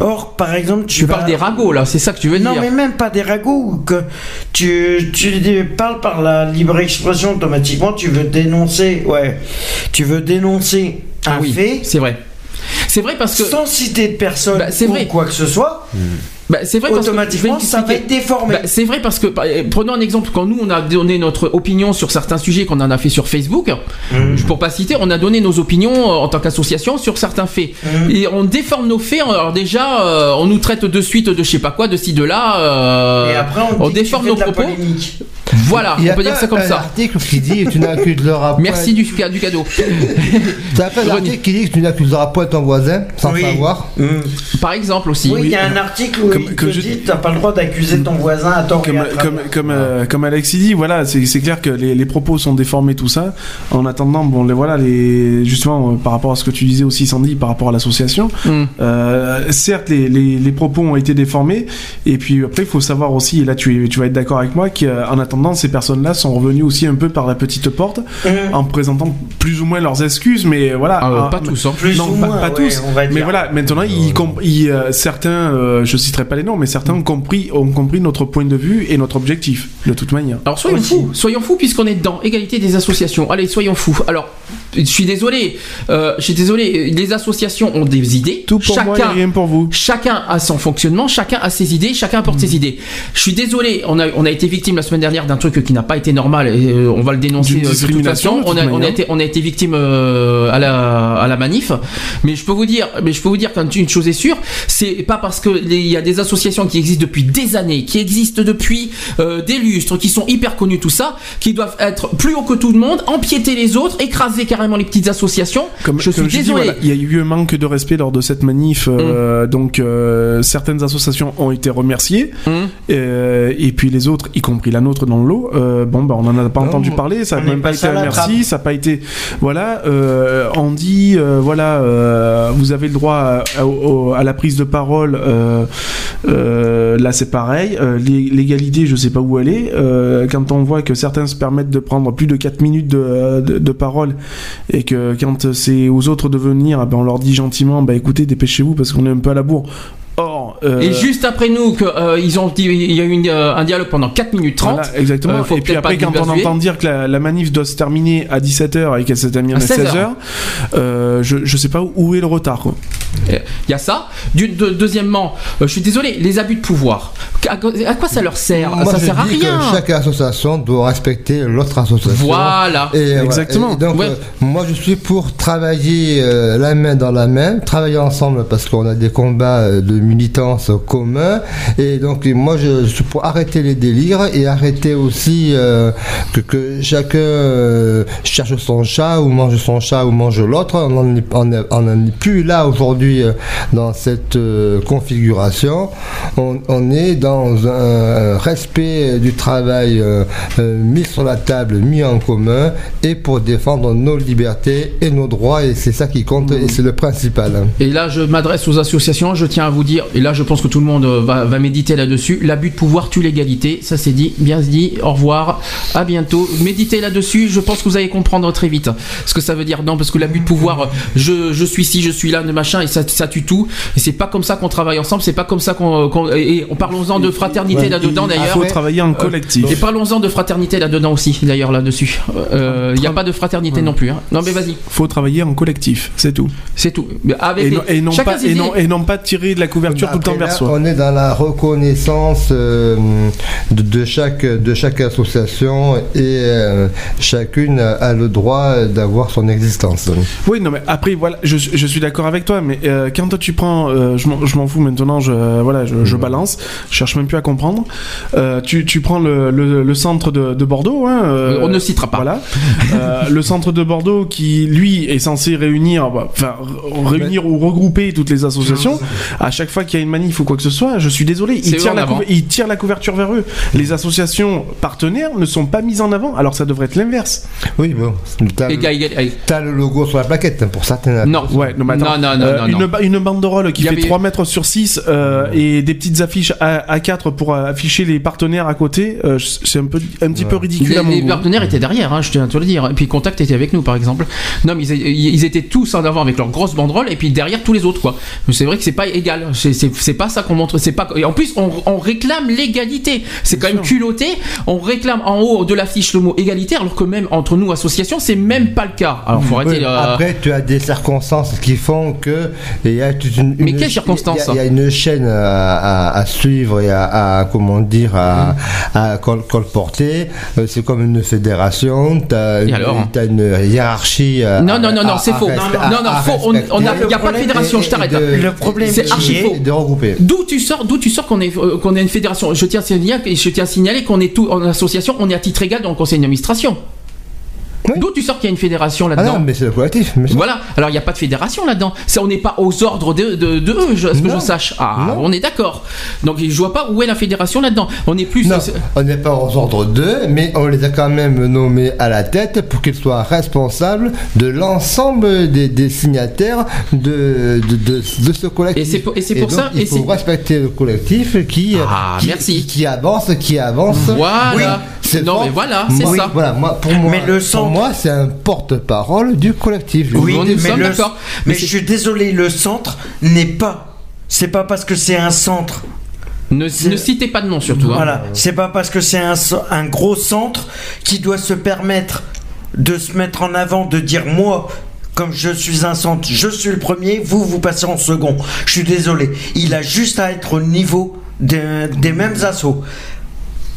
or, par exemple, tu, Tu vas- parles des ragots là, c'est ça que tu veux Non, dire mais même pas des ragots, que tu, tu parles par la libre expression automatiquement, tu veux dénoncer, ouais, tu veux dénoncer un Ah oui, fait c'est vrai. C'est vrai parce que sans citer de personne Bah, c'est ou vrai. quoi que ce soit, bah, c'est vrai parce que- automatiquement je vais ça va être déformé. Bah, c'est vrai parce que euh, prenons un exemple quand nous on a donné notre opinion sur certains sujets qu'on en a fait sur Facebook Mm. pour pas citer on a donné nos opinions euh, en tant qu'association sur certains faits Mm. et on déforme nos faits alors déjà euh, on nous traite de suite de je sais pas quoi de ci de là euh, Et après, on, dit que déforme nos de la propos polémique. voilà Il y on a peut dire pas ça comme un ça article qui dit tu n'accuseras point. merci du, du cadeau T'as pas un René. article qui dit que tu n'accuseras point ton voisin sans Oui. savoir. Par exemple aussi Oui, il y a un article où Comme- il te comme je dit dis- t'as pas le droit d'accuser ton voisin à tort et Comme, à comme, euh, comme Alexis dit, voilà, c'est c'est clair que les, les propos sont déformés, tout ça. En attendant, bon, les, voilà, les, justement, euh, par rapport à ce que tu disais aussi, Sandy, par rapport à l'association, Mm. euh, certes, les, les, les propos ont été déformés, et puis après, il faut savoir aussi, et là, tu, tu vas être d'accord avec moi, qu'en attendant, ces personnes-là sont revenues aussi un peu par la petite porte, Mm. en présentant plus ou moins leurs excuses, mais voilà. Ah, euh, Ah, pas tous hein. Plus non, ou pas, moins, pas ouais, tous. on va Mais voilà, maintenant, ils comp- ils, euh, certains, euh, je citerai pas les noms, mais certains ont compris, ont compris notre point de vue et notre objectif, de toute manière. Alors soyons Aussi. fous, soyons fous puisqu'on est dedans. Égalité des associations. Allez, soyons fous. Alors, je suis désolé, euh, je suis désolé. Les associations ont des idées. Tout pour moi et chacun, rien pour vous. chacun a son fonctionnement, chacun a ses idées, chacun apporte ses idées. Je suis désolé, on a, on a été victime la semaine dernière d'un truc qui n'a pas été normal et euh, on va le dénoncer D'une euh, de toute discrimination, façon. de On a, on a été, on a été victime euh, à la, à la manif. Mais je peux vous dire, mais je peux vous dire qu'une chose est sûre, c'est pas parce que il y a des associations qui existent depuis des années, qui existent depuis euh, des lustres, qui sont hyper connues, tout ça, qui doivent être plus haut que tout le monde, empiéter les autres, écraser carrément les petites associations. Comme, je comme suis désolé. voilà, il y a eu un manque de respect lors de cette manif, Mm. euh, donc euh, certaines associations ont été remerciées, Hum. euh, et puis les autres, y compris la nôtre dans le lot, euh, bon, bah, on en a pas Non, entendu on- parler, ça n'a même pas été un merci, trappe. ça n'a pas été, voilà, euh, on dit, euh, voilà, euh, vous avez le droit à, la prise de parole, euh, là c'est pareil, euh, l'é- l'égalité, je sais pas où elle est, euh, quand on voit que certains se permettent de prendre plus de 4 minutes de, parole, et que quand c'est aux autres de venir, eh ben, on leur dit gentiment, bah écoutez, dépêchez-vous parce qu'on est un peu à la bourre. Or, euh, Et juste après nous, que, euh, ils ont dit, il y a eu une, euh, un dialogue pendant 4 minutes 30. Voilà, exactement. Euh, et puis après, quand on entend dire que la, la manif doit se terminer à 17h et qu'elle s'est terminée À à 16 16h, euh, je, je sais pas où est le retard. Il y a ça. Du- de- deuxièmement, euh, je suis désolé, les abus de pouvoir. À, à quoi ça leur sert? Moi, Ça je sert à rien. que chaque association doit respecter l'autre association. Voilà. Et. Exactement. Et donc, Ouais. euh, moi, je suis pour travailler euh, la main dans la main, travailler ensemble parce qu'on a des combats euh, de militance communs. Et donc, moi, je, suis pour arrêter les délires et arrêter aussi euh, que, chacun euh, cherche son chat ou mange son chat ou mange l'autre. On n'en est, plus là aujourd'hui euh, dans cette configuration. On, on est dans un respect du travail mis sur la table, mis en commun, et pour défendre nos libertés et nos droits, et c'est ça qui compte, et c'est le principal. Et là, je m'adresse aux associations. Je tiens à vous dire, et là, je pense que tout le monde euh, va, va méditer là-dessus. L'abus de pouvoir tue l'égalité. Ça, c'est dit. Bien dit. Au revoir. À bientôt. Méditez là-dessus. Je pense que vous allez comprendre très vite ce que ça veut dire. Non, parce que l'abus de pouvoir, euh, je, je suis ci, je suis là, de machin, et ça, ça tue tout. Et c'est pas comme ça qu'on travaille ensemble. C'est pas comme ça qu'on. et, parlons-en de fraternité Ouais, là-dedans, Il d'ailleurs. faut travailler en collectif. Et parlons-en de fraternité là-dedans aussi, d'ailleurs, là-dessus. Il n'y a pas de fraternité non plus. hein. Non, mais vas-y, faut travailler en collectif, c'est tout. c'est tout. Avec Et les- non, et, non chacun pas, et, non, et non pas tirer de la couverture tout le temps. On est dans la reconnaissance euh, de, de chaque, de chaque association et euh, chacune a le droit d'avoir son existence. Oui, non, mais après, voilà, je, je suis d'accord avec toi, mais euh, quand toi tu prends, euh, je m'en- je m'en fous maintenant, je, voilà, je, je balance, je cherche même plus à comprendre. Euh, tu, tu prends le, le- le centre de, de Bordeaux, hein, euh, On ne citera pas. Voilà, Euh, le centre de Bordeaux qui lui est censé réunir, bah, enfin réunir ou regrouper toutes les associations. À chaque fois qu'il y a une manif ou quoi que ce soit, je suis désolé, ils tirent, en la avant. couver- ils tirent la couverture vers eux. Les associations partenaires ne sont pas mises en avant, alors ça devrait être l'inverse. Oui, bon. T'as le, le logo sur la plaquette hein, pour certaines. Non. Ouais, non, mais attends. Non, non, non, Euh, non, une, non. ba- une banderole qui fait avait- 3 mètres sur 6 euh, et des petites affiches à, 4 pour afficher les partenaires à côté, euh, c'est un, peu, un petit peu ridicule Les, à mon les goût. partenaires étaient derrière, hein, je tiens à te le dire. Et puis Contact était avec nous, par exemple. Non, mais ils, ils étaient tous en avant avec leurs grosses banderoles et puis derrière tous les autres, quoi. Mais c'est vrai que c'est pas égal. C'est- pas ça qu'on montre. C'est pas. Et en plus, on, on réclame l'égalité. C'est quand même culotté. On réclame en haut de l'affiche le mot égalité, alors que même entre nous associations, c'est même pas le cas. Alors faut arrêter. Oui, euh, Après, tu as des circonstances qui font que il y a toute une. Mais une- quelles circonstances Il y, a- il y a une chaîne à, à- à suivre et à, à, comment dire à, à col- colporter. Euh, C'est comme une fédération. T'as une, t'as une hiérarchie. à- Non, non, non, non, c'est faux. Non, à- non, à faux. Il y a pas de fédération, et- je t'arrête. Le problème C'est archi est- D'où tu sors, d'où tu sors qu'on est euh, qu'on est une fédération. Je tiens à signaler, je tiens à signaler qu'on est tout en association, on est à titre égal dans le conseil d'administration. Oui. D'où tu sors qu'il y a une fédération Ah là-dedans non, mais c'est le collectif. mais Voilà. Alors il n'y a pas de fédération là-dedans. Ça, on n'est pas aux ordres de, de, de eux, je- à ce que Non. je sache. Ah, Non. on est d'accord. Donc je vois pas où est la fédération là-dedans. On est plus. Non, on n'est pas aux ordres d'eux, mais on les a quand même nommés à la tête pour qu'ils soient responsables de l'ensemble des, des signataires de, de, de, de ce collectif. Et c'est pour- et c'est pour donc, ça- Il et faut respecter le collectif qui, Ah, qui, merci. qui avance, qui avance. Voilà. C'est non fort. mais voilà, c'est Moi- ça. Voilà, moi, pour moi, Mais le centre- moi, c'est un porte-parole du collectif. Oui, mais, le- d'accord. mais je suis désolé, le centre n'est pas. C'est pas parce que c'est un centre. Ne, ne citez pas de nom surtout. hein. Voilà, c'est pas parce que c'est un, gros centre qui doit se permettre de se mettre en avant, de dire moi. Comme je suis un centre, je suis le premier, vous, vous passez en second. Je suis désolé. Il a juste à être au niveau des mêmes assauts.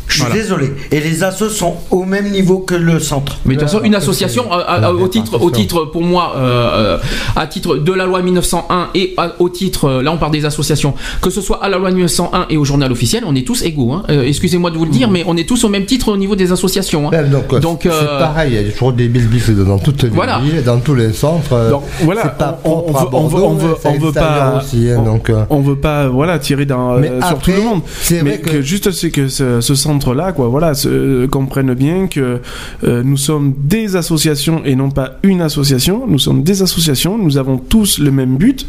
Je suis Voilà. désolé. Et les assos sont au même niveau que le centre. Mais de toute façon, une association, euh, euh, au titre, au titre, pour moi, euh, à titre de la loi 1901 et à- au titre, là on parle des associations, que ce soit à la loi 1901 et au journal officiel, on est tous égaux. hein. Euh, Excusez-moi de vous le dire, mais on est tous au même titre au niveau des associations. hein. Ouais, donc, Donc, c'est euh, pareil, il y a toujours des bisbis dans toutes les Voilà. villes, dans tous les centres. Donc voilà, c'est pas on, on propre veut, on veut, Bordeaux, on veut, c'est on veut extérieur pas, aussi, hein, on, donc, euh. on veut pas, voilà, tirer euh, sur après, tout le monde. Mais vrai que, que- juste c'est que ce, ce centre-là, quoi, voilà, se, comprenne bien que euh, nous sommes des associations et non pas une association. Nous sommes des associations. Nous avons tous le même but.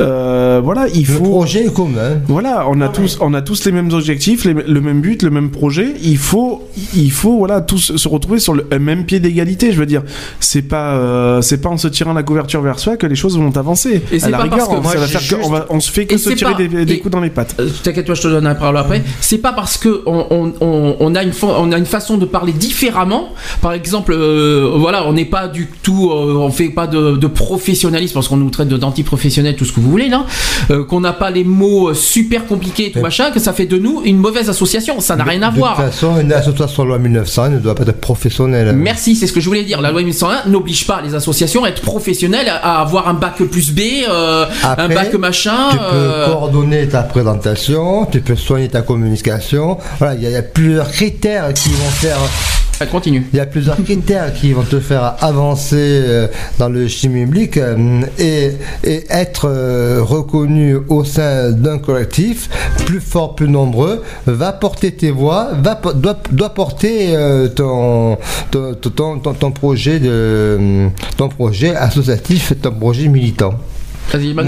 Euh, voilà, il Le faut. projet est commun. Voilà, on a tous, on a tous les mêmes objectifs, les- le même but, le même projet. Il faut, il faut, voilà, tous se retrouver sur le un même pied d'égalité. Je veux dire, c'est pas, euh, c'est pas en se tirant la couverture vers soi que les choses vont avancer. Et c'est pas rigueur, parce que on, moi, ça va j'ai faire que- on, juste- va- on se fait que Et se tirer pas- des, des et- coups dans les pattes. Euh, T'inquiète pas, je te donne la parole après. C'est pas parce que on, on- on- on a une on a une façon de parler différemment. Par exemple, euh, voilà, on n'est pas du tout, euh, on fait pas de, de professionnalisme parce qu'on nous traite de d'anti-professionnels, tout ce que vous voulez là. Euh, qu'on n'a pas les mots euh, super compliqués, tout machin, que ça fait de nous une mauvaise association. Ça n'a rien à de voir. toute façon, une association loi 1900 ne doit pas être professionnelle. Merci, c'est ce que je voulais dire. La loi 1101 n'oblige pas les associations à être professionnelles, à avoir un bac plus B, un bac machin. Tu peux coordonner ta présentation, tu peux soigner ta communication. Voilà, il y a plusieurs critères qui vont faire. euh, Continue. Il y a plusieurs critères qui vont te faire avancer euh, dans le chimie public euh, et, et être euh, reconnu au sein d'un collectif plus fort, plus nombreux, va porter tes voix, va, doit, doit porter ton, ton, ton, ton- ton projet de, ton projet associatif, ton projet militant.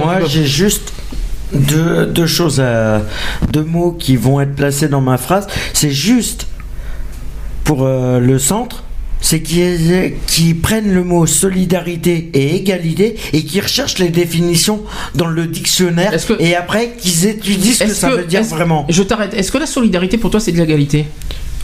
Moi, j'ai juste deux, deux choses, à- deux mots qui vont être placés dans ma phrase. C'est juste pour euh, le centre, c'est qu'ils qui prennent le mot solidarité et égalité et qui recherchent les définitions dans le dictionnaire que- et après qu'ils étudient ce que ça veut dire vraiment. Je t'arrête. Est-ce que la solidarité pour toi c'est de l'égalité?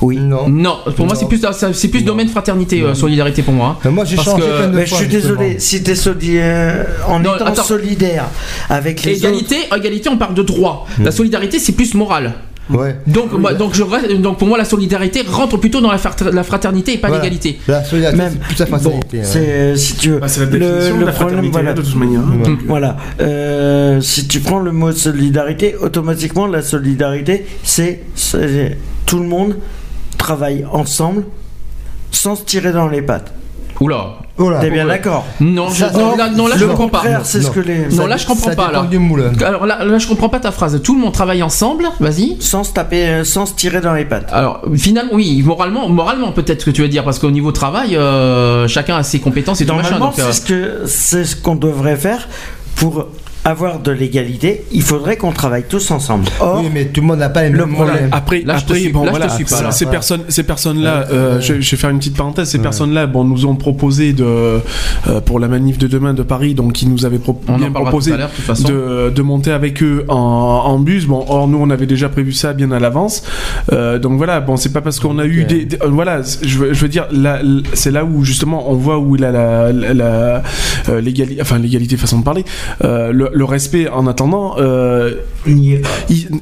Oui. Non. Non, pour moi c'est plus c'est plus domaine fraternité euh, solidarité pour moi. hein. Mais moi j'ai Parce changé que- plein de Mais je suis justement. désolé, si t'es solidaire, en Non, étant attends. solidaire avec les autres, Égalité, égalité, on parle de droit. La solidarité c'est plus moral. Ouais. Donc, moi, donc, je, reste- donc pour moi, la solidarité rentre plutôt dans la, frater- la fraternité et pas Voilà. l'égalité. La solidarité, Même- c'est toute la Bon, facilité. ouais. c'est si tu veux. Bah, la le, définition le de la problème, fraternité voilà. de toute manière. Ouais. Donc, Voilà. Euh, si tu prends le mot solidarité, automatiquement la solidarité, c'est- tout le monde travaille ensemble sans se tirer dans les pattes. Oula. Oh là. T'es bien d'accord Non, Ça, non, non, là, non, là, je comprends pas. c'est ce Non. que les. Non, là, je comprends Ça pas. Là. du moule. Alors là, là, je comprends pas ta phrase. Tout le monde travaille ensemble. Vas-y. Sans se taper, euh, sans se tirer dans les pattes. Alors finalement, oui, moralement, moralement peut-être que tu veux dire, parce qu'au niveau travail, euh, chacun a ses compétences et tout machin. Normalement, Donc, euh, c'est ce que c'est ce qu'on devrait faire pour avoir de l'égalité. Il faudrait qu'on travaille tous ensemble. Or, Oui, mais tout le monde n'a pas les Le mêmes problème-. Après, Là, je te après suis- bon, là, je te voilà, suis pas, ces- là. ces Voilà. personnes, ces personnes-là, Ouais, euh, ouais. je, je vais faire une petite parenthèse. Ces Ouais. personnes-là, bon, nous ont proposé de euh, pour la manif de demain de Paris, donc ils nous avaient pro- on bien proposé de monter avec eux en, en bus. Bon, or nous on avait déjà prévu ça bien à l'avance. Euh, donc voilà, bon, c'est pas parce qu'on a eu des, des- euh, voilà, je veux, je veux dire, c'est là où justement on voit où il a la, la, la- euh, l'égalité, enfin l'égalité façon de parler, euh, le, le respect en attendant. euh, il,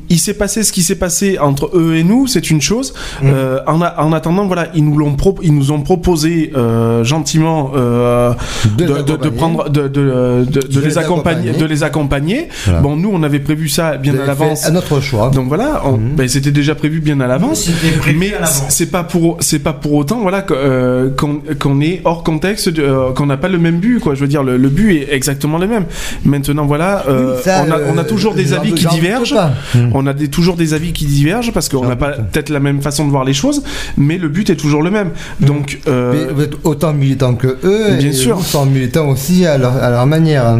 il s'est passé ce qui s'est passé entre eux et nous, c'est une chose. Euh, en, a- en attendant, voilà, ils nous l'ont ils nous ont proposé euh, gentiment De de, de- de l'accompagner. prendre, de, les accompagner, de les accompagner. Voilà. Bon, nous, on avait prévu ça bien à l'avance. À notre choix. Donc voilà, Mhm. ben, c'était déjà prévu bien à l'avance. Mais c'est pas pour c'est pas pour autant voilà qu'on est hors contexte, qu'on n'a pas le même but quoi. Je veux dire le, le but est exactement le même. Maintenant voilà, euh, Oui, ça, on, a, on a euh, toujours des j'en avis qui divergent. pas. Mhm. On a des, toujours des avis qui divergent parce qu'on n'a pas doute. peut-être la même façon de voir les choses, mais le but est toujours le même. Donc euh, Mais vous êtes autant militant que eux, Bien et sûr. vous sont militants aussi à leur, à leur manière.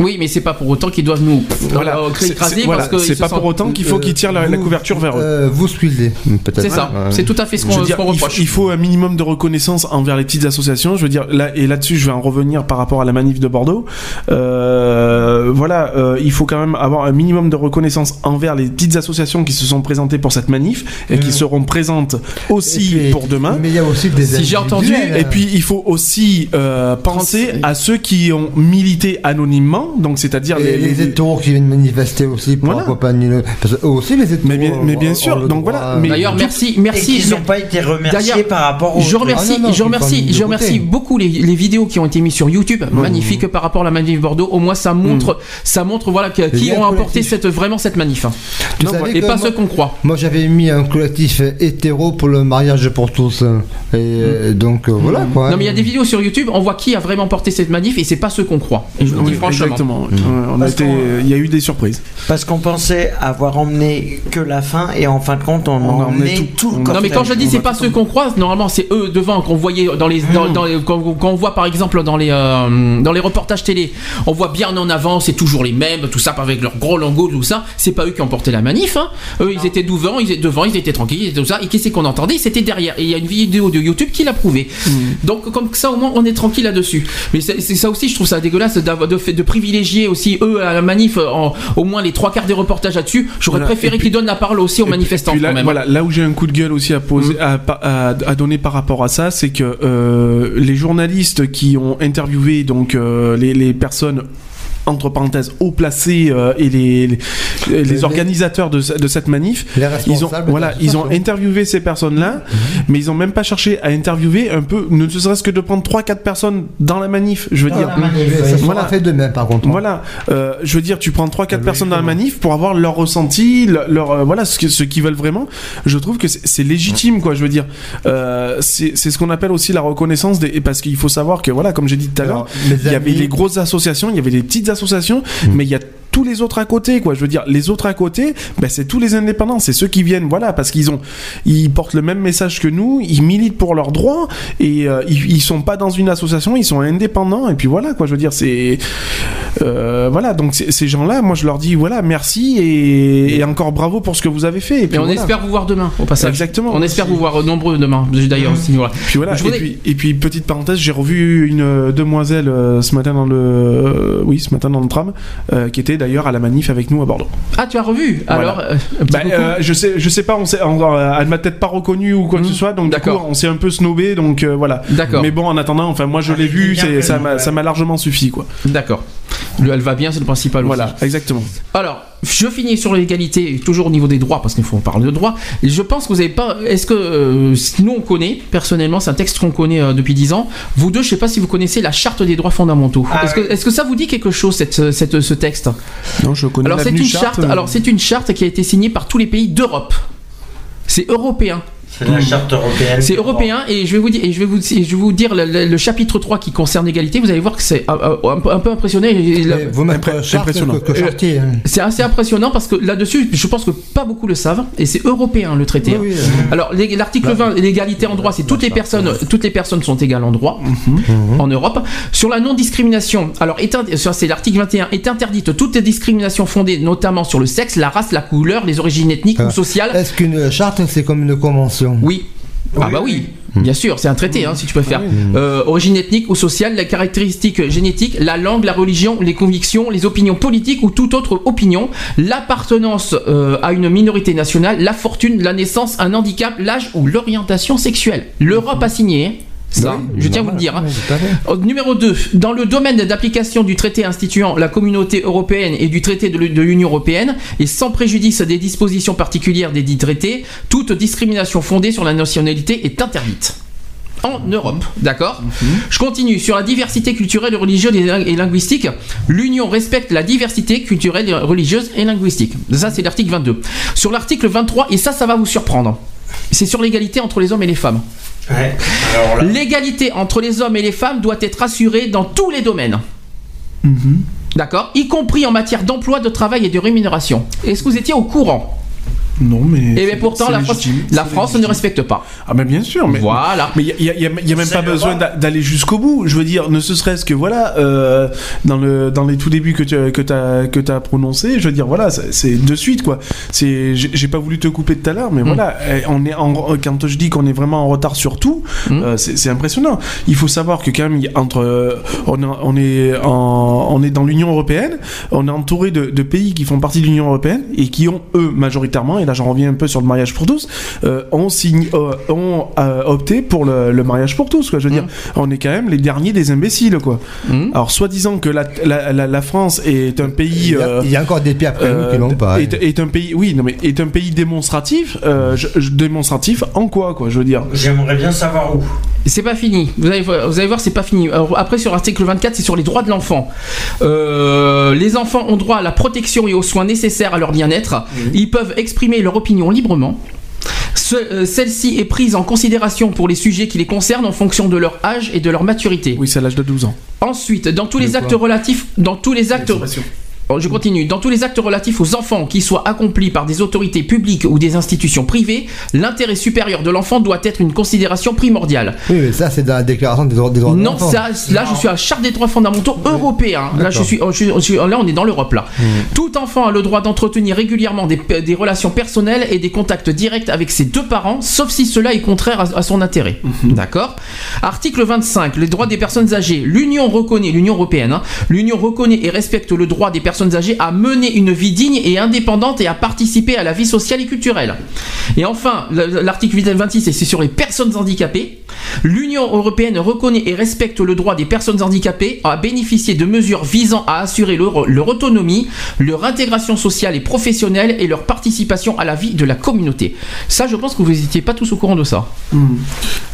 Oui, mais c'est pas pour autant qu'ils doivent nous voilà, euh, c'est- écraser voilà, parce que c'est pas sentent- pour autant qu'il faut Euh, qu'ils tirent la, la couverture vers eux. Euh, vous squeezez, peut-être. C'est ça. Ouais. C'est tout à fait ce qu'on faut, reproche. il faut un minimum de reconnaissance envers les petites associations. Je veux dire, là et là-dessus, je vais en revenir par rapport à la manif de Bordeaux. Euh, voilà, euh, il faut quand même avoir un minimum de reconnaissance envers les petites associations qui se sont présentées pour cette manif et qui seront présentes aussi puis- pour demain. Mais il y a aussi des Si j'ai entendu- Et puis il faut aussi euh, penser 30 à ceux qui ont milité anonymement, donc c'est-à-dire Et les, les, les- hétéros qui viennent manifester aussi pour Voilà. accompagner le. Parce que eux aussi, les hétéros. Mais bien- mais bien ont- sûr, donc droit voilà, D'ailleurs, merci, merci. qu'ils n'ont pas été remerciés par rapport aux. Je remercie, Ah non, non, je ils remercie, je remercie beaucoup les, les vidéos qui ont été mises sur YouTube, magnifiques par rapport à la manif Bordeaux. Au moins, ça montre, ça montre voilà que- qui ont apporté cette vraiment cette manif hein. Tu Non, savais et pas moi- ceux qu'on croit. Moi j'avais mis un collectif hétéro pour le mariage pour tous. Et euh, donc euh, voilà quoi. Mm. Non mais il y a des vidéos sur YouTube, on voit qui a vraiment porté cette manif et c'est pas ceux qu'on croit. Et je vous dis franchement. Exactement. Mm. Ouais, on a Parce été, qu'on- il y a eu des surprises. Parce qu'on pensait avoir emmené que la fin et en fin de compte on, On a emmené tout- tout le. Non mais quand je dis c'est pas ceux qu'on croise, normalement c'est eux devant qu'on voyait dans les, dans, dans les- quand, quand on voit par exemple dans les euh, dans les reportages télé, on voit bien en avant, c'est toujours les mêmes, tout ça avec leurs gros logos, tout ça. C'est pas eux qui ont porté la manif, hein. eux ils étaient devant, ils étaient devant, ils étaient tranquilles, et tout ça. Et qu'est-ce qu'on entendait? C'était derrière. Et il y a une vidéo de YouTube qui l'a prouvé. Donc comme ça au moins on est tranquille là-dessus. Mais c'est ça aussi, je trouve ça dégueulasse de, fait- de privilégier aussi eux à la manif en, au moins les trois quarts des reportages là-dessus. J'aurais Voilà. préféré qu'ils donnent la parole aussi aux manifestants puis là, quand même. Voilà, là où j'ai un coup de gueule aussi à poser, à, à- à donner par rapport à ça, c'est que euh, les journalistes qui ont interviewé donc euh, les, les personnes entre parenthèses haut placées euh, et les, les, les les- organisateurs de, de cette manif, Les ils ont responsables de voilà, ils ont interviewé ces personnes-là, mais ils ont même pas cherché à interviewer un peu, ne serait-ce que de prendre 3-4 personnes dans la manif. Je veux Dans dire, ça Voilà. fait demain par contre. voilà, euh, je veux dire, tu prends 3-4 Oui, personnes dans la manif pour avoir leur ressenti, leur, euh, voilà, ce que- ce qu'ils veulent vraiment. Je trouve que c'est légitime, quoi. Je veux dire, euh, c'est c'est ce qu'on appelle aussi la reconnaissance des, parce qu'il faut savoir que voilà, comme j'ai dit tout à l'heure, il y avait les grosses associations, il y avait les petites associations, mais il y a tous les autres à côté, quoi. Je veux dire, les autres à côté, ben, c'est tous les indépendants, c'est ceux qui viennent, voilà, parce qu'ils ont, ils portent le même message que nous, ils militent pour leurs droits et euh, ils, ils sont pas dans une association, ils sont indépendants et puis voilà, quoi. Je veux dire, c'est, euh, voilà, donc ces gens-là, moi je leur dis, voilà, merci et, et encore bravo pour ce que vous avez fait. Et puis Et on voilà. espère vous voir demain au passage. Exactement. On espère vous voir nombreux demain. D'ailleurs. Voilà. Puis voilà, Je et, voudrais- puis, et puis petite parenthèse, j'ai revu une euh, demoiselle euh, ce matin dans le, oui, ce matin dans le tram, qui était d'ailleurs à la manif avec nous à Bordeaux. Ah, tu as revu Voilà. Alors, euh, Bah, euh, je sais, je sais pas, on s'est, on- euh, elle m'a peut-être pas reconnu ou quoi que ce soit, donc du coup, on s'est un peu snobé, donc euh, voilà. D'accord. Mais bon, en attendant, enfin, moi je l'ai vu, ça m'a largement suffi, quoi. D'accord. Le- Elle va bien, c'est le principal. aussi. Voilà, exactement. Alors, je finis sur l'égalité, toujours au niveau des droits, parce qu'il faut parler de droits. Je pense que vous avez pas. Est-ce que euh, nous on connaît personnellement, c'est un texte qu'on connaît euh, depuis 10 ans. Vous deux, je sais pas si vous connaissez la charte des droits fondamentaux. Ah est-ce, que, est-ce que ça vous dit quelque chose cette, cette- ce texte? Non, je connais Alors c'est une charte, charte. mais- Alors c'est une charte qui a été signée par tous les pays d'Europe. C'est européen. C'est la charte européenne. C'est européen et je vais vous dire, et je vais vous, et je vais vous dire le, le- le chapitre 3 qui concerne l'égalité. Vous allez voir que c'est euh, euh, un, peu- un peu impressionné. Et la- Mais Vous charte impressionnant. chartier. hein. c'est assez impressionnant parce que là-dessus, je pense que pas beaucoup le savent et c'est européen le traité. Oui, oui, euh, Alors l'article 20, l'égalité en droit, c'est toutes les personnes, toutes les personnes sont égales en droit Mhm. en Europe. Sur la non-discrimination, alors c'est l'article 21, est interdite toute discrimination fondée notamment sur le sexe, la race, la couleur, les origines ethniques ou Ah. sociales. Est-ce qu'une charte, c'est comme une convention Oui. Ah bah oui, bien sûr, c'est un traité, hein, si tu préfères. Euh, origine ethnique ou sociale, les caractéristiques génétiques, la langue, la religion, les convictions, les opinions politiques ou toute autre opinion, l'appartenance euh, à une minorité nationale, la fortune, la naissance, un handicap, l'âge ou l'orientation sexuelle. L'Europe a signé. Ça, Oui, je tiens à vous le dire. hein. Oui, Numéro 2. Dans le domaine d'application du traité instituant la communauté européenne et du traité de l'U- de l'Union européenne, et sans préjudice des dispositions particulières des dits traités, toute discrimination fondée sur la nationalité est interdite. En Europe, d'accord? Je continue. Sur la diversité culturelle, religieuse et linguistique, l'Union respecte la diversité culturelle, religieuse et linguistique. Ça, c'est l'article 22. Sur l'article 23, et ça, ça va vous surprendre, c'est sur l'égalité entre les hommes et les femmes. Ouais. L'égalité entre les hommes et les femmes doit être assurée dans tous les domaines. Mhm. D'accord? Y compris en matière d'emploi, de travail et de rémunération. Est-ce que vous étiez au courant? Non, mais. Et bien Eh pourtant, la France, la France ne respecte pas. Ah, mais bien sûr, mais. Voilà. Mais il n'y a, y a- y a même pas besoin d'aller jusqu'au bout. Je veux dire, ne ce serait-ce que voilà, euh, dans, le, dans les tout débuts que tu as, que as, que as prononcé, je veux dire, voilà, c'est de suite, quoi. C'est- J'ai pas voulu te couper tout à l'heure, mais Mm. voilà, eh, on est en, quand je dis qu'on est vraiment en retard sur tout, Mm. euh, c'est impressionnant. Il faut savoir que quand même, entre, euh, on, est- on, est en, on est dans l'Union Européenne, on est entouré de, de pays qui font partie de l'Union Européenne et qui ont, eux, majoritairement, et là j'en reviens un peu sur le mariage pour tous, euh, ont, signé, euh, ont euh, opté pour le, le mariage pour tous. Quoi. Je veux dire, on est quand même les derniers des imbéciles. Quoi. Mhm. Alors, soi-disant que la, la, la, la France est un pays. Il y, a, euh, il y a encore des pays après nous euh, qui l'ont pas. hein. est, est un pays, oui, non mais est un pays démonstratif. euh, je- je- démonstratif en quoi, quoi Je veux dire? j'aimerais bien savoir où. C'est pas fini. Vous allez, voir- vous allez voir, c'est pas fini. Alors, après, sur l'article 24, c'est sur les droits de l'enfant. Euh, les enfants ont droit à la protection et aux soins nécessaires à leur bien-être. Ils peuvent exprimer leur opinion librement. Ce- euh, Celle-ci est prise en considération pour les sujets qui les concernent en fonction de leur âge et de leur maturité. Oui, c'est à l'âge de 12 ans. Ensuite, dans tous les actes relatifs, dans tous les actes, je continue. Dans tous les actes relatifs aux enfants qui soient accomplis par des autorités publiques ou des institutions privées, l'intérêt supérieur de l'enfant doit être une considération primordiale. Oui, mais ça, c'est dans la déclaration des droits, des droits de Non, l'enfant. là, je suis à la charte des droits fondamentaux européens. Là, je suis, je je là, on est dans l'Europe là. Tout enfant a le droit d'entretenir régulièrement des, des relations personnelles et des contacts directs avec ses deux parents, sauf si cela est contraire à, à son intérêt. D'accord. Article 25. Les droits des personnes âgées. L'Union reconnaît, l'Union européenne, hein, l'Union reconnaît et respecte le droit des personnes âgées à mener une vie digne et indépendante et à participer à la vie sociale et culturelle. Et enfin, le- l'article 26, et c'est sur les personnes handicapées. L'Union européenne reconnaît et respecte le droit des personnes handicapées à bénéficier de mesures visant à assurer leur, leur autonomie, leur intégration sociale et professionnelle et leur participation à la vie de la communauté. Ça, je pense que vous n'étiez pas tous au courant de ça. Hmm.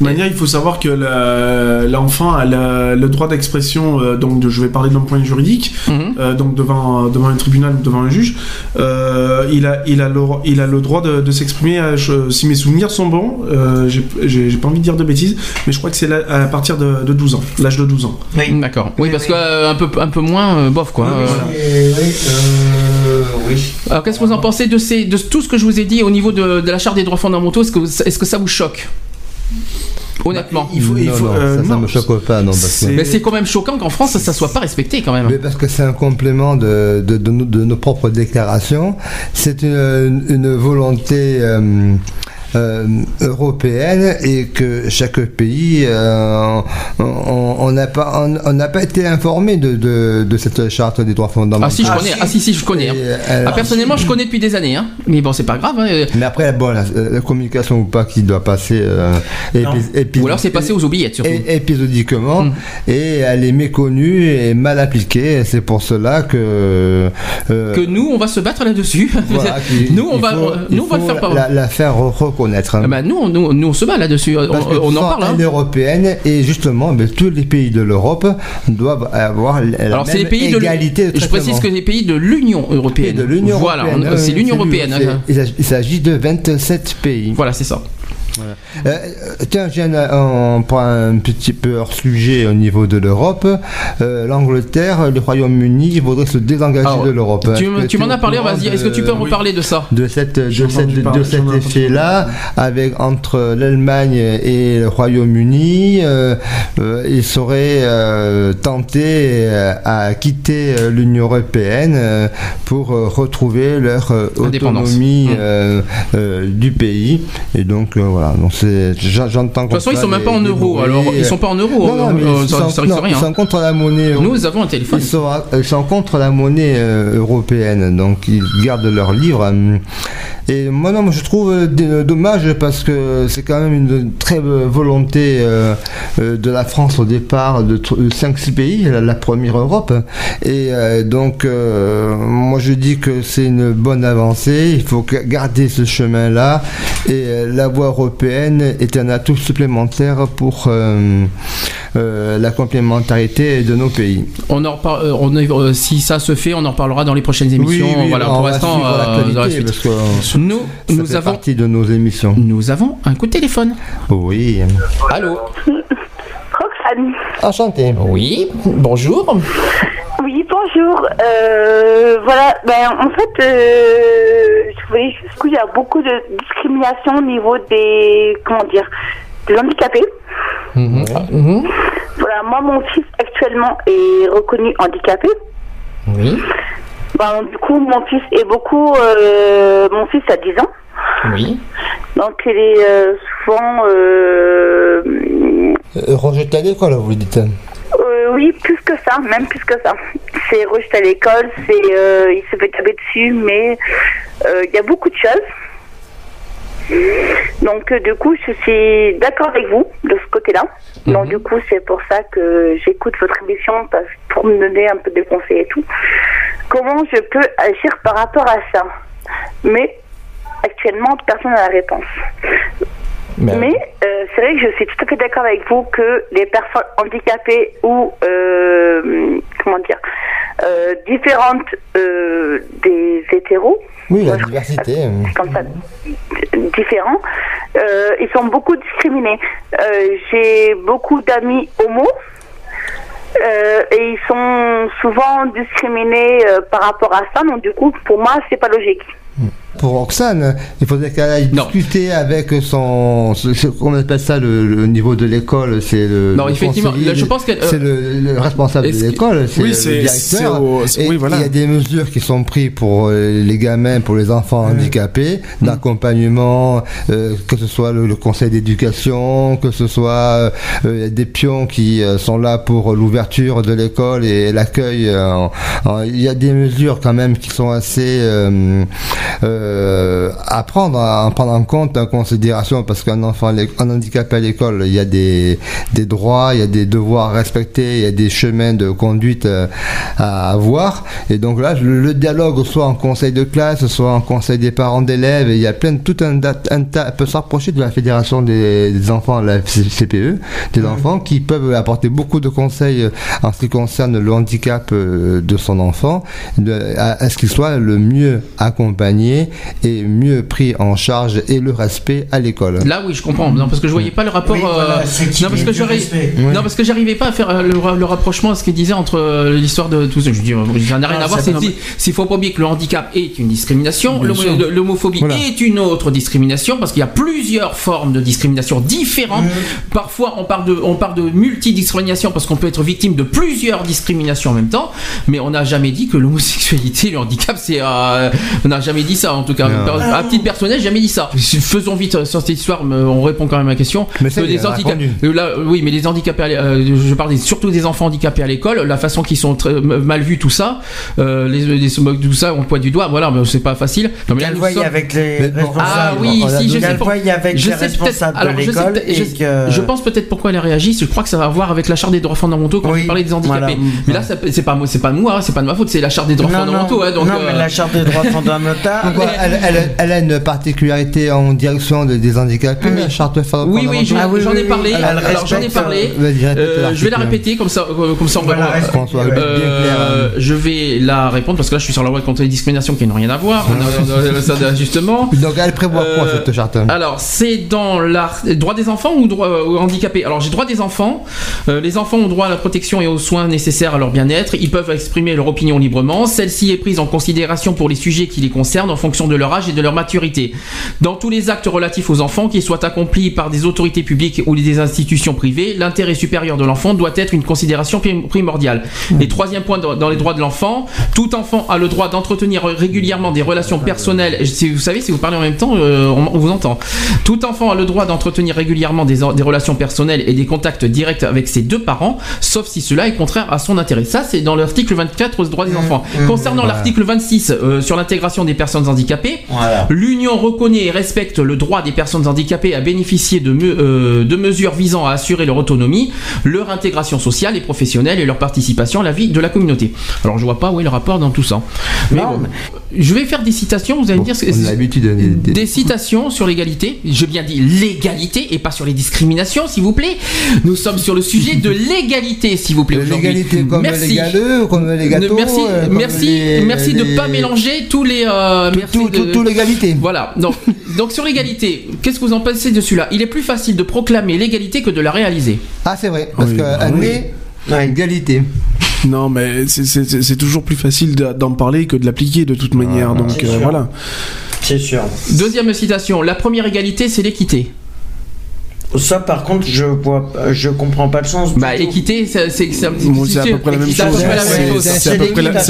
De manière, il faut savoir que le- l'enfant a le, le droit d'expression, euh, donc de- je vais parler d'un point juridique, Mhm. euh, donc devant, devant un tribunal ou devant un juge, euh, il, a, il, a le, il a le droit de, de s'exprimer, euh, si mes souvenirs sont bons, euh, j'ai pas envie de dire de bêtises, mais je crois que c'est à partir de, de 12 ans, l'âge de 12 ans. D'accord. Oui, parce que euh, un peu, un peu moins, euh, bof quoi. Oui, oui. Alors, qu'est-ce que vous en pensez de, ces, de tout ce que je vous ai dit au niveau de, de la charte des droits fondamentaux? Est-ce que, vous- est-ce que ça vous choque? Honnêtement. il faut, il faut, non, euh, ça, ça me choque pas, non. Parce que... c'est- Mais c'est quand même choquant qu'en France, ça, ça soit pas respecté quand même. Mais parce que c'est un complément de, de, de nos, de nos propres déclarations. C'est une, une volonté euh, européenne et que chaque pays, euh, on on n'a pas, on, n'a pas été informé de, de, de cette charte des droits fondamentaux. Ah si, je connais. Ah si, si, je connais. hein. Euh, Ah, personnellement, je connais depuis des années. Hein. Mais bon, c'est pas grave. hein. mais après, bon, la, la communication ou pas qui doit passer euh, Non. épi- épi- Ou alors c'est passé aux oubliettes surtout. épisodiquement Mm. et elle est méconnue et mal appliquée. C'est pour cela que euh, Que nous, on va se battre là-dessus. voilà, nous, on va, faut- nous, on va le faire la, la faire re- reconnaître. hein. Ah bah, nous, nous, nous, on se bat là-dessus. On, en parle. hein. Européenne et justement, ben, tous les pays de l'Europe doivent avoir la Alors même les pays de égalité de Je précise que les pays de l'Union Et européenne. de l'Union Voilà, c'est l'Union européenne. c'est-. Il s'agit- il s'agit de 27 pays. Voilà, c'est ça. Euh, euh, tiens, on prend un petit peu hors sujet au niveau de l'Europe. Euh, L'Angleterre, le Royaume-Uni voudraient se désengager Alors, de l'Europe. Tu, m'en as parlé, vas-y. Est-ce que tu peux me oui. reparler de ça de cette de, cette, de cet effet-là, avec entre l'Allemagne et le Royaume-Uni, euh, euh, ils seraient euh, tentés euh, à quitter euh, l'Union européenne euh, pour euh, retrouver leur euh, autonomie Mm. euh, euh, du pays. Et donc euh, voilà, donc c'est j'en- j'entends. De toute façon, ils sont même pas en euros. Alors, ils sont pas en euros. Non, non, euh, mais euh, ils, ça, non, rien. ils sont contre la monnaie. Nous avons un téléphone. Ils sont, ils sont contre la monnaie euh, européenne, donc ils gardent leurs livres. Euh. Et moi, non, moi, je trouve euh, d- dommage parce que c'est quand même une très euh, volonté euh, euh, de la France au départ de 5-6 pays, la, la première Europe. Et euh, donc, euh, moi, je dis que c'est une bonne avancée. Il faut ga- garder ce chemin-là. Et euh, la voie européenne est un atout supplémentaire pour euh, euh, la complémentarité de nos pays. On en repar- euh, on euh, si ça se fait, on en reparlera dans les prochaines émissions. voilà, on pour va l'instant, suivre euh, l'actualité, dans la suite. parce que ça Nous, nous fait avons, partie de nos émissions. nous avons un coup de téléphone. Oui. Allô. Roxane. Enchanté. Oui. Bonjour. Oui, bonjour. Euh, voilà, ben en fait, euh, je voulais juste qu'il y a beaucoup de discrimination au niveau des, comment dire, des handicapés. Mhm. Mhm. Voilà, moi, mon fils actuellement est reconnu handicapé. Oui. Ben, du coup, mon fils est beaucoup, euh, mon fils a 10 ans. Oui. Donc, il est euh, souvent, euh, Euh, rejeté à l'école, vous le dites. Euh, oui, plus que ça, même plus que ça. C'est rejeté à l'école, c'est, euh, il se fait taper dessus, mais euh, il y a beaucoup de choses. Donc, euh, du coup, je suis d'accord avec vous de ce côté-là. Donc, du coup, c'est pour ça que j'écoute votre émission pour me donner un peu de conseils et tout. Comment je peux agir par rapport à ça? Mais actuellement, personne n'a la réponse. Mais euh, c'est vrai que je suis tout à fait d'accord avec vous que les personnes handicapées ou euh, comment dire euh, différentes des hétéros, Oui, la diversité. comme ça, différents, ils sont beaucoup discriminés. J'ai beaucoup d'amis homos. euh, et ils sont souvent discriminés euh, par rapport à ça, donc du coup, pour moi, c'est pas logique. Pour Roxane, il faudrait qu'elle aille Non. discuter avec son. ce- ce- on appelle ça le, le niveau de l'école. C'est le. Non, le effectivement, là, je pense que, euh, C'est le, le responsable de l'école. C'est Oui, le c'est- c'est directeur. au- Et oui, voilà. Il y a des mesures qui sont prises pour euh, les gamins, pour les enfants handicapés, d'accompagnement, euh, que ce soit le, le conseil d'éducation, que ce soit euh, des pions qui euh, sont là pour l'ouverture de l'école et l'accueil. euh, Il y a des mesures quand même qui sont assez euh, euh, à prendre, à prendre en compte, en considération, parce qu'un enfant, un handicapé à l'école, il y a des, des droits, il y a des devoirs à respecter, il y a des chemins de conduite euh, à avoir. Et donc là, le, dialogue, soit en conseil de classe, soit en conseil des parents d'élèves, il y a plein de tout un, un tas, peut se rapprocher de la fédération des, des enfants, la CPE, des enfants qui peuvent apporter beaucoup de conseils euh, en ce qui concerne le handicap euh, de son enfant, de, à, à ce qu'il soit le mieux accompagné et mieux pris en charge et le respect à l'école. Là, oui, je comprends. Non, parce que je voyais pas le rapport. Oui, voilà, euh, non, parce que respect. Non, parce que j'arrivais pas à faire euh, le, ra- le rapprochement à ce qu'il disait entre euh, l'histoire de tout ça. Je dis, j'en ai rien Ah, à voir. ça C'est s'il faut pas oublier que le handicap est une discrimination, l'homophobie Voilà. est une autre discrimination, parce qu'il y a plusieurs formes de discrimination différentes. Parfois, on parle de, on parle de multidiscrimination parce qu'on peut être victime de plusieurs discriminations en même temps, mais on n'a jamais dit que l'homosexualité, le handicap, c'est, euh, on n'a jamais dit ça. On, tout cas. À personnel, j'ai jamais dit ça. Faisons vite euh, sur cette histoire, mais on répond quand même à la question. Mais ça, Que il les a handica- répondu. euh, là, oui, mais les handicapés, euh, je parle des- surtout des enfants handicapés à l'école, la façon qu'ils sont très, mal vus, tout ça, euh, les, les tout ça, on pointe du doigt, voilà, mais c'est pas facile. Non, mais là, nous sommes- avec les bon. Ah oui, On si, je sais voie avec je les responsables alors, de je sais l'école je, que... je pense peut-être pourquoi elle a réagi. Je crois que ça va voir avec la charte des droits fondamentaux quand Oui, je parlais des handicapés. voilà. Mais là, c'est pas moi, c'est pas moi, c'est pas de ma faute, c'est la charte des droits non, fondamentaux. non, hein, donc, non, euh, mais la charte des droits fondamentaux. Elle, elle- elle a une particularité en direction de- des handicapés, Oui. la charte Oui, oui, j'en Ah oui, j'en oui, ai oui. parlé. Elle Alors j'en ai parlé. Répète Euh, je vais la répéter comme ça, euh, comme ça on va. Euh, euh, je vais la répondre parce que là je suis sur la loi contre les discriminations qui n'ont rien à voir. euh, euh, justement. Donc elle prévoit quoi Euh, cette charte? Alors, c'est dans la droit des enfants ou droit euh, aux handicapés? Alors, j'ai droit des enfants. Euh, les enfants ont droit à la protection et aux soins nécessaires à leur bien-être. Ils peuvent exprimer leur opinion librement. Celle-ci est prise en considération pour les sujets qui les concernent en fonction de leur âge et de leur maturité. Dans tous les actes relatifs aux enfants, qu'ils soient accomplis par des autorités publiques ou des institutions privées, l'intérêt supérieur de l'enfant doit être une considération prim- primordiale. Et troisième point dans les droits de l'enfant, tout enfant a le droit d'entretenir régulièrement des relations personnelles. Si vous savez, si vous parlez en même temps, euh, on, vous entend. Tout enfant a le droit d'entretenir régulièrement des, des relations personnelles et des contacts directs avec ses deux parents, sauf si cela est contraire à son intérêt. Ça, c'est dans l'article 24 des droits des enfants. Concernant Voilà. l'article 26 euh, sur l'intégration des personnes handicapées, L'Union reconnaît et respecte le droit des personnes handicapées à bénéficier de, me- euh, de mesures visant à assurer leur autonomie, leur intégration sociale et professionnelle et leur participation à la vie de la communauté. Alors je vois pas où est le rapport dans tout ça. Mais Non, bon, je vais faire des citations, vous allez me dire... On a l'habitude de- de- des citations sur l'égalité. J'ai bien dit l'égalité et pas sur les discriminations, s'il vous plaît. Nous sommes sur le sujet de l'égalité, s'il vous plaît. L'égalité comme Merci. les galeux, comme les gâteaux. merci, euh, comme merci, les- merci de les- pas mélanger tous les. euh, tout- de- tout- tout l'égalité. Voilà. Donc, donc sur l'égalité, qu'est-ce que vous en pensez de celui-là? Il est plus facile de proclamer l'égalité que de la réaliser. Ah c'est vrai, parce Oui, que bah oui. Ouais. égalité. Non, mais c'est- toujours plus facile de- d'en parler que de l'appliquer de toute manière. Donc euh, voilà. C'est sûr. Deuxième citation. La première égalité, c'est l'équité. Ça, par contre, je vois, je comprends pas le sens. Bah, tout. équité, c'est un petit Bon, c'est à peu près la même chose. C'est- à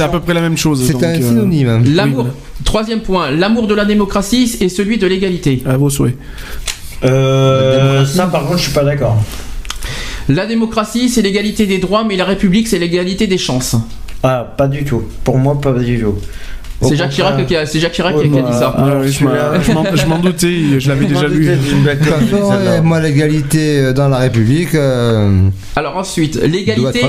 peu près la- même chose. C'est un euh, synonyme. L'amour. Oui, Troisième point. L'amour de la démocratie et celui de l'égalité. À vos souhaits. Euh, ça, par contre, je suis pas d'accord. La démocratie, c'est l'égalité des droits, mais la République, c'est l'égalité des chances. Ah, pas du tout. Pour moi, pas du tout. C'est Jacques Chirac qui a, c'est Jacques Chirac Ouais, qui a bah, dit ça. Ah, oui, je m'en- doutais, je l'avais déjà lu. Moi l'égalité euh, dans la République, euh, Alors ensuite, l'égalité,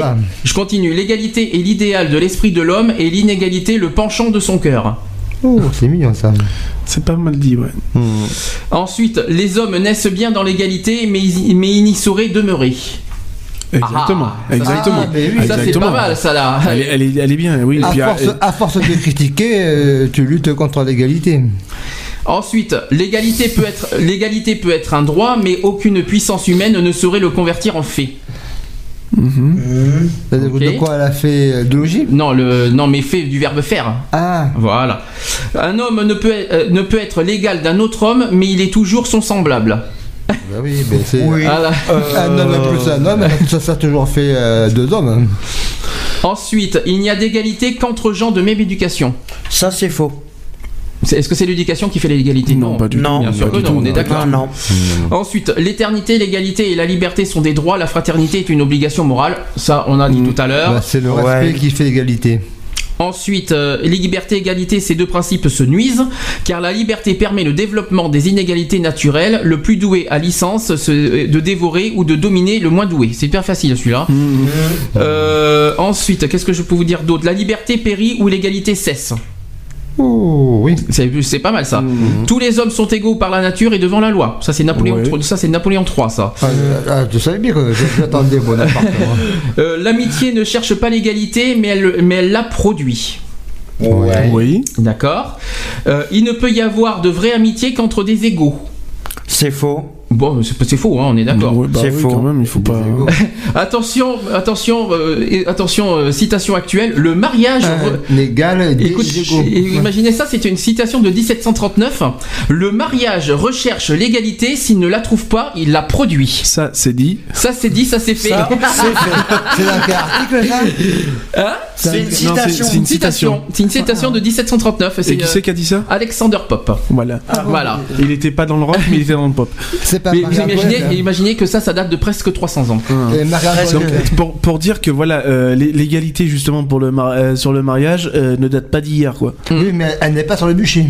je continue, l'égalité est l'idéal de l'esprit de l'homme et l'inégalité le penchant de son cœur. Oh, c'est mignon ça. C'est pas mal dit, ouais. Ensuite, les hommes naissent bien dans l'égalité, mais ils, mais ils n'y sauraient demeurer. Exactement. Ah, ça, exactement. Ah. Ça c'est pas mal, ça là. Elle est, elle est- elle est bien, oui. À Puis, force, euh, à force de critiquer, euh, tu luttes contre l'égalité. Ensuite, l'égalité peut être l'égalité peut être un droit, mais aucune puissance humaine ne saurait le convertir en fait. Mmh. C'est-à-dire Ok. De quoi elle a fait de logique Non, le non mais fait du verbe faire. Ah, Voilà. Un homme ne peut euh, ne peut être l'égal d'un autre homme, mais il est toujours son semblable. Bah oui, ben c'est. Oui. Voilà. Un homme plus un homme, ça, ça a toujours fait euh, deux hommes. Ensuite, il n'y a d'égalité qu'entre gens de même éducation. Ça, c'est faux. Est-ce que c'est l'éducation qui fait l'égalité? Non, pas du Non. tout. Bien sûr pas que non, tout, on est d'accord. Non, non. Ensuite, l'éternité, l'égalité et la liberté sont des droits, la fraternité est une obligation morale. Ça, on a dit Mm. tout à l'heure. Bah, c'est le Ouais. respect qui fait l'égalité. Ensuite, euh, les libertés, égalité, ces deux principes se nuisent, car la liberté permet le développement des inégalités naturelles. Le plus doué a licence se- de dévorer ou de dominer le moins doué. C'est hyper facile celui-là. Mm. Euh, ensuite, qu'est-ce que je peux vous dire d'autre? La liberté périt ou l'égalité cesse? Oh, oui. C'est c'est pas mal ça. Mm. Tous les hommes sont égaux par la nature et devant la loi. Ça c'est Napoléon, ça c'est Napoléon III ça. Ah, ah, tu savais bien que j'attendais Bonaparte. Euh, L'amitié ne cherche pas l'égalité, mais elle, mais elle la produit. Ouais. Oui. D'accord Euh, Il ne peut y avoir de vraie amitié qu'entre des égaux. C'est faux. Bon, c'est faux, hein, on est d'accord. Ouais, bah C'est oui, faux. quand même, il faut pas. Attention, attention, euh, attention, euh, citation actuelle. Le mariage. re- Légal, Écoute, illégaux. et imaginez ça, c'était une citation de 1739. Le mariage recherche l'égalité, s'il ne la trouve pas, il la produit. Ça, c'est dit. Ça c'est dit, ça c'est fait. C'est Hein C'est une citation. c'est une citation. C'est une citation de 1739. Et qui euh, c'est qui a dit ça Alexander Pope. Voilà. Voilà. Il était pas dans le rock, mais il était dans le pop. C'est pas Mais vous imaginez, hein. que ça, ça date de presque 300 ans. Et Marie-Antoinette. Donc, pour, pour dire que voilà, euh, l'é- l'égalité justement pour le mar- euh, sur le mariage euh, ne date pas d'hier, quoi. Oui, mais elle n'est pas sur le bûcher.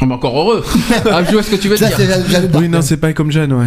On est encore heureux. Ah, je vois ce que tu veux Ça, dire. Oui, non, c'est pas comme Jeanne, ouais.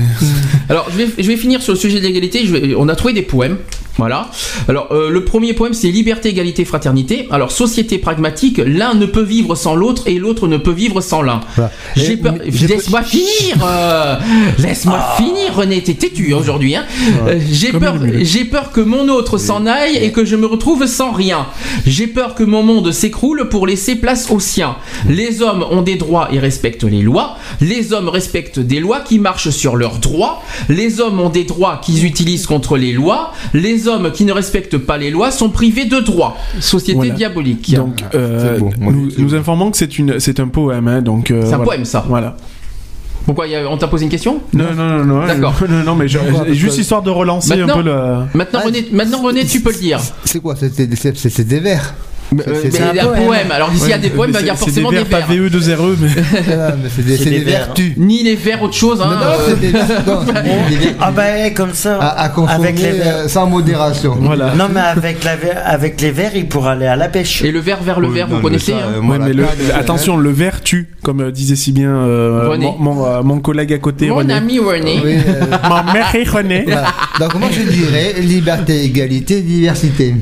Alors, je vais, je vais finir sur le sujet de l'égalité. On a trouvé des poèmes. Voilà. Alors, euh, le premier poème, c'est Liberté, égalité, fraternité. Alors, société pragmatique, l'un ne peut vivre sans l'autre et l'autre ne peut vivre sans l'un. Voilà. J'ai peur. Laisse-moi finir. euh, Laisse-moi finir, René. T'es têtu aujourd'hui. Hein. Euh, J'ai peur. J'ai peur que mon autre s'en aille et que je me retrouve sans rien. J'ai peur que mon monde s'écroule pour laisser place au sien. Les hommes ont des droits et respectent les lois. Les hommes respectent des lois qui marchent sur leurs droits. Les hommes ont des droits qu'ils utilisent contre les lois. Les hommes qui ne respectent pas les lois sont privés de droits. Société Voilà. diabolique. Donc, euh, bon, moi, nous, informons que c'est une, c'est un poème, hein, donc. euh, C'est un voilà. poème, ça. Voilà. Pourquoi on t'a posé une question Non, non, non, non. D'accord. Non, non, mais je- juste histoire de relancer Maintenant- un peu le. Maintenant, Ah, René, maintenant René, tu peux le dire. C'est quoi? C'est des vers. Euh, c'est- un il y a un poème. poème. Alors s'il y a des poèmes, bah, il y a forcément des vers, pas vers. VE de 0 mais. C'est des, des des vers. vertus. Ni les vers autre chose. Hein, Non, non, euh, c'est des, Ah bah comme ça. à, à avec les verres. euh, sans modération. Voilà. Non mais avec, la ver- avec les verres, il pourra aller à la pêche. Et le vers vers le Oui, vers, vous connaissez hein euh, attention, le verre tue, comme disait si bien mon, mon, mon collègue à côté, Mon ami René. Ma mère René. Donc moi je dirais liberté, égalité, diversité.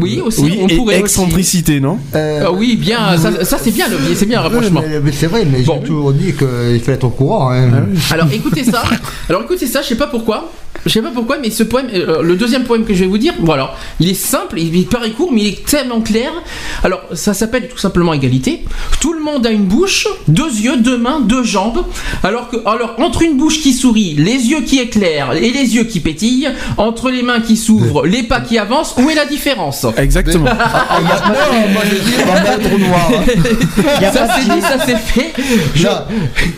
Oui, aussi, Oui, on et pourrait aussi. excentricité, non Euh, Ah oui, bien, ça, ça, c'est bien, le, c'est bien le oui, rapprochement. mais- mais c'est vrai, mais Bon. j'ai toujours dit qu'il fallait être au courant. hein. Alors écoutez ça. Alors écoutez ça, je sais pas pourquoi. Je sais pas pourquoi, mais ce poème, euh, le deuxième poème que je vais vous dire, voilà, il est simple, il il paraît court, mais il est tellement clair. Alors ça s'appelle tout simplement égalité. Tout le monde a une bouche, deux yeux, deux mains, deux jambes. Alors que, alors entre une bouche qui sourit, les yeux qui éclairent et les yeux qui pétillent, entre les mains qui s'ouvrent, les pas qui avancent, où est la différence? Exactement. Ah, il y a- non, moi je dis un trou noir. hein. Y a Ça de- dit, ça c'est fait. Je- Non,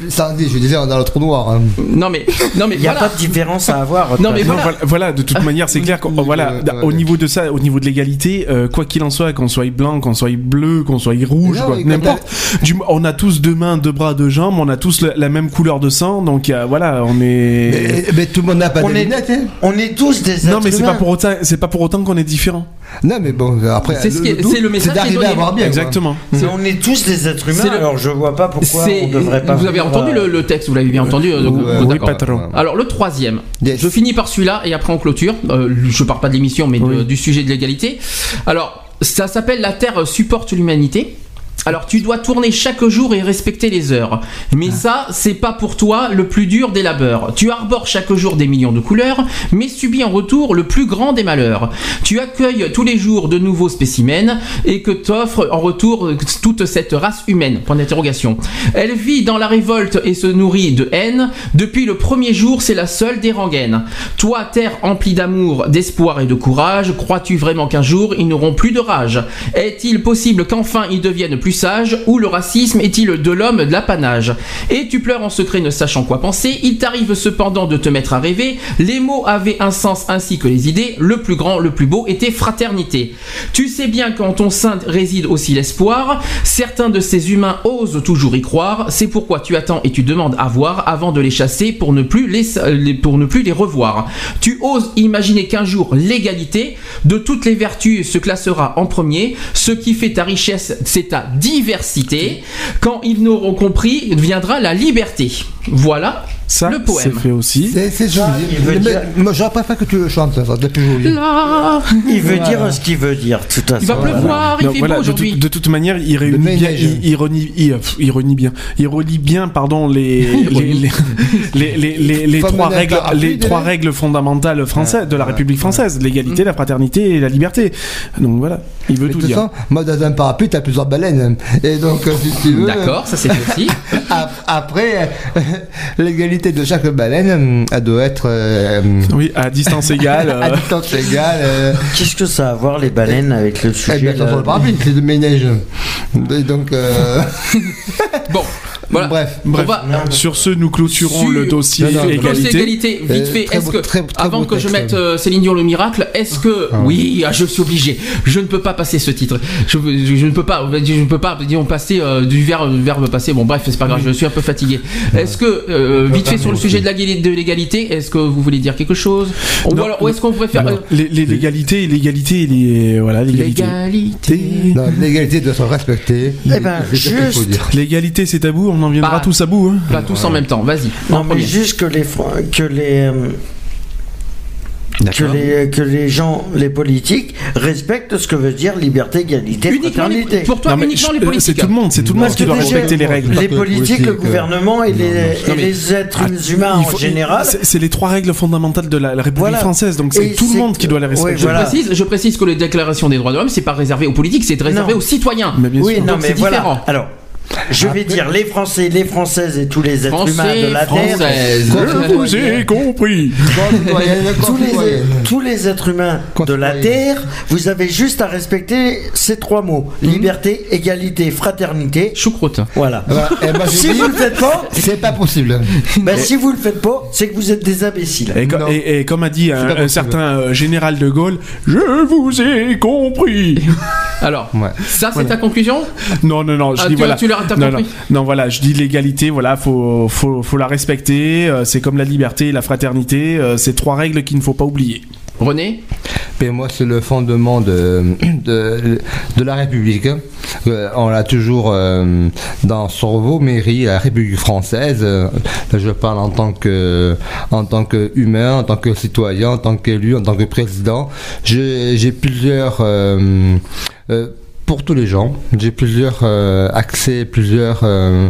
ça dit, je disais on est dans le trou noir. hein. Non mais, non mais Il n'y a voilà. pas de différence à avoir. Non, mais Non, voilà. de toute manière, c'est clair. voilà, au niveau de ça, au niveau de l'égalité, euh, quoi qu'il en soit, qu'on soit blanc, qu'on soit bleu, qu'on soit rouge, Non, n'importe. Du- On a tous deux mains, deux bras, deux jambes, on a tous la, la même couleur de sang, donc euh, voilà, on est. Mais, mais tout le monde n'a pas On de est- lunettes. hein. On est tous des non, êtres mais c'est pas pour autant, c'est pas pour autant qu'on est différent. Non, mais bon, après, C'est ce c'est le message d'arriver à voir bien. Exactement. On est tous des êtres humains, le- alors je vois pas pourquoi on devrait pas. Vous avez entendu euh, le, le texte, vous l'avez bien entendu. euh, donc, euh, oui, d'accord. patron. Alors le troisième, Yes. je finis par celui-là et après on clôture. Euh, je parle pas de l'émission mais de- du sujet de l'égalité. Alors ça s'appelle La Terre supporte l'humanité. Alors tu dois tourner chaque jour et respecter les heures. Mais ça, c'est pas pour toi le plus dur des labeurs. Tu arbores chaque jour des millions de couleurs, mais subis en retour le plus grand des malheurs. Tu accueilles tous les jours de nouveaux spécimens et que t'offre en retour toute cette race humaine. Point d'interrogation. Elle vit dans la révolte et se nourrit de haine. Depuis le premier jour, c'est la seule des rengaines. Toi, terre emplie d'amour, d'espoir et de courage, crois-tu vraiment qu'un jour ils n'auront plus de rage? Est-il possible qu'enfin ils deviennent plus sages Ou le racisme est-il de l'homme de l'apanage Et tu pleures en secret ne sachant quoi penser. Il t'arrive cependant de te mettre à rêver. Les mots avaient un sens ainsi que les idées. Le plus grand, le plus beau était fraternité. Tu sais bien qu'en ton sein réside aussi l'espoir. Certains de ces humains osent toujours y croire. C'est pourquoi tu attends et tu demandes à voir avant de les chasser pour ne plus les- pour ne plus les revoir. Tu oses imaginer qu'un jour l'égalité de toutes les vertus se classera en premier. Ce qui fait ta richesse, c'est ta diversité. Quand ils n'auront compris, viendra la liberté. Voilà Ça, le c'est poème. fait aussi. C'est c'est joli. il veut Mais- dire- Moi, j'aurais préféré que tu le chantes, ça, joli. Là, Il veut dire ce qu'il veut dire, toute façon. il va pleuvoir, il Non, fait voilà, beau de, aujourd'hui. toute- de toute manière, il réunit bien, il, ironie, il, ironie bien, il relie bien, pardon, les les, les, les, les, les- les Femme trois règles, les trois règles fondamentales françaises de la République française, l'égalité, la fraternité et la liberté. Donc voilà, il veut de tout toute dire. façon, moi, dans un parapluie, t'as plusieurs baleines. Et donc, si tu veux. D'accord, ça c'est fait aussi. ap- Après, euh, de chaque baleine, elle doit être euh, Oui, à distance égale. à euh, distance égale. euh, Qu'est-ce que ça a à voir les baleines avec le eh sujet bien, ça là faut le parapluie, c'est de ménage. Donc, euh, Bon, voilà. bref. Bref, On va- sur ce, nous clôturons Sur- le dossier Non, non, Dossier égalité. égalité, vite Euh, fait, est-ce que, très- très avant que je mette euh, Céline Dion le miracle, est-ce que, Ah. oui, ah, je suis obligé, je ne peux pas passer ce titre, je, je- je ne peux pas, je ne peux pas, disons, passer euh, du verbe, verbe passer, bon bref, c'est pas grave, je suis un peu fatigué. Est-ce que, euh, vite fait sur le sujet de l'égalité, est-ce que vous voulez dire quelque chose Ou Non. alors, ou est-ce qu'on pourrait faire... L'égalité, l'égalité, les- voilà, l'égalité. l'égalité l'égalité doit se respecter. Eh ben, C'est ça qu'il faut juste- dire. L'égalité, c'est tabou, on en viendra Pas- tous à bout. Hein. Pas tous en même temps, vas-y. Non, mais juste que les que les euh, que les que les gens, les politiques respectent ce que veut dire liberté, égalité, Uniquement les- fraternité. pour toi, Non, uniquement je- les euh, C'est politiques. tout le monde, c'est tout le monde qui doit respecter les règles. Les politiques, le euh, gouvernement et les, Non, et mais- les êtres Ah, humains en général. C'est c'est les trois règles fondamentales de la, la République Voilà. française, donc c'est tout le c'est- monde qui doit les respecter. Je, voilà. précise, je précise que les déclarations des droits de l'homme, c'est pas réservé aux politiques, c'est réservé Non. aux citoyens. Mais bien Oui, sûr. non, Donc mais c'est voilà. différent. Alors, je vais dire les Français, les Françaises et tous les êtres humains Français, de la Terre. Je vous ai compris. Tous les, concitoyenne. tous les êtres humains de la. Terre, vous avez juste à respecter ces trois mots liberté, égalité, fraternité. Choucroute. Voilà. Eh ben, j'ai Si dit, vous le faites pas, c'est pas possible. ben, si vous le faites pas, c'est que vous êtes des imbéciles. Et, co- Non. et- et comme a dit un, certain euh, général de Gaulle, je vous ai compris. Alors, Ouais. ça c'est Voilà. ta conclusion? Non, non, non, je Ah, dis tu- voilà. tu t'as non, compris non, non, voilà, je dis l'égalité, voilà, faut, faut, faut la respecter. euh, c'est comme la liberté et la fraternité. euh, c'est trois règles qu'il ne faut pas oublier. René Et moi, c'est le fondement de, de, de la République. Euh, on l'a toujours euh, dans Sorvo, mairie, la République française. Euh, là, je parle en tant que, en tant qu'humain, en tant que citoyen, en tant qu'élu, en tant que président. J'ai j'ai plusieurs. Pour tous les gens, j'ai plusieurs euh, accès, plusieurs euh,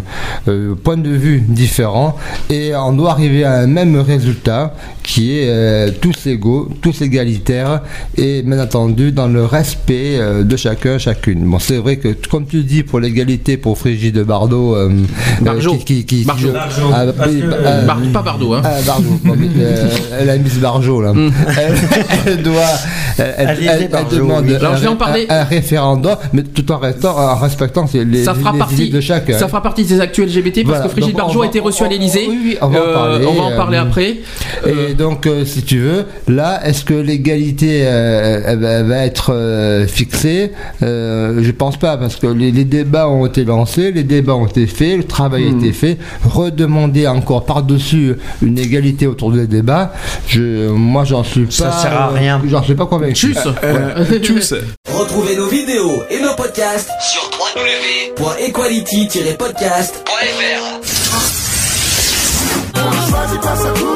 euh, points de vue différents et on doit arriver à un même résultat qui est euh, tous égaux, tous égalitaires et bien entendu dans le respect euh, de chacun, chacune. Bon, c'est vrai que comme tu dis pour l'égalité pour Frigide Bardot, euh, Barjot. euh, qui, qui, qui- Barjot. Barjot. Ah, que- bah, euh, Bar- Pas Bardot, hein. ah, Bardot. Bon, mais, euh, la Miss Barjot, là. Elle, elle doit. Elle, elle- elle- elle demande oui. Alors, un, je vais en parler. un- un référendum, mais tout en, restant, en respectant les, ça fera les partie idées de chacun. ça fera partie des actuels LGBT parce Voilà, que on Barjot a été reçue à l'Elysée. oui, oui, on va en parler, on va en euh, parler après. Euh, Et donc, euh, si tu veux, là, est-ce que l'égalité euh, va- être euh, fixée? Euh, Je pense pas, parce que les, les débats ont été lancés, les débats ont été faits, le travail Hmm. a été fait. Redemander encore par-dessus une égalité autour des débats, je, moi, j'en suis pas. Ça sert à rien. J'en suis pas convaincu. Tchuss Euh, tous. Retrouvez nos vidéos et nos podcasts sur www.equality-podcast.fr.